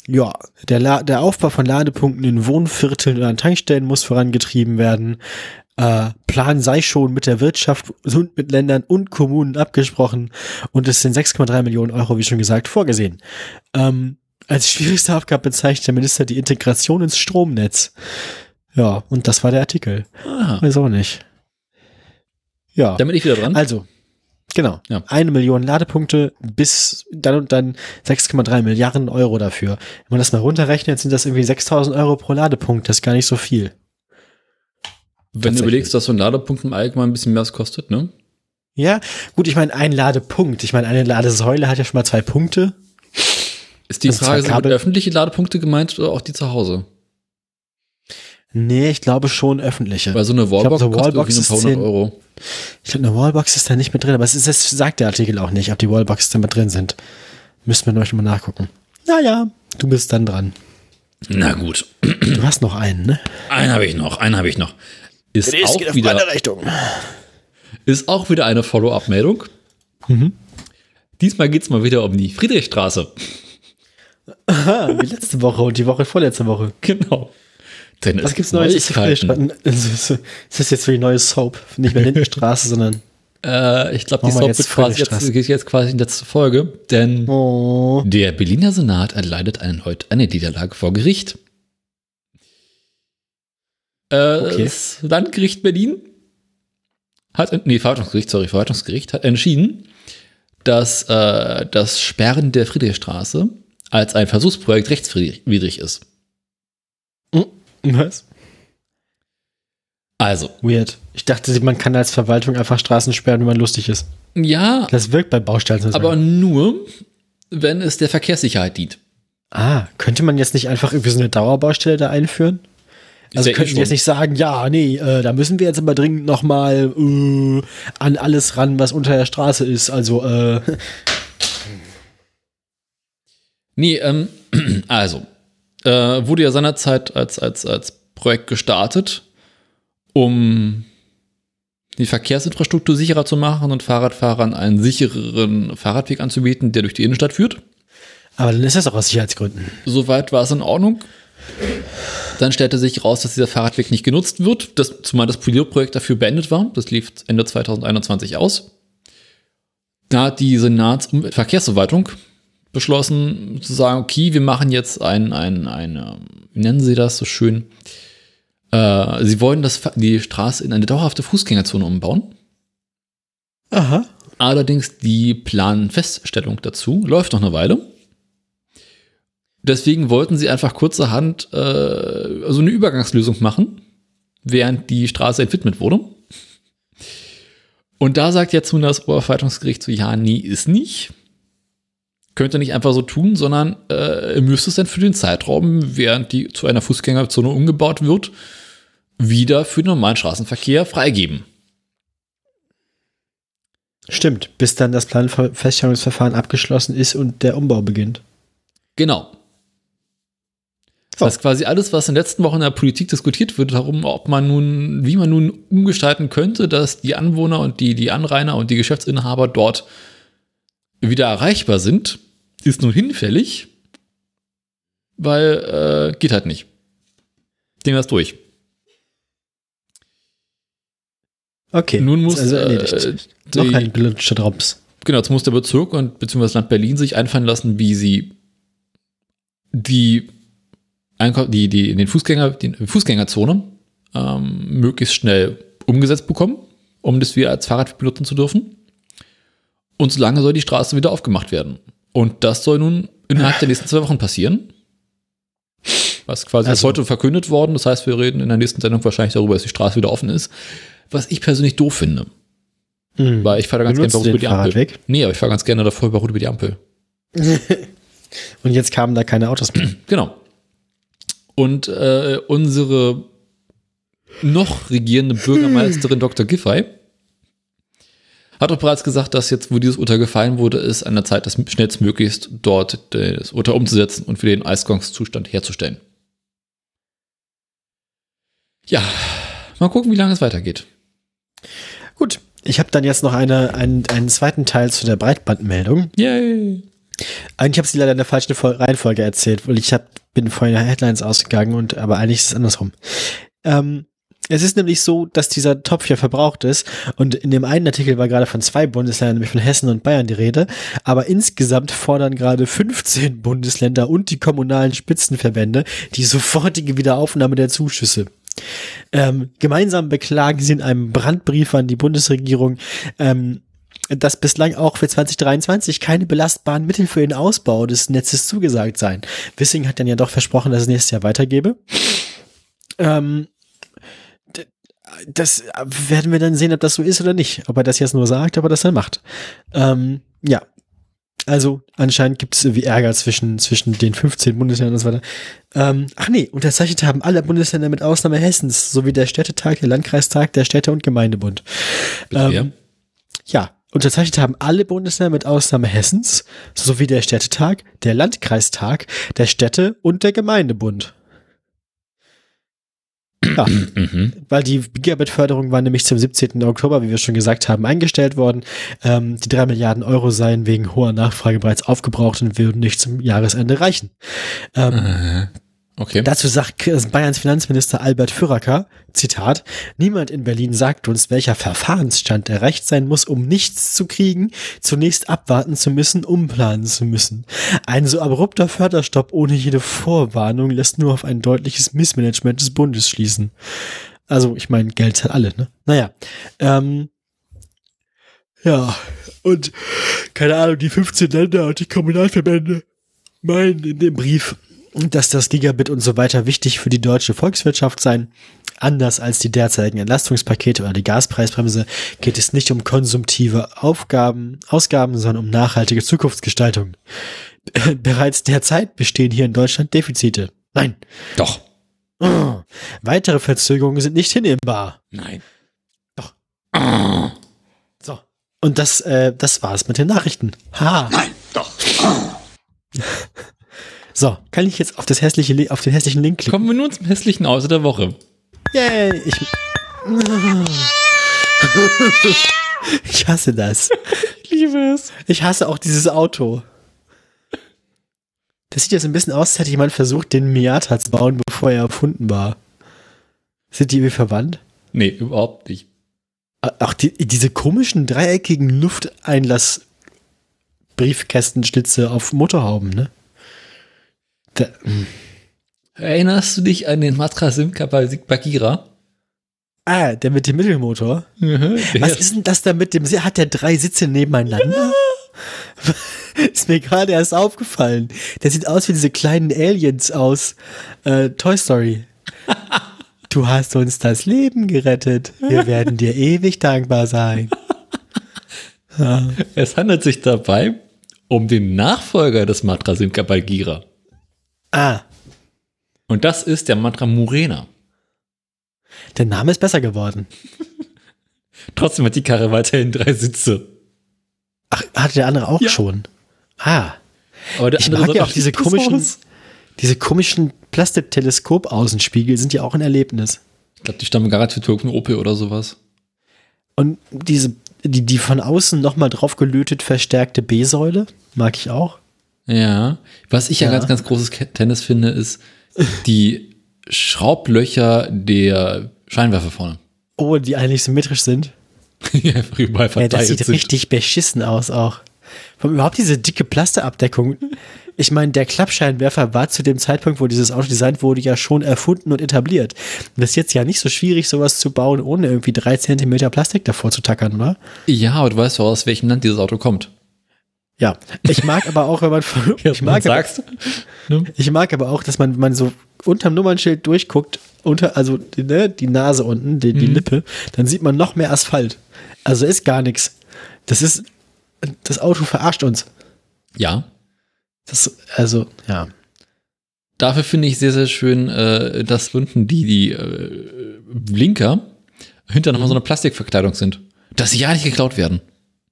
ja, der, La der Aufbau von Ladepunkten in Wohnvierteln und an Tankstellen muss vorangetrieben werden. Äh, Plan sei schon mit der Wirtschaft und mit Ländern und Kommunen abgesprochen und es sind 6,3 Millionen Euro, wie schon gesagt, vorgesehen. Ähm, als schwierigste Aufgabe bezeichnet der Minister die Integration ins Stromnetz. Ja, und das war der Artikel. Ah, Weiß auch nicht. Ja. da bin ich wieder dran. Also, genau. Ja. Eine Million Ladepunkte bis dann und dann 6,3 Milliarden Euro dafür. Wenn man das mal runterrechnet, sind das irgendwie 6000 Euro pro Ladepunkt. Das ist gar nicht so viel. Wenn du überlegst, dass so ein Ladepunkt im Allgemeinen ein bisschen mehr kostet, ne? Ja, gut, ich meine, ein Ladepunkt. Ich meine, eine Ladesäule hat ja schon mal zwei Punkte. Ist die Also Frage, sind öffentliche Ladepunkte gemeint oder auch die zu Hause? Nee, ich glaube schon öffentliche. Weil so eine Wallbox so kostet Wallbox irgendwie ein paar hundert 10. Euro. Ich glaube, eine Wallbox ist da nicht mit drin, aber es ist, das sagt der Artikel auch nicht, ob die Wallboxes da mit drin sind. Müssten wir noch mal nachgucken. Naja, du bist dann dran. Na gut. Du hast noch einen, ne? Einen habe ich noch, einen habe ich noch. Ist auch, wieder, Richtung. ist auch wieder eine Follow-up-Meldung. Mhm. Diesmal geht's mal wieder um die Friedrichstraße. Aha, wie letzte Woche und die Woche vorletzte Woche. Genau. Denn Was gibt's gibt Neues? Neuigkeiten. ist das jetzt für die neue Soap? Nicht mehr Lindenstraße, sondern. Äh, ich glaube, die Soap jetzt quasi jetzt, geht jetzt quasi in letzte Folge, denn Oh. der Berliner Senat erleidet einen, heute eine Niederlage vor Gericht. Äh, Okay. Das Landgericht Berlin hat, nee, Verwaltungsgericht, sorry, Verwaltungsgericht hat entschieden, dass äh, das Sperren der Friedrichstraße als ein Versuchsprojekt rechtswidrig ist. Was? Also, Weird. Ich dachte, man kann als Verwaltung einfach Straßen sperren, wenn man lustig ist. ja, Das wirkt bei Baustellen aber nur, wenn es der Verkehrssicherheit dient. ah, könnte man jetzt nicht einfach irgendwie so eine Dauerbaustelle da einführen? Also eh könnten die jetzt nicht sagen, ja, nee, äh, da müssen wir jetzt aber dringend noch mal äh, an alles ran, was unter der Straße ist. Also, äh, Nee, ähm, also, äh, wurde ja seinerzeit als, als, als Projekt gestartet, um die Verkehrsinfrastruktur sicherer zu machen und Fahrradfahrern einen sichereren Fahrradweg anzubieten, der durch die Innenstadt führt. aber dann ist das auch aus Sicherheitsgründen. Soweit war es in Ordnung. Dann stellte sich raus, dass dieser Fahrradweg nicht genutzt wird, das, zumal das Pilotprojekt dafür beendet war. Das lief Ende 2021 aus. Da hat die Senatsverkehrsverwaltung beschlossen, zu sagen, okay, wir machen jetzt ein, ein, ein, ähm, wie nennen sie das so schön? Äh, sie wollen das, die Straße in eine dauerhafte Fußgängerzone umbauen. Aha. Allerdings die Planfeststellung dazu läuft noch eine Weile. Deswegen wollten sie einfach kurzerhand äh, so eine Übergangslösung machen, während die Straße entwidmet wurde. Und da sagt jetzt nun das Oberverwaltungsgericht so, ja, nee, ist nicht. Könnt ihr nicht einfach so tun, sondern äh, ihr müsst es dann für den Zeitraum, während die zu einer Fußgängerzone umgebaut wird, wieder für den normalen Straßenverkehr freigeben. Stimmt, bis dann das Planfeststellungsverfahren abgeschlossen ist und der Umbau beginnt. Genau. Das heißt quasi alles, was in den letzten Wochen in der Politik diskutiert wird, darum, ob man nun, wie man nun umgestalten könnte, dass die Anwohner und die, die Anrainer und die Geschäftsinhaber dort wieder erreichbar sind, ist nun hinfällig, weil äh, geht halt nicht. Ding ist durch. Okay. Nun muss also erledigt. äh, Noch die- ein gelutschter Drops. Genau, jetzt muss der Bezirk und beziehungsweise das Land Berlin sich einfallen lassen, wie sie die, Einkau- die, die in den Fußgänger, die Fußgängerzone ähm, möglichst schnell umgesetzt bekommen, um das wieder als Fahrrad benutzen zu dürfen. Und solange soll die Straße wieder aufgemacht werden. Und das soll nun innerhalb der nächsten zwei Wochen passieren. Was quasi ist Also- heute verkündet worden. Das heißt, wir reden in der nächsten Sendung wahrscheinlich darüber, dass die Straße wieder offen ist. Was ich persönlich doof finde. Mhm. Weil ich fahre da ganz gerne über die Ampel. Weg? Nee, aber ich fahre ganz gerne davor über über die Ampel. Und jetzt kamen da keine Autos mehr. Genau. Und äh, unsere noch regierende Bürgermeisterin Dr. Giffey hat doch bereits gesagt, dass jetzt, wo dieses Urteil gefallen wurde, ist an der Zeit, das schnellstmöglichst dort das Urteil umzusetzen und wieder den Eisgangszustand herzustellen. Ja, mal gucken, wie lange es weitergeht. Gut, ich habe dann jetzt noch eine, einen, einen zweiten Teil zu der Breitbandmeldung. Yay! Eigentlich habe ich sie leider in der falschen Reihenfolge erzählt, weil ich hab, bin vorhin Headlines ausgegangen und aber eigentlich ist es andersrum. Ähm, es ist nämlich so, dass dieser Topf ja verbraucht ist und in dem einen Artikel war gerade von zwei Bundesländern, nämlich von Hessen und Bayern die Rede, aber insgesamt fordern gerade 15 Bundesländer und die kommunalen Spitzenverbände die sofortige Wiederaufnahme der Zuschüsse. Ähm, gemeinsam beklagen sie in einem Brandbrief an die Bundesregierung, ähm, dass bislang auch für 2023 keine belastbaren Mittel für den Ausbau des Netzes zugesagt seien. Wissing hat dann ja doch versprochen, dass es nächstes Jahr weitergebe. Ähm, das werden wir dann sehen, ob das so ist oder nicht. Ob er das jetzt nur sagt, ob er das dann macht. Ähm, ja. Also anscheinend gibt es irgendwie Ärger zwischen, zwischen den 15 Bundesländern und so weiter. Ähm, ach nee, unterzeichnet haben alle Bundesländer mit Ausnahme Hessens, sowie der Städtetag, der Landkreistag, der Städte- und Gemeindebund. Ähm, ja, unterzeichnet haben alle Bundesländer mit Ausnahme Hessens, sowie der Städtetag, der Landkreistag, der Städte- und der Gemeindebund. Ja, mhm. weil die Gigabit-Förderung war nämlich zum 17. Oktober, wie wir schon gesagt haben, eingestellt worden. Ähm, die drei Milliarden Euro seien wegen hoher Nachfrage bereits aufgebraucht und würden nicht zum Jahresende reichen. Ähm, mhm. Okay. Dazu sagt Bayerns Finanzminister Albert Füracker, Zitat, niemand in Berlin sagt uns, welcher Verfahrensstand erreicht sein muss, um nichts zu kriegen, zunächst abwarten zu müssen, umplanen zu müssen. Ein so abrupter Förderstopp ohne jede Vorwarnung lässt nur auf ein deutliches Missmanagement des Bundes schließen. Also, ich meine, Geld hat alle, ne? Naja. Ähm, ja, und keine Ahnung, die 15 Länder und die Kommunalverbände meinen in dem Brief, dass das Gigabit und so weiter wichtig für die deutsche Volkswirtschaft sein. Anders als die derzeitigen Entlastungspakete oder die Gaspreisbremse geht es nicht um konsumtive Aufgaben, Ausgaben, sondern um nachhaltige Zukunftsgestaltung. Bereits derzeit bestehen hier in Deutschland Defizite. Nein. Doch. Oh. Weitere Verzögerungen sind nicht hinnehmbar. Nein. Doch. Oh. So. Und das, äh, das war's mit den Nachrichten. Ha. Nein. Doch. So, kann ich jetzt auf, das hässliche, auf den hässlichen Link klicken? Kommen wir nun zum hässlichen Außer der Woche. Yay, ich. ich hasse das. Ich liebe es. Ich hasse auch dieses Auto. Das sieht jetzt ein bisschen aus, als hätte jemand versucht, den Miata zu bauen, bevor er erfunden war. Sind die irgendwie verwandt? Nee, überhaupt nicht. Auch die, diese komischen dreieckigen Lufteinlass-Briefkästenschlitze auf Motorhauben, ne? Da, Erinnerst du dich an den Matra Simca Bagheera? Ah, der mit dem Mittelmotor. Mhm, Was ist denn das da mit dem? Hat der drei Sitze nebeneinander? Ja. ist mir gerade erst aufgefallen. Der sieht aus wie diese kleinen Aliens aus äh, Toy Story. Du hast uns das Leben gerettet. Wir werden dir ewig dankbar sein. Ja. Es handelt sich dabei um den Nachfolger des Matra Simca Bagheera. Ah. Und das ist der Mantra Murena. Der Name ist besser geworden. Trotzdem hat die Karre weiterhin drei Sitze. Ach, hatte der andere auch ja. schon? Ah. Aber der ich mag ja auch diese komischen, aus. diese komischen Plastikteleskop-Außenspiegel sind ja auch ein Erlebnis. Ich glaube, die stammen garantiert von Opel oder sowas. Und diese, die, die von außen nochmal draufgelötet verstärkte B-Säule mag ich auch. Ja. Was ich ja, ja ganz, ganz großes Tennis finde, ist die Schraublöcher der Scheinwerfer vorne. Oh, die eigentlich symmetrisch sind. ja, einfach überall verteilt ja, das sieht sind. richtig beschissen aus auch. Vor überhaupt diese dicke Plasterabdeckung. Ich meine, der Klappscheinwerfer war zu dem Zeitpunkt, wo dieses Auto designt wurde, ja schon erfunden und etabliert. das ist jetzt ja nicht so schwierig, sowas zu bauen, ohne irgendwie drei Zentimeter Plastik davor zu tackern, oder? Ja, aber du weißt doch, aus welchem Land dieses Auto kommt. Ja, ich mag aber auch, wenn man, ich mag, aber, ne? ich mag aber auch, dass man, wenn man so unterm Nummernschild durchguckt, unter, also ne, die Nase unten, die, die Mhm. Lippe, dann sieht man noch mehr Asphalt. Also ist gar nichts. Das ist, das Auto verarscht uns. Ja. Das, also, ja. Dafür finde ich sehr, sehr schön, äh, dass unten die, die äh, Blinker hinter nochmal so eine Plastikverkleidung sind. Dass sie ja nicht geklaut werden.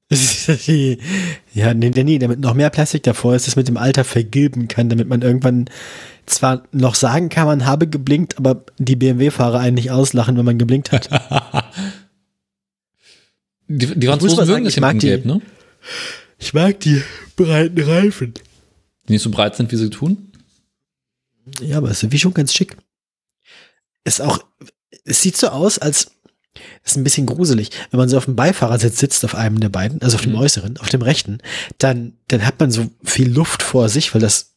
ja, nee, nee, damit noch mehr Plastik davor ist, das mit dem Alter vergilben kann, damit man irgendwann zwar noch sagen kann, man habe geblinkt, aber die BMW-Fahrer einen nicht auslachen, wenn man geblinkt hat. Die, die Franzosen mögen sagen, das ich mag hinten die- gelb, ne? Ich mag die breiten Reifen. Die nicht so breit sind, wie sie tun. Ja, aber ist irgendwie schon ganz schick. Ist auch, es sieht so aus, als ist ein bisschen gruselig. Wenn man so auf dem Beifahrersitz sitzt, auf einem der beiden, also auf dem Mhm. äußeren, auf dem rechten, dann, dann hat man so viel Luft vor sich, weil das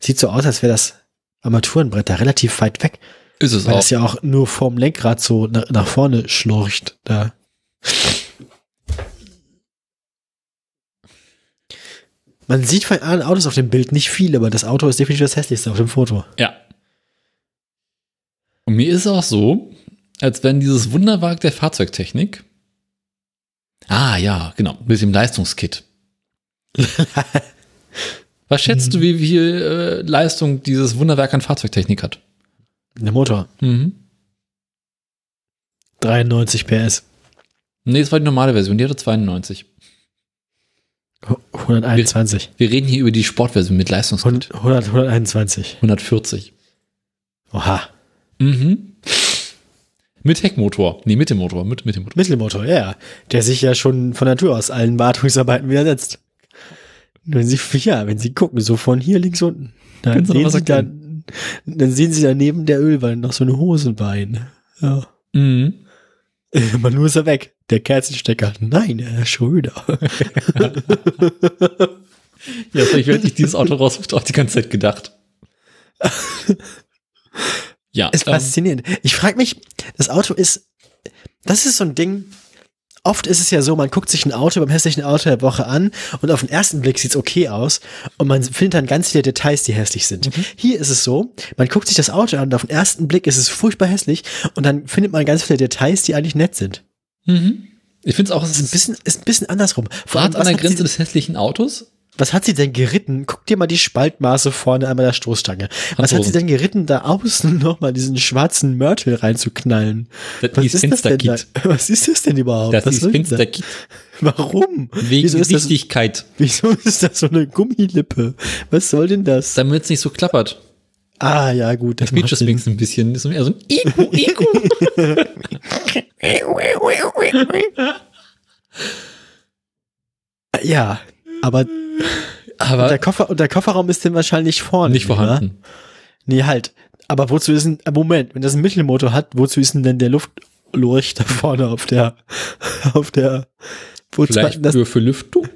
sieht so aus, als wäre das Armaturenbrett da relativ weit weg, Ist es weil auch. das ja auch nur vorm Lenkrad so nach, nach vorne schlurcht. Da. Man sieht von anderen Autos auf dem Bild nicht viel, aber das Auto ist definitiv das hässlichste auf dem Foto. Ja. Und mir ist auch so, als wenn dieses Wunderwerk der Fahrzeugtechnik. Ah, ja, genau, mit dem Leistungskit. Was schätzt du, wie viel äh, Leistung dieses Wunderwerk an Fahrzeugtechnik hat? Der Motor. Mhm. 93 PS. Nee, das war die normale Version, die hatte 92. 121. Wir reden hier über die Sportversion mit Leistungskit. 100, 121. 140. Oha. Mhm. Mit Heckmotor. Nee, mit dem Motor. Mit, mit dem Motor. Mittelmotor, ja, ja. Der sich ja schon von Natur aus allen Wartungsarbeiten widersetzt. Wenn Sie, ja, wenn Sie gucken, so von hier links unten, dann sehen Sie dann, dann sehen Sie da neben der Ölwanne noch so eine Hosenbein. Ja. Mhm. Aber nur ist er weg. Der Kerzenstecker. Nein, Herr Schröder. Ja, vielleicht werde ich dieses Auto raussucht auch die ganze Zeit gedacht. Ja, Ist ähm, faszinierend. Ich frage mich, das Auto ist, das ist so ein Ding. Oft ist es ja so, man guckt sich ein Auto beim hässlichen Auto der Woche an und auf den ersten Blick sieht's okay aus und man findet dann ganz viele Details, die hässlich sind. Hier ist es so, man guckt sich das Auto an und auf den ersten Blick ist es furchtbar hässlich und dann findet man ganz viele Details, die eigentlich nett sind. mhm. ich finde es auch, es ist ein bisschen, ist ein bisschen andersrum. Vor allem, an der Grenze des hässlichen Autos. Was hat sie denn geritten? Guck dir mal die Spaltmaße vorne einmal der Stoßstange. Was hat sie denn geritten, da außen nochmal diesen schwarzen Mörtel reinzuknallen? Das Was ist ist, das denn da? Was ist das denn überhaupt? Das Was ist? Fensterkit. Warum? Wegen wieso, ist das, Richtigkeit, wieso ist das so eine Gummilippe? Was soll denn das? damit es nicht so klappert. Ah, ja, gut. Das Sinn. wenigstens ein bisschen. Das ist eher so ein Iku, Iku. Ja, aber Aber der, Koffer, und der Kofferraum ist denn wahrscheinlich vorne. nicht vorhanden. Oder? Nee, halt. Aber wozu ist denn, äh, Moment, wenn das einen Mittelmotor hat, wozu ist denn der Luftlurch da vorne auf der, auf der, wozu Vielleicht das, für, Lüftung.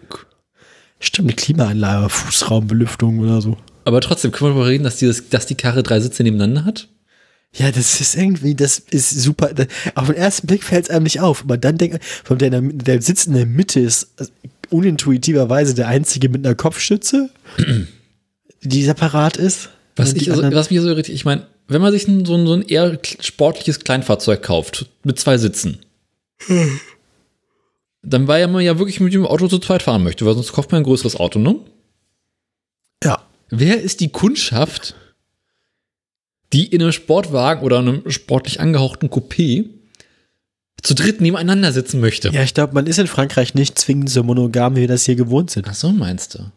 stimmt, eine Klimaanlage, Fußraumbelüftung oder so. Aber trotzdem können wir darüber reden, dass, dieses, dass die Karre drei Sitze nebeneinander hat. Ja, das ist irgendwie, das ist super. Auf den ersten Blick fällt es einem nicht auf, aber dann denkt von der, der Sitz in der Mitte ist äh, unintuitiverweise der einzige mit einer Kopfstütze, die separat ist. Was, ich, also, was mich so irritiert, ich meine, wenn man sich so, ein, so ein eher sportliches Kleinfahrzeug kauft, mit zwei Sitzen, dann war ja man ja wirklich mit dem Auto zu zweit fahren möchte, weil sonst kauft man ein größeres Auto, ne? ja, Wer ist die Kundschaft, die in einem Sportwagen oder einem sportlich angehauchten Coupé zu dritt nebeneinander sitzen möchte? ja, ich glaube, man ist in Frankreich nicht zwingend so monogam, wie wir das hier gewohnt sind. Ach so, meinst du?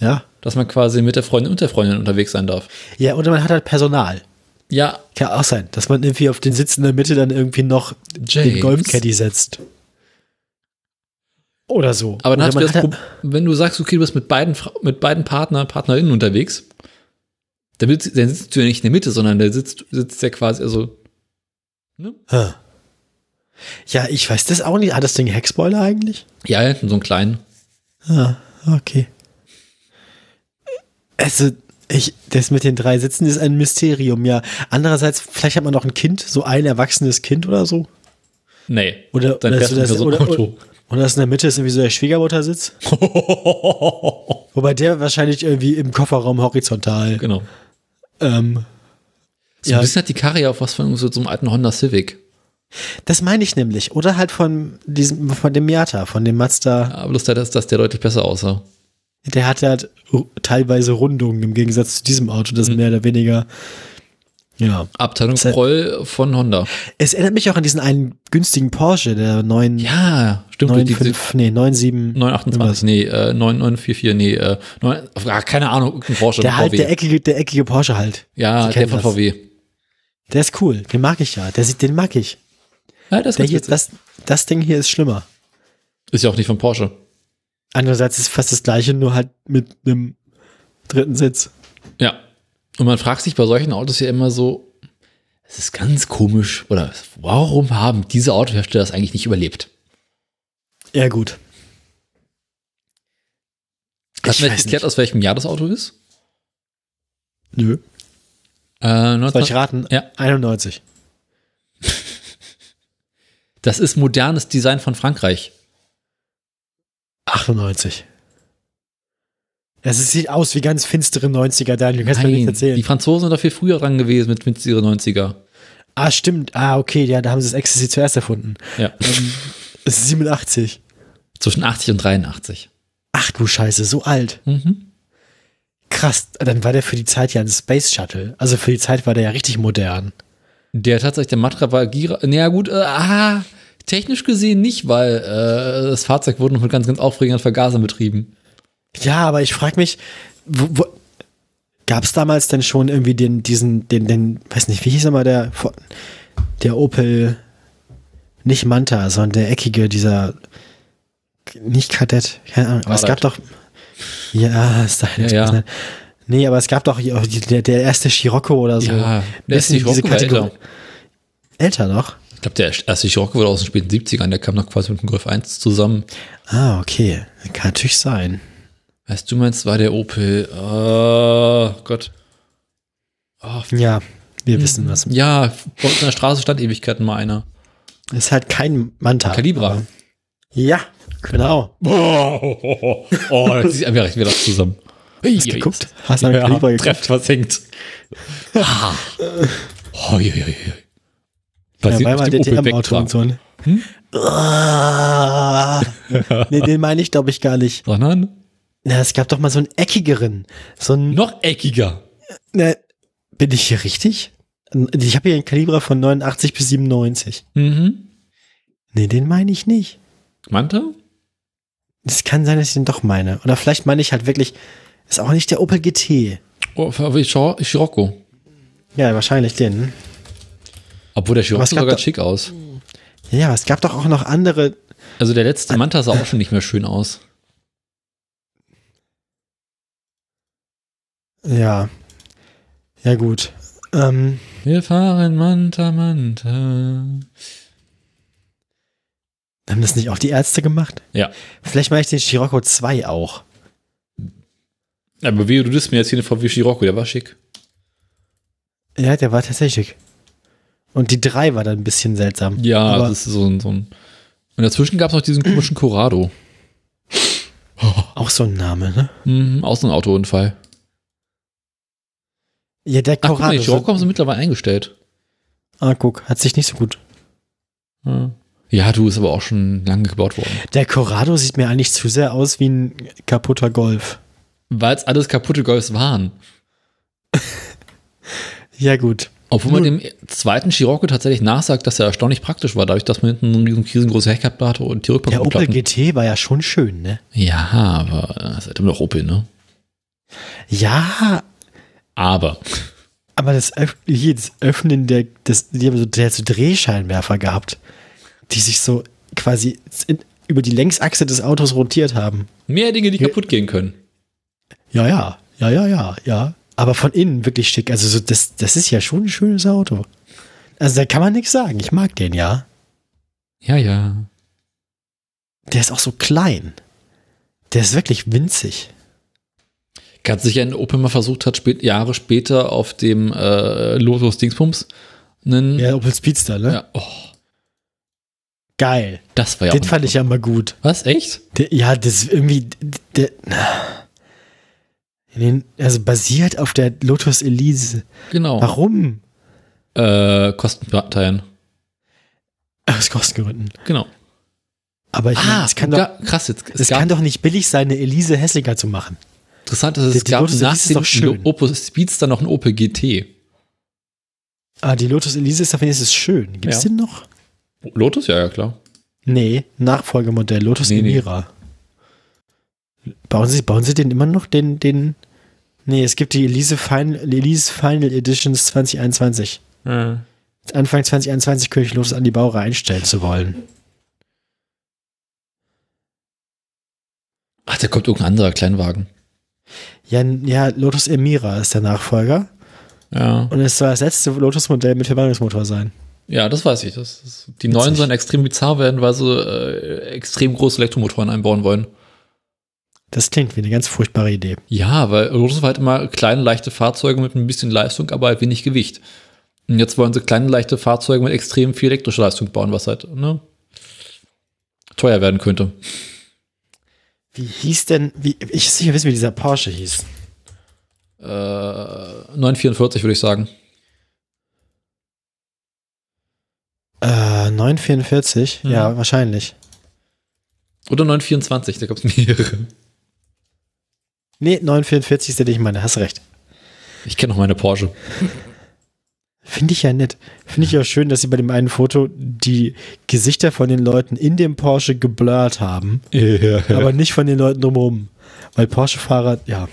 Ja. Dass man quasi mit der Freundin und der Freundin unterwegs sein darf. Ja, oder man hat halt Personal. Ja, Kann auch sein, dass man irgendwie auf den Sitz in der Mitte dann irgendwie noch den James. Golfcaddy setzt. Oder so. aber dann oder hast du man das wenn du sagst, okay, du bist mit beiden, mit beiden Partner, Partnerinnen unterwegs, dann, sitzt, dann sitzt du ja nicht in der Mitte, sondern der sitzt, sitzt ja quasi, also, ne? Huh. Ja, ich weiß das auch nicht. Hat das Ding Heckspoiler eigentlich? Ja, so einen kleinen. Ah, okay. Also, ich, das mit den drei Sitzen ist ein Mysterium, ja. Andererseits, vielleicht hat man noch ein Kind, so ein erwachsenes Kind oder so. Nee. Oder, Dann oder, fährst so, du das, so oder, oder, und das in der Mitte ist irgendwie so der Schwiegermuttersitz. Wobei der wahrscheinlich irgendwie im Kofferraum horizontal. genau. Ähm, So So Ja. ein bisschen hat die Karre ja auch was von so, so einem alten Honda Civic. Das meine ich nämlich. Oder halt von diesem, von dem Miata, von dem Mazda. Aber bloß, dass, dass der deutlich besser aussah. Der hat halt teilweise Rundungen im Gegensatz zu diesem Auto, das mehr oder weniger. Ja. Abteilung Das von Honda. Es erinnert mich auch an diesen einen günstigen Porsche, der 9, Ja, stimmt. die- die- 95, nee, 97. 928, nee, äh, 9944, nee, äh, 9, ah, keine Ahnung, irgendein Porsche. Der halt, VW. der eckige, der eckige Porsche halt. ja, der von das. VW. Der ist cool. Den mag ich ja. Der sieht, den mag ich. Ja, das hier, das, das Ding hier ist schlimmer. ist ja auch nicht von Porsche. Andererseits ist fast das gleiche, nur halt mit einem dritten Sitz. Ja. Und man fragt sich bei solchen Autos ja immer so, es ist ganz komisch, oder warum haben diese Autohersteller das eigentlich nicht überlebt? Ja, gut. Hat Ich mir weiß erklärt, aus welchem Jahr das Auto ist? Nö. Äh, Soll 19, ich raten? Ja. 91. das ist modernes Design von Frankreich. 98. Es sieht aus wie ganz finstere 90er, Daniel. Du kannst mir nichts Nein, erzählen. die Franzosen sind dafür früher dran gewesen mit, ihre 90er. Ah, stimmt. Ah, okay. Ja, da haben sie das Ecstasy zuerst erfunden. Ja. Ähm, es ist 87. Zwischen 80 und 83. Ach du Scheiße, so alt. Mhm. Krass. Dann war der für die Zeit ja ein Space Shuttle. Also für die Zeit war der ja richtig modern. Der tatsächlich, der Matra war Gira. Naja, gut, äh, ah, technisch gesehen nicht, weil äh, das Fahrzeug wurde noch mit ganz, ganz aufregenden Vergasern betrieben. Ja, aber ich frage mich, wo, wo, gab es damals denn schon irgendwie den, diesen, den, den, weiß nicht, wie hieß er mal der, der Opel, nicht Manta, sondern der eckige, dieser, nicht Kadett, keine Ahnung, aber es gab doch, ja, Stylish, Ja, ja. Nee, aber es gab doch die- der, der erste Scirocco oder so. Ja, der erste Scirocco war Kategorie- Älter noch? Ich glaube, der erste Scirocco wurde aus den späten 70ern, der kam noch quasi mit dem Golf 1 zusammen. Ah, okay, kann natürlich sein. Weißt du, meinst, war der Opel, oh Gott. Oh, Ja, wir wissen was. ja, bei uns in der Straße stand Ewigkeiten mal einer. Ist halt kein Manta. Calibra. Ja, genau. Oh, oh, oh, oh das ist einfach recht wieder zusammen. Hast du geguckt? Hast du einen Kaliber geguckt? Trefft versenkt. ah. oh, je, je, je. Ja, Passiert weil mal dem Opel DTM-Auto und so. Ne? Hm? Nee, den meine ich, glaube ich, gar nicht. Sondern Na, es gab doch mal so einen eckigeren. So ein. noch eckiger. Ne, bin ich hier richtig? Ich habe hier einen Kaliber von 89 bis 97. Mhm. Nee, den meine ich nicht. Manta? Es kann sein, dass ich den doch meine. Oder vielleicht meine ich halt wirklich, ist auch nicht der Opel GT. Oh, Scirocco. Ja, wahrscheinlich den. Obwohl der Scirocco ganz doch- schick aus. Ja, aber es gab doch auch noch andere. Also der letzte Manta sah auch schon nicht mehr schön aus. Ja. Ja, gut. Ähm, Wir fahren Manta, Manta. haben das nicht auch die Ärzte gemacht? Ja. Vielleicht meine ich den Scirocco 2 auch. Aber wie du das mir jetzt hier den VW Scirocco, der war schick. Ja, der war tatsächlich. Und die 3 war dann ein bisschen seltsam. Ja, aber das ist so ein, so ein. Und dazwischen gab es noch diesen komischen Corrado. auch so ein Name, ne? Mhm, auch so ein Autounfall. Ja, der Ach, guck mal, Corrado. die Scirocco haben sie mittlerweile eingestellt. ah, guck, hat sich nicht so gut. Ja. Ja, du, ist aber auch schon lange gebaut worden. Der Corrado sieht mir eigentlich zu sehr aus wie ein kaputter Golf. Weil es alles kaputte Golfs waren. Ja, gut. Obwohl man dem zweiten Scirocco tatsächlich nachsagt, dass er erstaunlich praktisch war, dadurch, dass man hinten so einen riesengroßen Heck hatte und die Der Opel Rückbank GT war ja schon schön, ne? Ja, aber das ist immer noch Opel, ne? Ja, Aber. aber das, Öff hier, das Öffnen der, das, die haben so, der so Drehscheinwerfer gehabt, die sich so quasi in, über die Längsachse des Autos rotiert haben. Mehr Dinge, die kaputt gehen können. Ja, ja, ja, ja, ja, ja. Aber von innen wirklich schick. Also so, das, das ist ja schon ein schönes Auto. Also da kann man nichts sagen. Ich mag den, ja. Ja, ja. Der ist auch so klein. Der ist wirklich winzig. Kannst du dich erinnern, Opel mal versucht hat, spät, Jahre später auf dem äh, Lotus Dingsbums einen. Ja, Opel Speedster, ne? ja oh, Geil. das war ja den fand ich ja mal gut. Was? Echt? Der, ja, das ist irgendwie. Der, den, also basiert auf der Lotus Elise. Genau. Warum? Äh, Kostenparteien. Aus Kostengründen. Genau. Aber ich meine, es kann doch, krass jetzt. es kann doch nicht billig sein, eine Elise hässlicher zu machen. interessant, dass es Die- die gab Lotus nach Elise dem. Opel Speedster noch ein Opel GT. Ah, die Lotus Elise ist auf jeden Fall schön. Gibt's Ja. den noch? Lotus, ja, ja, klar. Nee, Nachfolgemodell, Lotus Nee, nee. Emira. Bauen Sie, bauen Sie den immer noch, den, den. Nee, es gibt die Elise Final, Elise Final Editions 2021. Anfang 2021 König Lotus an die Baureihe einstellen zu wollen. Ach, da kommt irgendein anderer Kleinwagen. Ja, ja, Lotus Emira ist der Nachfolger. Ja. Und es soll das letzte Lotus-Modell mit Verbrennungsmotor sein. Ja, das weiß ich. Das ist, die neuen sollen extrem bizarr werden, weil sie äh, extrem große Elektromotoren einbauen wollen. Das klingt wie eine ganz furchtbare Idee. Ja, weil Lotus war halt immer kleine, leichte Fahrzeuge mit ein bisschen Leistung, aber halt wenig Gewicht. Und jetzt wollen sie kleine, leichte Fahrzeuge mit extrem viel elektrischer Leistung bauen, was halt ne, teuer werden könnte. Wie hieß denn, wie, ich sicher wissen, wie dieser Porsche hieß. Äh, 944 würde ich sagen. Äh, 944? Mhm. Ja, wahrscheinlich. Oder 924, da gab es mehrere. Nee, 944 ist der, den ich meine, hast recht. Ich kenne noch meine Porsche. Finde ich ja nett. Finde ich auch schön, dass sie bei dem einen Foto die Gesichter von den Leuten in dem Porsche geblurrt haben, aber nicht von den Leuten drumherum. Weil Porsche-Fahrer, ja.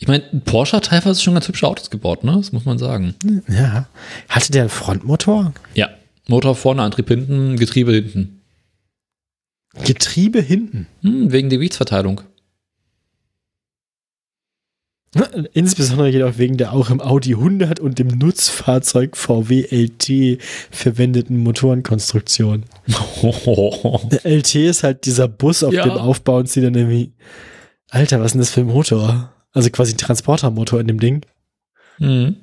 Ich meine, Porsche hat teilweise schon ganz hübsche Autos gebaut, ne? Das muss man sagen. Ja. Hatte der einen Frontmotor? Ja. Motor vorne, Antrieb hinten, Getriebe hinten. Getriebe hinten. Hm, wegen der Gewichtsverteilung. Insbesondere jedoch wegen der auch im Audi 100 und dem Nutzfahrzeug VW LT verwendeten Motorenkonstruktion. Der LT ist halt dieser Bus, auf Ja. dem aufbauen sie dann irgendwie. Alter, was ist denn das für ein Motor? Also quasi ein Transportermotor in dem Ding. hm.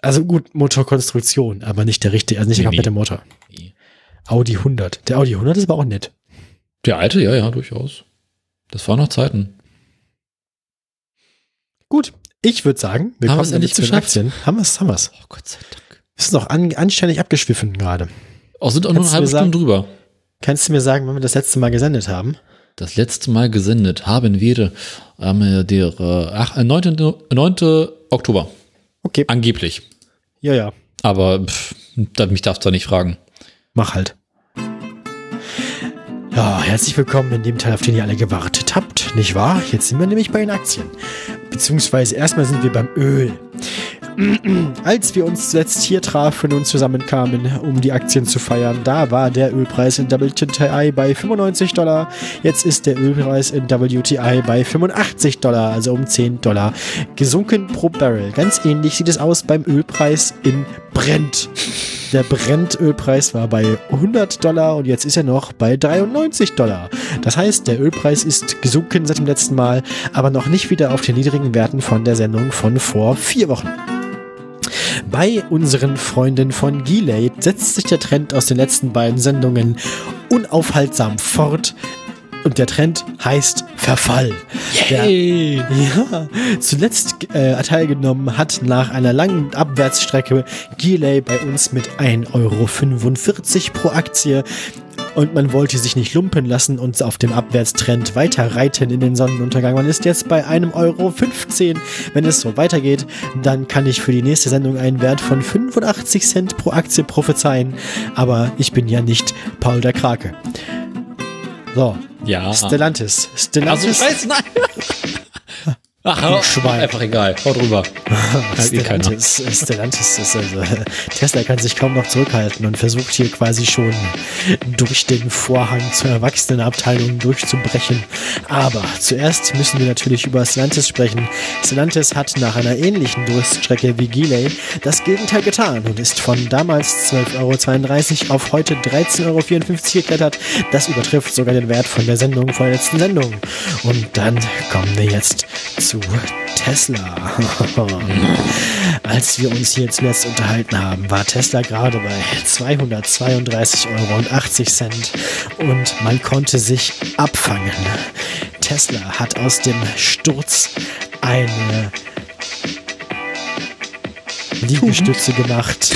Also gut, Motorkonstruktion, aber nicht der richtige, also nicht der komplette Motor. Audi 100. Der Audi 100 ist aber auch nett. Der alte, ja, ja, durchaus. Das waren noch Zeiten. Gut, ich würde sagen, wir Haben kommen es endlich zu den? Aktien. Haben wir es, haben wir es. Oh Gott sei Dank. Wir sind noch an, anständig abgeschwiffen gerade. Auch sind auch nur eine Kannst halbe mir sagen- Stunde drüber. Kannst du mir sagen, wann wir das letzte Mal gesendet haben? Das letzte Mal gesendet haben wir am äh, der ach, äh, 9. 9. Oktober. Okay. Angeblich. Ja, ja. Aber pff, mich darfst du nicht fragen. Mach halt. Ja, herzlich willkommen in dem Teil, auf den ihr alle gewartet habt, nicht wahr? Jetzt sind wir nämlich bei den Aktien. Beziehungsweise erstmal sind wir beim Öl. Als wir uns zuletzt hier trafen und zusammenkamen, um die Aktien zu feiern, da war der Ölpreis in WTI bei 95 Dollar. Jetzt ist der Ölpreis in WTI bei 85 Dollar, also um 10 Dollar gesunken pro Barrel. Ganz ähnlich sieht es aus beim Ölpreis in Brent. Der Brent-Ölpreis war bei 100 Dollar und jetzt ist er noch bei 93 Dollar. Das heißt, der Ölpreis ist gesunken seit dem letzten Mal, aber noch nicht wieder auf den niedrigen Werten von der Sendung von vor vier Wochen. Bei unseren Freunden von Gilade setzt sich der Trend aus den letzten beiden Sendungen unaufhaltsam fort. Und der Trend heißt Verfall. Der, ja, zuletzt äh, teilgenommen hat nach einer langen Abwärtsstrecke Gilay bei uns mit 1,45 Euro pro Aktie. Und man wollte sich nicht lumpen lassen und auf dem Abwärtstrend weiter reiten in den Sonnenuntergang. Man ist jetzt bei einem Euro. Wenn es so weitergeht, dann kann ich für die nächste Sendung einen Wert von 85 Cent pro Aktie prophezeien. Aber ich bin ja nicht Paul der Krake. So, Ja. Stellantis. Also, Stellantis. scheiße, nein. Ach, hau, Schwein. einfach egal. Hau drüber. Eh. Stellantis, Stellantis ist also, Tesla kann sich kaum noch zurückhalten und versucht hier quasi schon durch den Vorhang zur Erwachsenenabteilung durchzubrechen. Aber zuerst müssen wir natürlich über Stellantis sprechen. Stellantis hat nach einer ähnlichen Durststrecke wie Giley das Gegenteil getan und ist von damals 12,32 Euro auf heute 13,54 Euro geklettert. Das übertrifft sogar den Wert von der Sendung von der letzten Sendung. Und dann kommen wir jetzt zu Tesla. Als wir uns hier zuletzt unterhalten haben, war Tesla gerade bei 232,80 Euro und man konnte sich abfangen. Tesla hat aus dem Sturz eine Liegestütze gemacht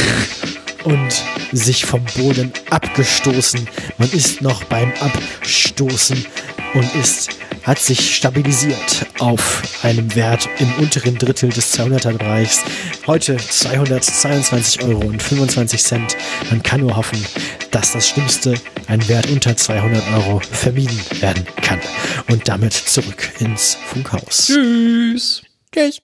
und sich vom Boden abgestoßen. Man ist noch beim Abstoßen und ist hat sich stabilisiert auf einem Wert im unteren Drittel des 200er Bereichs. Heute 222 Euro und 25 Cent. Man kann nur hoffen, dass das Schlimmste, ein Wert unter 200 Euro, vermieden werden kann. Und damit zurück ins Funkhaus. Tschüss. Tschüss.